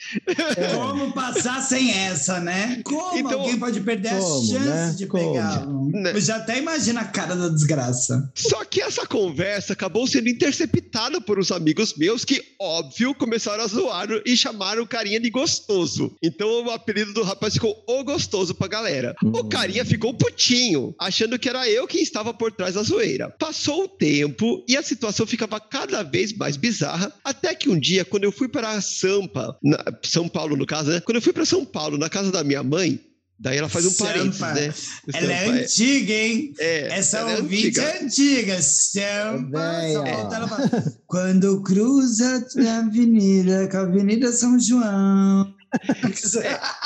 B: Como passar sem essa, né? Como
A: Então,
B: alguém pode perder
C: como,
B: a chance
C: né?
B: de
C: Como?
A: Né?
B: Eu já até imagino a cara da desgraça.
A: Só que essa conversa acabou sendo interceptada por uns amigos meus que, óbvio, começaram a zoar e chamaram o carinha de gostoso. Então o apelido do rapaz ficou o gostoso pra galera. O
C: Hum.
A: carinha ficou putinho, achando que era eu quem estava por trás da zoeira. Passou o tempo e a situação ficava cada vez mais bizarra, até que um dia, quando eu fui para Sampa, na- São Paulo no caso, né? Quando eu fui para São Paulo, na casa da minha mãe, daí ela faz um
B: Sampa.
A: parênteses, né?
B: Ela é
A: Sampa,
B: antiga, hein?
A: é,
B: Essa
A: ela é
B: ouvinte
A: antiga.
B: é antiga. Sampa, ela falar, Quando cruza a avenida, com a Avenida São João.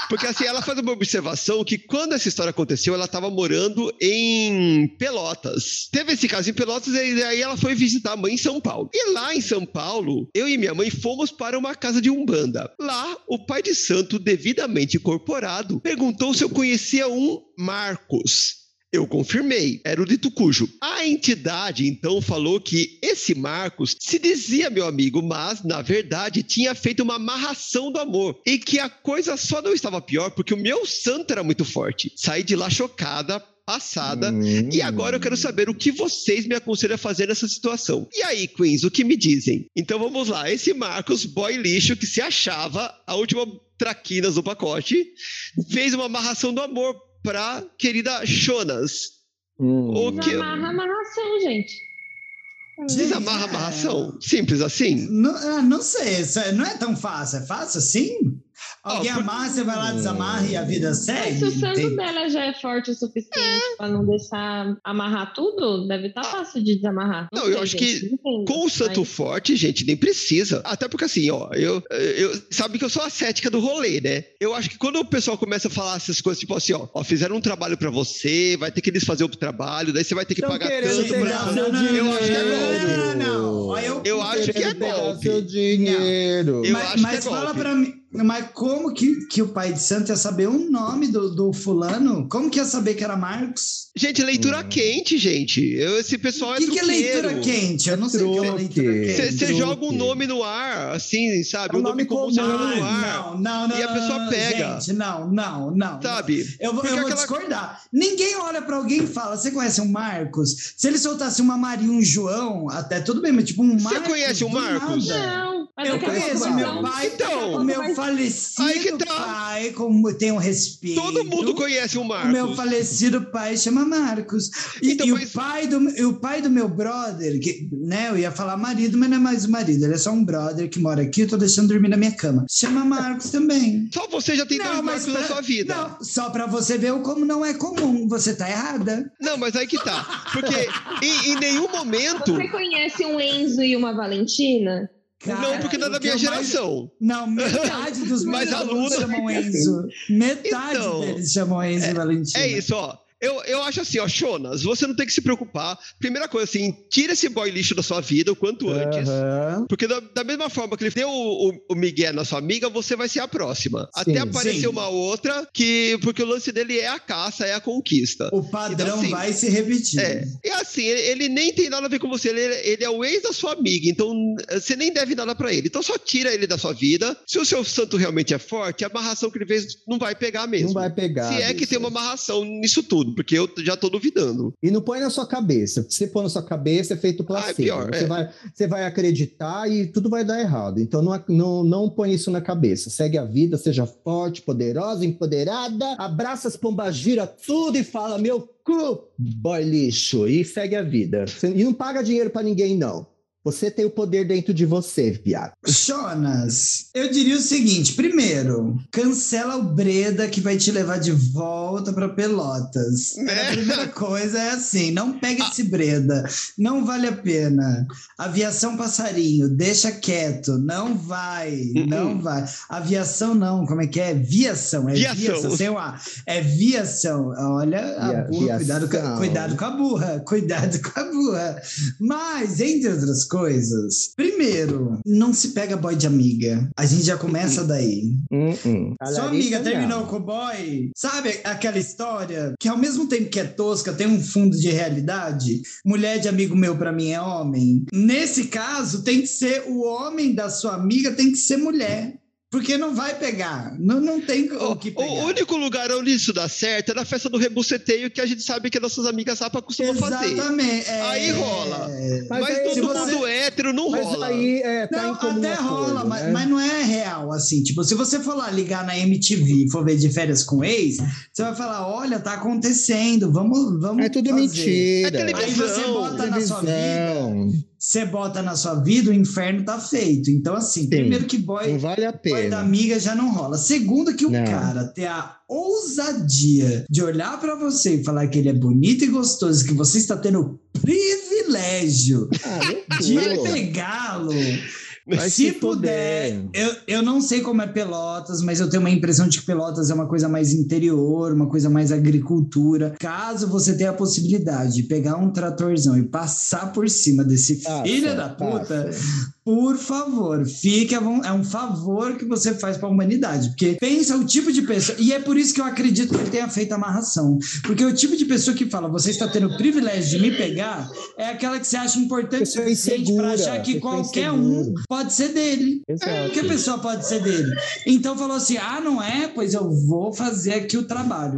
A: Porque assim, ela faz uma observação que quando essa história aconteceu, ela estava morando em Pelotas. Teve esse caso em Pelotas e aí ela foi visitar a mãe em São Paulo. E lá em São Paulo, eu e minha mãe fomos para uma casa de Umbanda. Lá, o pai de santo, devidamente incorporado, perguntou se eu conhecia um Marcos. Eu confirmei, era o de Tucujo. A entidade então falou que esse Marcos se dizia meu amigo, mas na verdade tinha feito uma amarração do amor e que a coisa só não estava pior porque o meu santo era muito forte. Saí de lá chocada, passada.
C: Hum.
A: E agora eu quero saber o que vocês me aconselham a fazer nessa situação. E aí, Queens, o que me dizem? Então vamos lá. Esse Marcos, boy lixo, que se achava a última traquinas do pacote, fez uma amarração do amor pra querida Jonas.
C: Hum.
A: O que-
D: Desamarra a amarração, gente.
A: Desamarra a
B: É.
A: amarração? Simples assim?
B: Não, ah, não sei, é- não é tão fácil. É fácil assim? Alguém
A: Ah, por-
B: amarra, você vai lá, desamarra e a vida
D: Mas
B: segue?
D: se o santo
B: Tem-
D: dela já é forte o suficiente pra não deixar amarrar tudo, deve estar fácil de desamarrar.
A: Não, eu
D: sei,
A: acho
D: gente,
A: que
D: não entendo,
A: Com o santo
D: mas-
A: forte, gente, nem precisa. Até porque assim, ó, eu, eu sabe que eu sou a cética do rolê, né? Eu acho que quando o pessoal começa a falar essas coisas, tipo assim, ó, ó fizeram um trabalho pra você, vai ter que desfazer o trabalho, daí você vai ter que
C: Tão
A: pagar tanto pra...
B: não, não,
A: eu acho que é
C: dinheiro.
B: Não, não, não. Eu-
A: Eu acho que é golpe.
C: seu dinheiro.
A: Eu
B: mas
A: acho que
B: mas
A: é
B: fala
A: golpe.
B: pra mim, mas como que, que o pai de santo ia saber o nome do, do fulano? Como que ia saber que era Marcos?
A: Gente, leitura quente, gente. Eu, esse pessoal
B: O
A: é
B: que, que é leitura quente? Eu não sei o que é leitura quente.
A: Você você joga um nome no ar, assim, sabe?
C: É um
A: um nome
C: nome
A: comum você
C: comum.
A: joga no ar.
B: Não, não, não.
A: E a pessoa pega.
B: Gente, não, não, não.
A: Sabe?
B: Eu vou, eu vou
A: aquela-
B: discordar. Ninguém olha pra alguém e fala: Você conhece um Marcos? Se ele soltasse uma Maria e um João, até tudo bem, mas tipo um
A: Você
B: Marcos.
A: conhece o
B: do
A: Marcos?
B: nada.
D: Não, mas
B: Eu conheço meu
D: não.
B: pai,
A: Então.
B: o meu falecido
A: tá.
B: pai, como tem um respeito.
A: Todo mundo conhece o
B: O
A: Marcos.
B: meu falecido pai chama Marcos. E,
A: Então,
B: e
A: mas-
B: o, pai do, e o pai do meu brother, que, né, eu ia falar marido, mas não é mais o marido, ele é só um brother que mora aqui, eu tô deixando dormir na minha cama. Chama Marcos também.
A: Só você já tem dois Marcos na
B: pra-
A: sua vida.
B: Não, só pra você ver o como não é comum. Você tá errada.
A: Não, mas aí que tá. Porque [LAUGHS] em, em nenhum momento.
D: Você conhece um Enzo e uma Valentina?
A: Não, porque não é da minha
B: eu mais-
A: geração.
B: Não, metade dos [LAUGHS] meus alunos chamam [LAUGHS] Enzo. Metade
A: Então,
B: deles chamam Enzo e Valentina.
A: É isso, ó. Eu, eu acho assim, ó, Jonas, você não tem que se preocupar. Primeira coisa, assim, tira esse boy lixo da sua vida o quanto antes.
C: Aham.
A: Porque da, da mesma forma que ele deu o, o, o Miguel na sua amiga, você vai ser a próxima. Até aparecer
B: sim.
A: uma outra, que porque o lance dele é a caça, é a conquista.
B: O padrão
A: Então, assim,
B: vai se repetir.
A: É, e assim, ele, ele nem tem nada a ver com você, ele, ele é o ex da sua amiga, então você nem deve nada pra ele. Então só tira ele da sua vida. Se o seu santo realmente é forte, a amarração que ele fez não vai pegar mesmo.
C: Não vai pegar.
A: Se é que tem uma amarração nisso tudo, porque eu já tô duvidando.
C: E não põe na sua cabeça. Se pôr na sua cabeça, é feito placebo.
A: pior,
C: você,
A: é.
C: vai, você vai acreditar e tudo vai dar errado. Então não, não, não põe isso na cabeça. Segue a vida, seja forte, poderosa, empoderada. Abraça as pombagira tudo e fala, meu cu, boy lixo. E segue a vida. E não paga dinheiro pra ninguém, não. Você tem o poder dentro de você, viado.
B: Jonas, eu diria o seguinte: primeiro, cancela o Breda que vai te levar de volta para Pelotas.
A: Né?
B: A primeira coisa é assim: não pega esse Breda, não vale a pena. Aviação passarinho, deixa quieto, não vai, não vai. Aviação não, como é que é? Viação, é
A: Viação.
B: viação, sem o A. É viação. Olha a burra, cuidado cuidado com a burra, cuidado com a burra. Mas, entre outras coisas. Primeiro, não se pega boy de amiga. A gente já começa daí.
C: Hum, hum. A
B: Sua amiga terminou
C: não.
B: com o boy. Sabe aquela história que ao mesmo tempo que é tosca, tem um fundo de realidade? Mulher de amigo meu pra mim é homem. Nesse caso, tem que ser o homem da sua amiga, tem que ser mulher. Porque não vai pegar. Não, não tem o que pegar.
A: o único lugar onde isso dá certo é na festa do rebuceteio que a gente sabe que nossas amigas Sapa costumam fazer.
B: Exatamente. é.
A: Aí rola.
C: Mas
A: Mas,
C: aí,
A: todo
B: se
A: mundo hétero não
C: Mas
A: rola.
C: aí é, tá
B: Não, até
C: acordo,
B: rola, mas,
C: né?
B: mas não é real, assim. Tipo, se você for lá ligar na MTV e for ver de férias com ex, você vai falar: olha, tá acontecendo, vamos, vamos.
C: É tudo
B: fazer.
C: mentira.
A: É televisão.
B: Aí você bota na sua vida,
C: Televisão.
B: Você bota na sua vida, o inferno tá feito. Então, assim, primeiro que boy,
C: vale a
B: boy da
C: pena.
B: amiga já não rola. Segundo, que o
C: Não.
B: cara ter a ousadia de olhar pra você e falar que ele é bonito e gostoso, que você está tendo privilégio
C: Ah,
B: de pegá-lo.
C: Vai
B: se
C: se
B: puder,
C: fuder.
B: eu, eu não sei como é Pelotas, mas eu tenho uma impressão de que Pelotas é uma coisa mais interior, uma coisa mais agricultura. Caso você tenha a possibilidade de pegar um tratorzão e passar por cima desse
C: Passa,
B: filho da puta,
C: passa.
B: Por favor, fique von- É um favor que você faz para a humanidade. Porque pensa o tipo de pessoa. E é por isso que eu acredito que ele tenha feito a amarração. Porque o tipo de pessoa que fala, você está tendo o privilégio de me pegar, é aquela que você acha importante o suficiente para achar que qualquer um pode ser dele.
C: Exato.
B: Que a pessoa pode ser dele. Então falou assim: ah, não é? Pois eu vou fazer aqui o trabalho.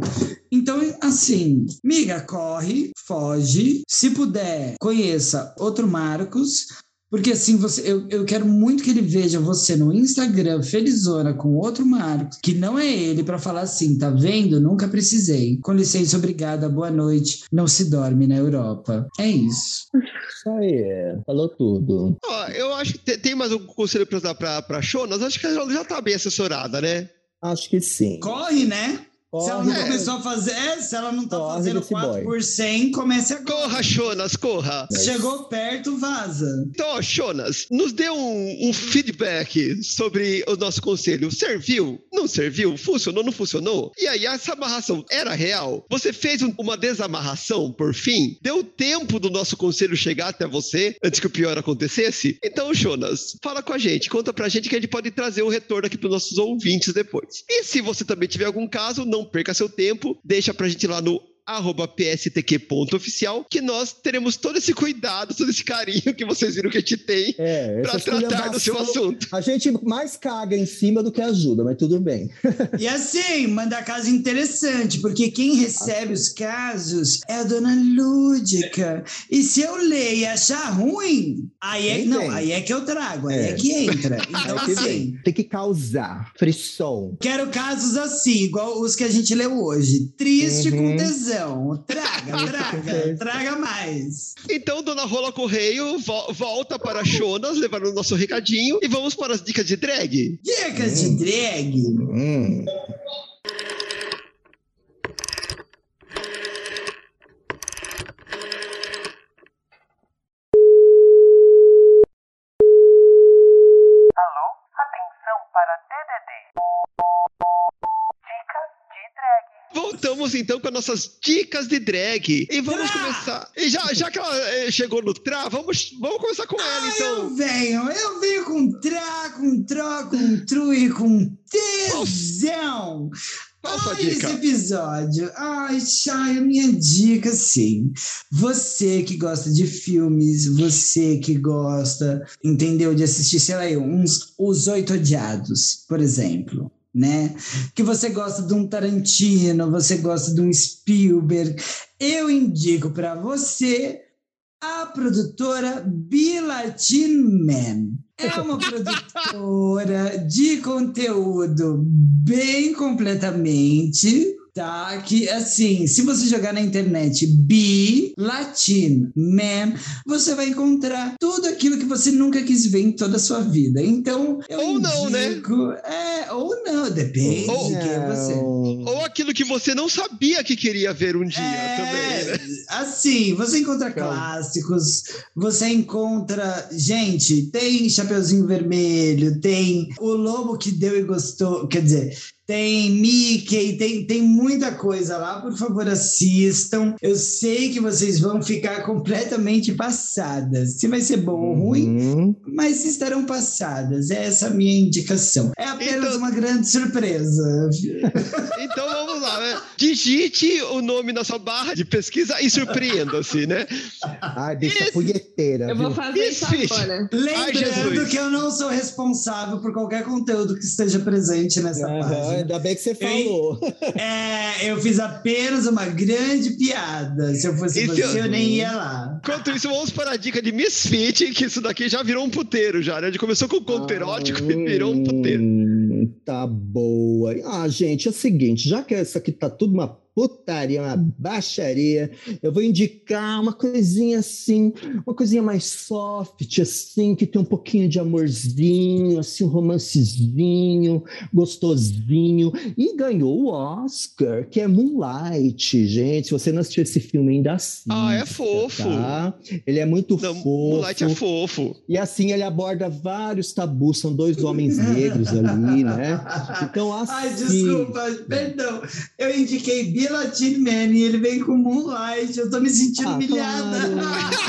B: Então, assim, miga, corre, foge. Se puder, conheça outro Marcos. Porque assim, você, eu, eu quero muito que ele veja você no Instagram, felizona, com outro Marcos, que não é ele, pra falar assim, tá vendo? Nunca precisei. Com licença, obrigada, boa noite. Não se dorme na Europa. É isso.
C: Isso aí, falou tudo.
A: Ó, eu acho que te- tem mais um conselho pra dar pra, pra Shonas. Acho que ela já tá bem assessorada, né?
C: Acho que sim.
B: Corre, né? Se ela não
C: Corre.
B: começou a fazer, é, se ela não tá
C: Corre
B: fazendo
C: desse
B: 4
C: boy.
B: por 100, comece agora.
A: Corra, Shonas, corra.
B: Chegou perto, vaza.
A: Então, ó, Shonas, nos dê um, um feedback sobre o nosso conselho. Serviu? Não serviu? Funcionou? Não funcionou? E aí, essa amarração era real? Você fez um- uma desamarração, por fim? Deu tempo do nosso conselho chegar até você antes que o pior acontecesse? Então, Jonas, fala com a gente, conta pra gente que a gente pode trazer o retorno aqui pros nossos ouvintes depois. E se você também tiver algum caso, não perca seu tempo, deixa pra gente lá no arroba pstq.oficial, que nós teremos todo esse cuidado, todo esse carinho que vocês viram que a gente tem
C: É,
A: pra
C: essa
A: tratar do seu assunto.
C: A gente mais caga em cima do que ajuda, mas tudo bem. [LAUGHS]
B: E assim, manda caso interessante, porque quem recebe os casos é a dona Lúdica. E se eu ler e achar ruim, aí é, não, aí é que eu trago, aí é,
C: É.
B: que entra. [LAUGHS] Então,
C: Aí que
B: assim,
C: vem. Tem que causar frisson.
B: quero casos assim, igual os que a gente leu hoje. Triste
C: Uhum.
B: com tesão. Traga, traga, traga mais.
A: Então, dona Rola Correio vo- volta para Jonas, levando o nosso recadinho, e vamos para as dicas de drag.
B: Dicas de drag.
C: Hum.
G: Alô? Atenção para DDD.
A: Voltamos então com as nossas dicas de drag. E vamos
B: Tra!
A: começar. E já, já que ela eh, chegou no Tra, vamos, vamos começar com ela,
B: Ah, eu
A: então.
B: venho, eu venho com tra, com tro, com tru e com tesão.
A: Qual a sua
B: Ai,
A: dica?
B: esse episódio. Ai, Chay, a minha dica, sim. Você que gosta de filmes, você que gosta, entendeu? De assistir, sei lá, uns Os Oito Odiados, por exemplo. Né? Que você gosta de um Tarantino, você gosta de um Spielberg. Eu indico para você a produtora Bilatin Man. É uma produtora de conteúdo bem completamente, tá? Que assim, se você jogar na internet Bi Latin Man, você vai encontrar tudo aquilo que você nunca quis ver em toda a sua vida. Então, eu
A: Ou não, né?
B: É, ou não, depende
A: Ou-
B: de quem é você.
A: Ou aquilo que você não sabia que queria ver um dia
B: É,
A: também, né?
B: Assim, você encontra
C: Calma.
B: clássicos, você encontra. Gente, tem Chapeuzinho Vermelho, tem O Lobo que Deu e Gostou. Quer dizer, tem Mickey, tem, tem muita coisa lá. Por favor, assistam. Eu sei que vocês vão ficar completamente passadas. Se vai ser bom ou ruim,
C: Uhum.
B: mas estarão passadas. É essa a minha indicação. É apenas
A: Então-
B: uma grande surpresa.
A: Então vamos lá, né? Digite o nome na sua barra de pesquisa e surpreenda-se, né?
C: Ai, bicha
A: Isso.
C: punheteira.
D: Eu vou
C: viu?
D: fazer isso
A: Isso.
D: agora.
B: Lembrando
A: Jesus.
B: que eu não sou responsável por qualquer conteúdo que esteja presente nessa
C: Aham,
B: página.
C: ainda bem que você falou.
B: É, eu fiz apenas uma grande piada. Se eu fosse
A: E se
B: você,
A: eu-
B: eu nem ia lá.
A: Enquanto isso, vamos para a dica de Misfit, que isso daqui já virou um puteiro já, né? Ele começou com conto erótico e virou um puteiro.
C: Hum, Tá boa. Ah, gente, é o seguinte, já que isso aqui tá tudo uma putaria, uma baixaria, eu vou indicar uma coisinha assim, uma coisinha mais soft, assim, que tem um pouquinho de amorzinho, assim, um romancezinho, gostosinho, e ganhou o Oscar, que é Moonlight, gente. Se você não assistiu esse filme ainda assista,
A: Ah, é fofo.
C: Tá? Ele é muito
A: Não,
C: fofo.
A: Moonlight é fofo.
C: E assim ele aborda vários tabus, são dois homens negros ali, né? [LAUGHS] Então, assim.
B: Ai, desculpa, perdão. Eu indiquei Bill Man e ele vem com Moonlight. Eu tô me sentindo
C: Ah,
B: humilhada.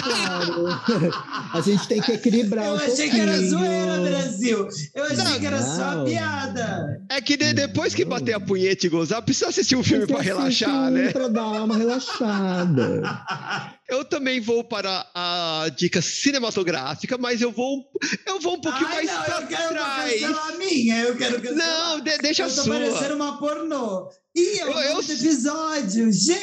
C: claro, claro. A gente tem que equilibrar
B: Eu
C: um
B: achei que era
C: pouquinho.
B: zoeira, Brasil. Eu achei
A: Não,
B: que era só
C: não.
B: piada.
A: É que de- depois que bater a punheta e gozar, precisa assistir um filme
C: assistir
A: relaxar,
C: um
A: né?
C: Pra dar uma relaxada. [LAUGHS]
A: Eu também vou para a dica cinematográfica, mas eu vou, eu vou um pouquinho
B: Ai,
A: mais
B: não,
A: pra
B: eu quero
A: trás.
B: cancelar a minha. Eu quero cancelar.
A: Não, de- deixa a
B: eu tô
A: sua.
B: parecendo uma pornô. Ih, é o
A: Eu- eu-
B: episódio. Gente,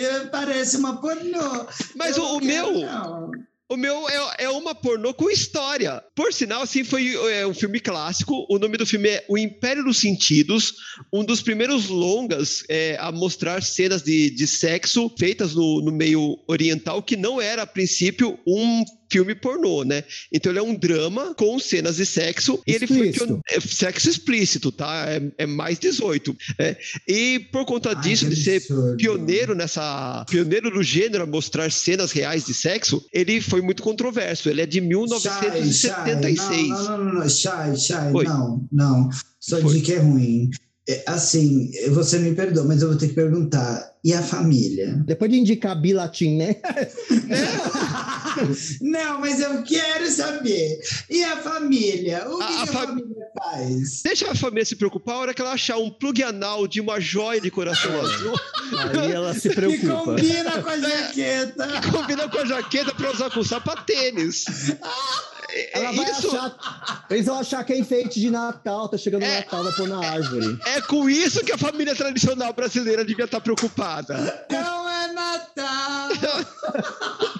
A: É.
B: parece uma pornô.
A: Mas
B: Eu
A: o, o meu,
B: não.
A: O meu é, é uma pornô com história. Por sinal, assim, foi é, um filme clássico. O nome do filme é O Império dos Sentidos, um dos primeiros longas é, a mostrar cenas de, de sexo feitas no, no meio oriental, que não era, a princípio, um filme pornô, né? Então ele é um drama com cenas de sexo. E ele foi é, sexo explícito, tá? É, é mais 18. é. E por conta
B: Ai,
A: disso,
B: que
A: de ser
B: absurdo.
A: pioneiro nessa pioneiro do gênero a mostrar cenas reais de sexo, ele foi muito controverso. Ele é de 1976.
B: Shai, não, não, não, não, Shai,
A: Oi.
B: não, não. Sua
A: Foi.
B: dica é ruim. É, assim, você me perdoa, mas eu vou ter que perguntar. E a família?
C: Depois de indicar Bilatin, né? [LAUGHS]
B: não, mas eu quero saber. E a família? O que,
A: A-
B: que
A: a
B: a,
A: fam-
B: família faz?
A: Deixa a família se preocupar a hora que ela achar um plug anal de uma joia de coração [LAUGHS] azul.
C: Aí ela se
B: Que
C: preocupa.
B: combina com a jaqueta.
A: Combina com a jaqueta pra usar com sapatênis. É, [LAUGHS]
C: Ela vai
A: isso,
C: achar. Eles vão achar que é enfeite de Natal, tá chegando o
A: É.
C: Natal, vai pôr na árvore.
A: é com isso que a família tradicional brasileira devia estar preocupada.
B: Não é Natal. [LAUGHS]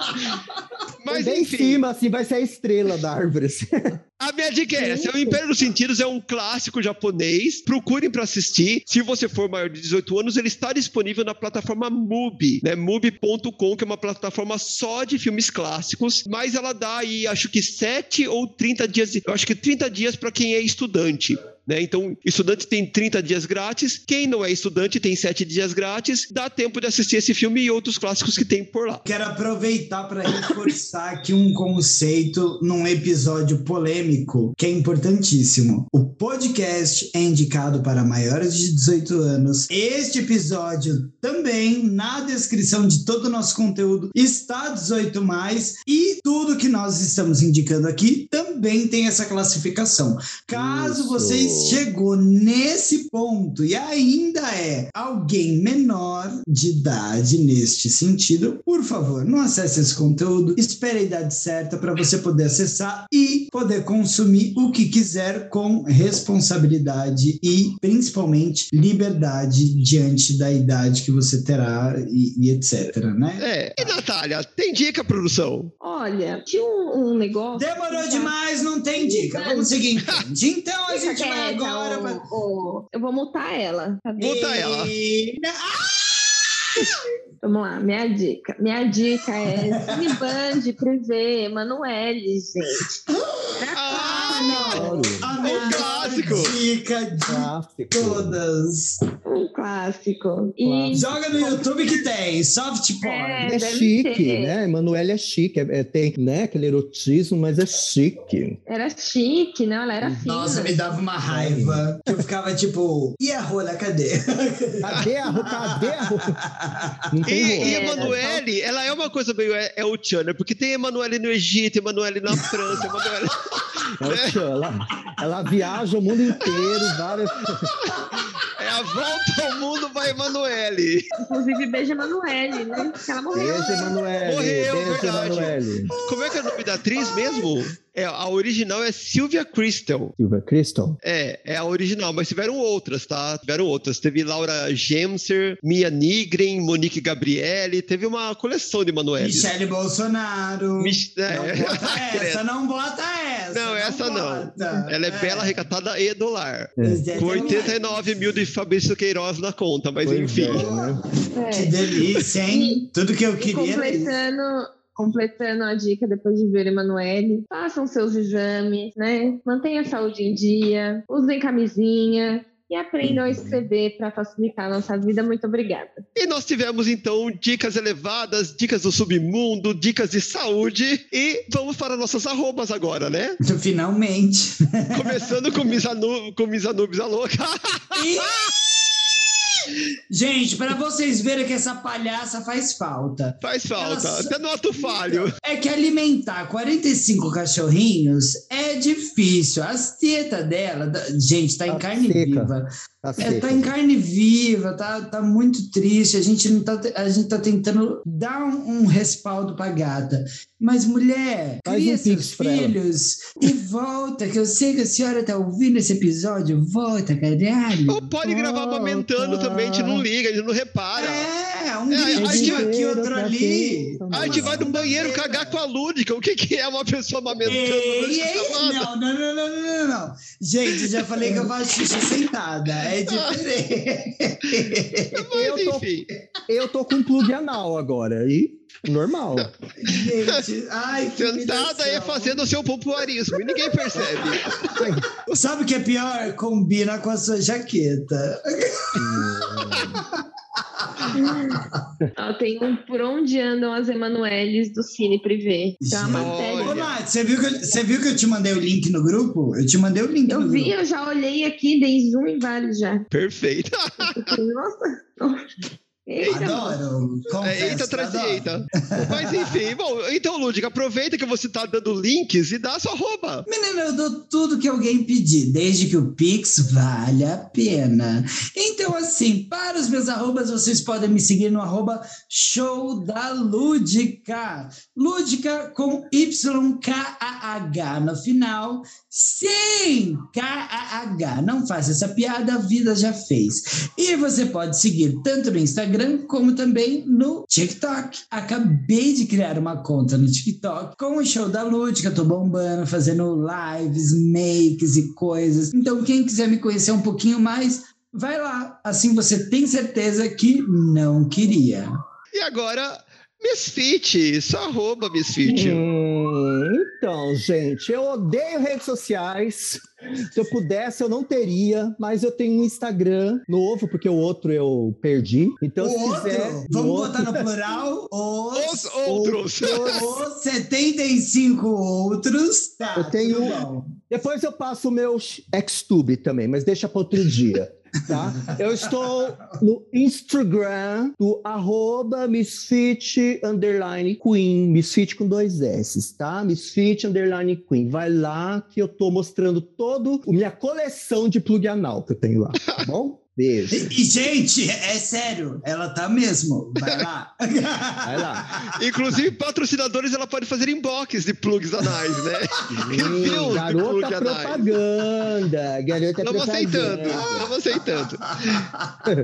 A: Mas
C: Bem em
A: enfim,
C: cima, assim, vai ser a estrela da árvore. assim.
A: A minha dica é O Império dos Sentidos é um clássico japonês. Procurem para assistir. Se você for maior de 18 anos, ele está disponível na plataforma Mubi, né? Mubi.com, que é uma plataforma só de filmes clássicos. Mas ela dá aí, acho que 7 ou 30 dias. Eu acho que 30 dias para quem é estudante. Né? Então, estudante tem 30 dias grátis. Quem não é estudante tem 7 dias grátis. Dá tempo de assistir esse filme e outros clássicos que tem por lá.
B: Quero aproveitar para reforçar aqui um conceito num episódio polêmico que é importantíssimo. O podcast é indicado para maiores de 18 anos. Este episódio também, na descrição de todo o nosso conteúdo, está 18 mais e tudo que nós estamos indicando aqui também tem essa classificação. Caso
C: Isso.
B: você chegou nesse ponto e ainda é alguém menor de idade neste sentido, por favor, não acesse esse conteúdo, espere a idade certa para você poder acessar e poder consumir o que quiser com responsabilidade e principalmente liberdade diante da idade que você terá e, e etc, né?
A: É. E Natália, tem dica, produção?
D: Olha, tinha um, um negócio.
B: Demorou demais, não tem dica. Vamos seguir em frente. Então a gente vai
D: quieta,
B: agora
D: ô,
B: pra...
D: ô, Eu vou mutar ela. tá vendo?
A: Muta ela.
B: E-
D: Vamos lá, minha dica. Minha dica é [LAUGHS] Cineband, Privé, Emanuele, gente.
A: Ah,
B: A
A: Um
B: melhor
A: clássico.
B: dica de
C: Clássico.
B: todas.
D: Um clássico. E
B: Joga no YouTube que tem, soft porn.
D: É,
C: É chique,
D: ter.
C: né? Emanuele é chique. É, é- tem né, aquele erotismo, mas é chique.
D: era chique, não? Ela era fina.
B: Nossa, me dava uma raiva. Eu ficava tipo, e a rola, cadê?
C: Cadê a roupa? Cadê a roupa? Não
A: E,
C: tem
A: e
C: roupa.
D: É,
A: Emanuele, ela é uma coisa meio é, é o Tchan, né? Porque tem Emanuele no Egito, Emanuele na França, Emanuele.
C: É o tchan, ela, ela viaja o mundo inteiro, várias.
A: É a volta ao mundo vai Emanuele.
D: Inclusive, beijo a Emanuele, né? Porque ela morreu.
C: Beijo, Emanuele.
A: Morreu,
C: Beijo,
A: verdade.
C: Emanuele.
A: Como é que é o nome da atriz mesmo? É, a original é Sylvia Crystal.
C: Silvia Crystal.
A: É, é a original, mas tiveram outras, tá? Tiveram outras. Teve Laura Gemser, Mia Nigren, Monique Gabriele. Teve uma coleção de Emanuele.
B: Michele Bolsonaro.
A: Mich- é. [LAUGHS]
B: Não bota essa, não bota essa.
A: Não, essa não.
B: bota.
A: Ela é, bela, recatada e dólar.
B: Exatamente.
A: Com 89 mil de Fabrício Queiroz na conta, mas
C: Pois
A: enfim.
C: é, né?
B: Que
D: É.
B: delícia, hein? Tudo que eu
D: E
B: queria.
D: completando, completando a dica depois de ver Emanuele, façam seus exames, né? Mantenha a saúde em dia, usem camisinha e aprendam a escrever para facilitar a nossa vida. Muito obrigada.
A: E nós tivemos então dicas elevadas, dicas do submundo, dicas de saúde. E vamos para nossas arrobas agora, né? [LAUGHS]
B: Finalmente.
A: Começando com Miss, com Miss Anubis a louca.
B: Gente, para vocês verem que essa palhaça faz falta.
A: Faz falta,
B: Ela-
A: até no ato falho.
B: É que alimentar 45 cachorrinhos é difícil. As tetas dela, gente, tá em
C: Tá
B: carne
C: seca.
B: viva.
C: Tá
B: É, tá em carne viva, tá, tá muito triste. A gente, não tá, a gente tá tentando dar um, um respaldo pra gata. Mas, mulher,
C: Faz
B: cria
C: um
B: seus filhos e volta, que eu sei que a senhora tá ouvindo esse episódio. Volta, caralho.
A: Ou pode gravar amamentando também, a gente não liga, a gente não repara.
B: É, um
A: É, gente-
B: aqui, outro ali.
A: A gente vai no banheiro cagar com a Lúdica. O que, que é uma pessoa amamentando?
B: Não, não, não, não, não, não, não. Gente, já falei que eu faço xixi sentada. É [LAUGHS] diferente.
A: Mas
C: Eu tô-
A: enfim.
C: Eu tô com plug anal agora. E normal.
B: Gente, ai, que
A: Sentada aí
B: humilhação.
A: fazendo o seu popularismo e ninguém percebe.
B: Sabe o que é pior? Combina com a sua jaqueta.
D: Ó, tem um Por Onde Andam as Emanueles do Cine Privê. Tem uma
B: Gente.
D: matéria.
B: Ô, Nath, você viu, que eu, você viu que eu te mandei o link no grupo? Eu te mandei o link
D: Eu
B: no
D: vi,
B: grupo.
D: eu já olhei aqui, dei zoom em vários já.
A: Perfeito.
D: Nossa. Eita,
B: Adoro. Confesso,
A: É, eita, atrás
B: adoro.
A: eita. Mas enfim, [LAUGHS] bom, então, Lúdica, aproveita que você tá dando links e dá sua arroba.
B: Menina, eu dou tudo que alguém pedir, desde que o Pix vale a pena. Então, assim, para os meus arrobas, vocês podem me seguir no arroba show da Lúdica. Lúdica com YKAH no final, sem KAH. Não faça essa piada, a vida já fez. E você pode seguir tanto no Instagram como também no TikTok. Acabei de criar uma conta no TikTok com o show da Lúdica. Tô bombando, fazendo lives, makes e coisas. Então, quem quiser me conhecer um pouquinho mais, vai lá. Assim você tem certeza que não queria.
A: E agora, Misfit, sua arroba, Misfit.
C: Hum, então, gente, eu odeio redes sociais. Se eu pudesse, eu não teria, mas eu tenho um Instagram novo, porque o outro eu perdi. Então,
B: o
C: se
B: outro,
C: quiser.
B: vamos
C: o
B: botar
C: outro-
B: no plural, os,
A: Os outros. [LAUGHS]
B: os 75 outros. Tá,
C: Eu tenho-. Depois eu passo o meu Xtube também, mas deixa para outro dia. Tá? Eu estou no Instagram do arroba Misfit underline Queen, Misfit com dois S, tá? Misfit underline Queen. Vai lá que eu tô mostrando todo a minha coleção de plug anal que eu tenho lá, tá bom? Beijo.
B: E, e, gente, é sério, ela tá mesmo. Vai lá. [LAUGHS]
C: Vai lá.
A: Inclusive, patrocinadores, ela pode fazer inbox de plugs anais, né? [LAUGHS] De
C: garota
A: anais.
C: propaganda. Garota
A: Estamos aceitando,
C: propaganda.
A: estamos aceitando.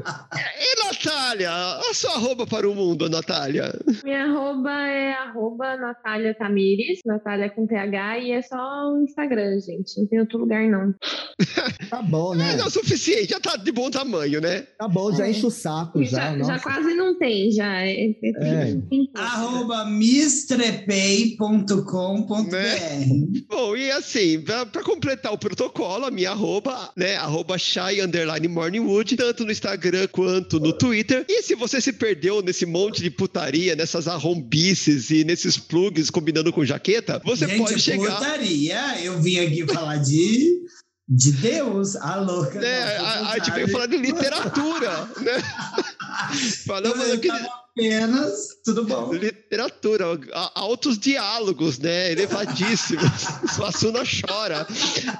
A: [LAUGHS] E Natália, a sua arroba para o mundo, Natália.
D: Minha arroba é arroba Natália Tamires, Natália com TH, e é só o Instagram, gente. Não tem outro lugar, não.
C: Tá bom, né?
A: É, é o suficiente, já tá de bom tamanho, né?
C: Tá bom, já enche o saco já.
D: Já, já quase não tem, já. É, é,
C: É.
D: tem-
B: Arroba mistrepay.com.br.
A: Bom, e assim, pra, pra completar o protocolo, a minha arroba, né, arroba shy underline morningwood, tanto no Instagram quanto no Twitter. E se você se perdeu nesse monte de putaria, nessas arrombices e nesses plugs combinando com jaqueta, você
B: Gente,
A: pode chegar...
B: putaria. Eu vim aqui falar de, de Deus, a louca.
A: Né,
B: não,
A: a, a gente veio falar de literatura, né? [LAUGHS] Falamos aqui
B: tava apenas, tudo bom.
A: literatura, altos diálogos, né? Elevadíssimos. [LAUGHS] Suassuna chora.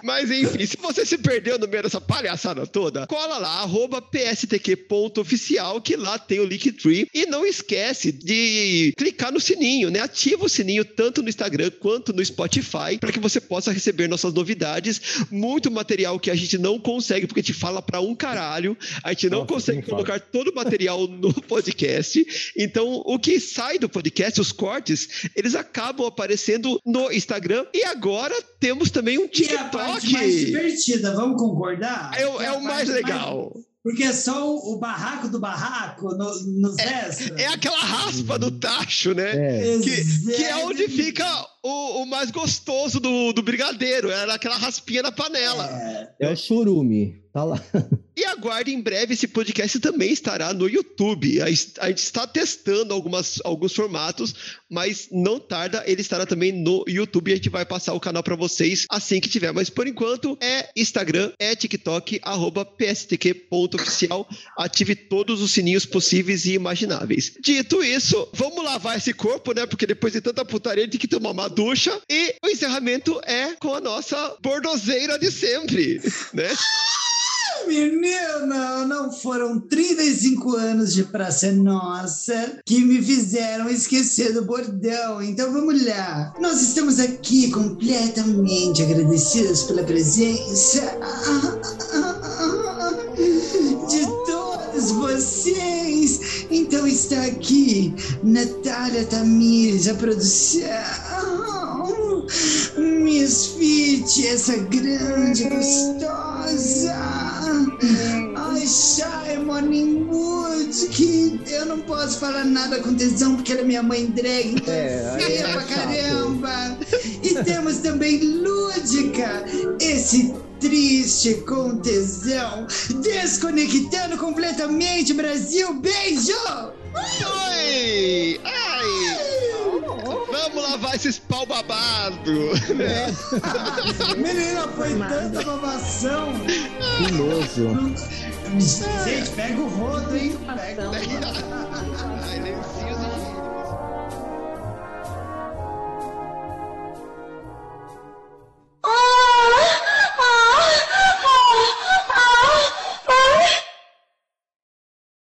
A: Mas enfim, se você se perdeu no meio dessa palhaçada toda, cola lá, arroba pstq.oficial, que lá tem o Linktree. E não esquece de clicar no sininho, né? Ativa o sininho tanto no Instagram quanto no Spotify, para que você possa receber nossas novidades. Muito material que a gente não consegue, porque a gente fala pra um caralho. A gente não
C: Nossa,
A: consegue
C: nem fala.
A: colocar todo o material no podcast. Então, o que sai do podcast, os cortes, eles acabam aparecendo no Instagram. E agora temos também um
B: Que é a parte mais
A: TikTok.
B: divertida, vamos concordar?
A: É, o-
B: Que
A: é
B: a
A: o mais legal.
B: Porque é só o, barraco do barraco no, nos extras.
A: É aquela raspa do tacho, né?
C: É.
A: Que, que é onde fica o, o mais gostoso do, do brigadeiro. Era aquela raspinha na panela.
B: É,
C: É o churume. Tá lá. [LAUGHS]
A: E aguarde em breve, esse podcast também estará no YouTube. A a gente está testando algumas, alguns formatos, mas não tarda, ele estará também no YouTube a gente vai passar o canal para vocês assim que tiver. Mas por enquanto é Instagram, é TikTok, arroba pstq.oficial. Ative todos os sininhos possíveis e imagináveis. Dito isso, vamos lavar esse corpo, né? Porque depois de tanta putaria tem que tomar uma ducha. E o encerramento é com a nossa bordozeira de sempre, né? [LAUGHS]
B: Menina, não foram 35 anos de Praça Nossa que me fizeram esquecer do bordão. Então vamos lá. Nós estamos aqui completamente agradecidos pela presença [LAUGHS] de todos vocês. Então está aqui Natália Tamires, a produção. Miss Fit, essa grande gostosa. Ai, Shai Morning Wood, que eu não posso falar nada com tesão porque ela é minha mãe drag, então
C: É,
B: é feia
C: é
B: pra
C: chato.
B: caramba. E temos também Lúdica, esse triste com tesão, desconectando completamente Brasil. Beijo!
A: Oi! Ai! Vamos lavar esses pau babado. É. [LAUGHS]
B: Menina, foi tanta babação.
C: Que nojo.
B: Gente, pega o rodo, hein? Pega, pega. Oh!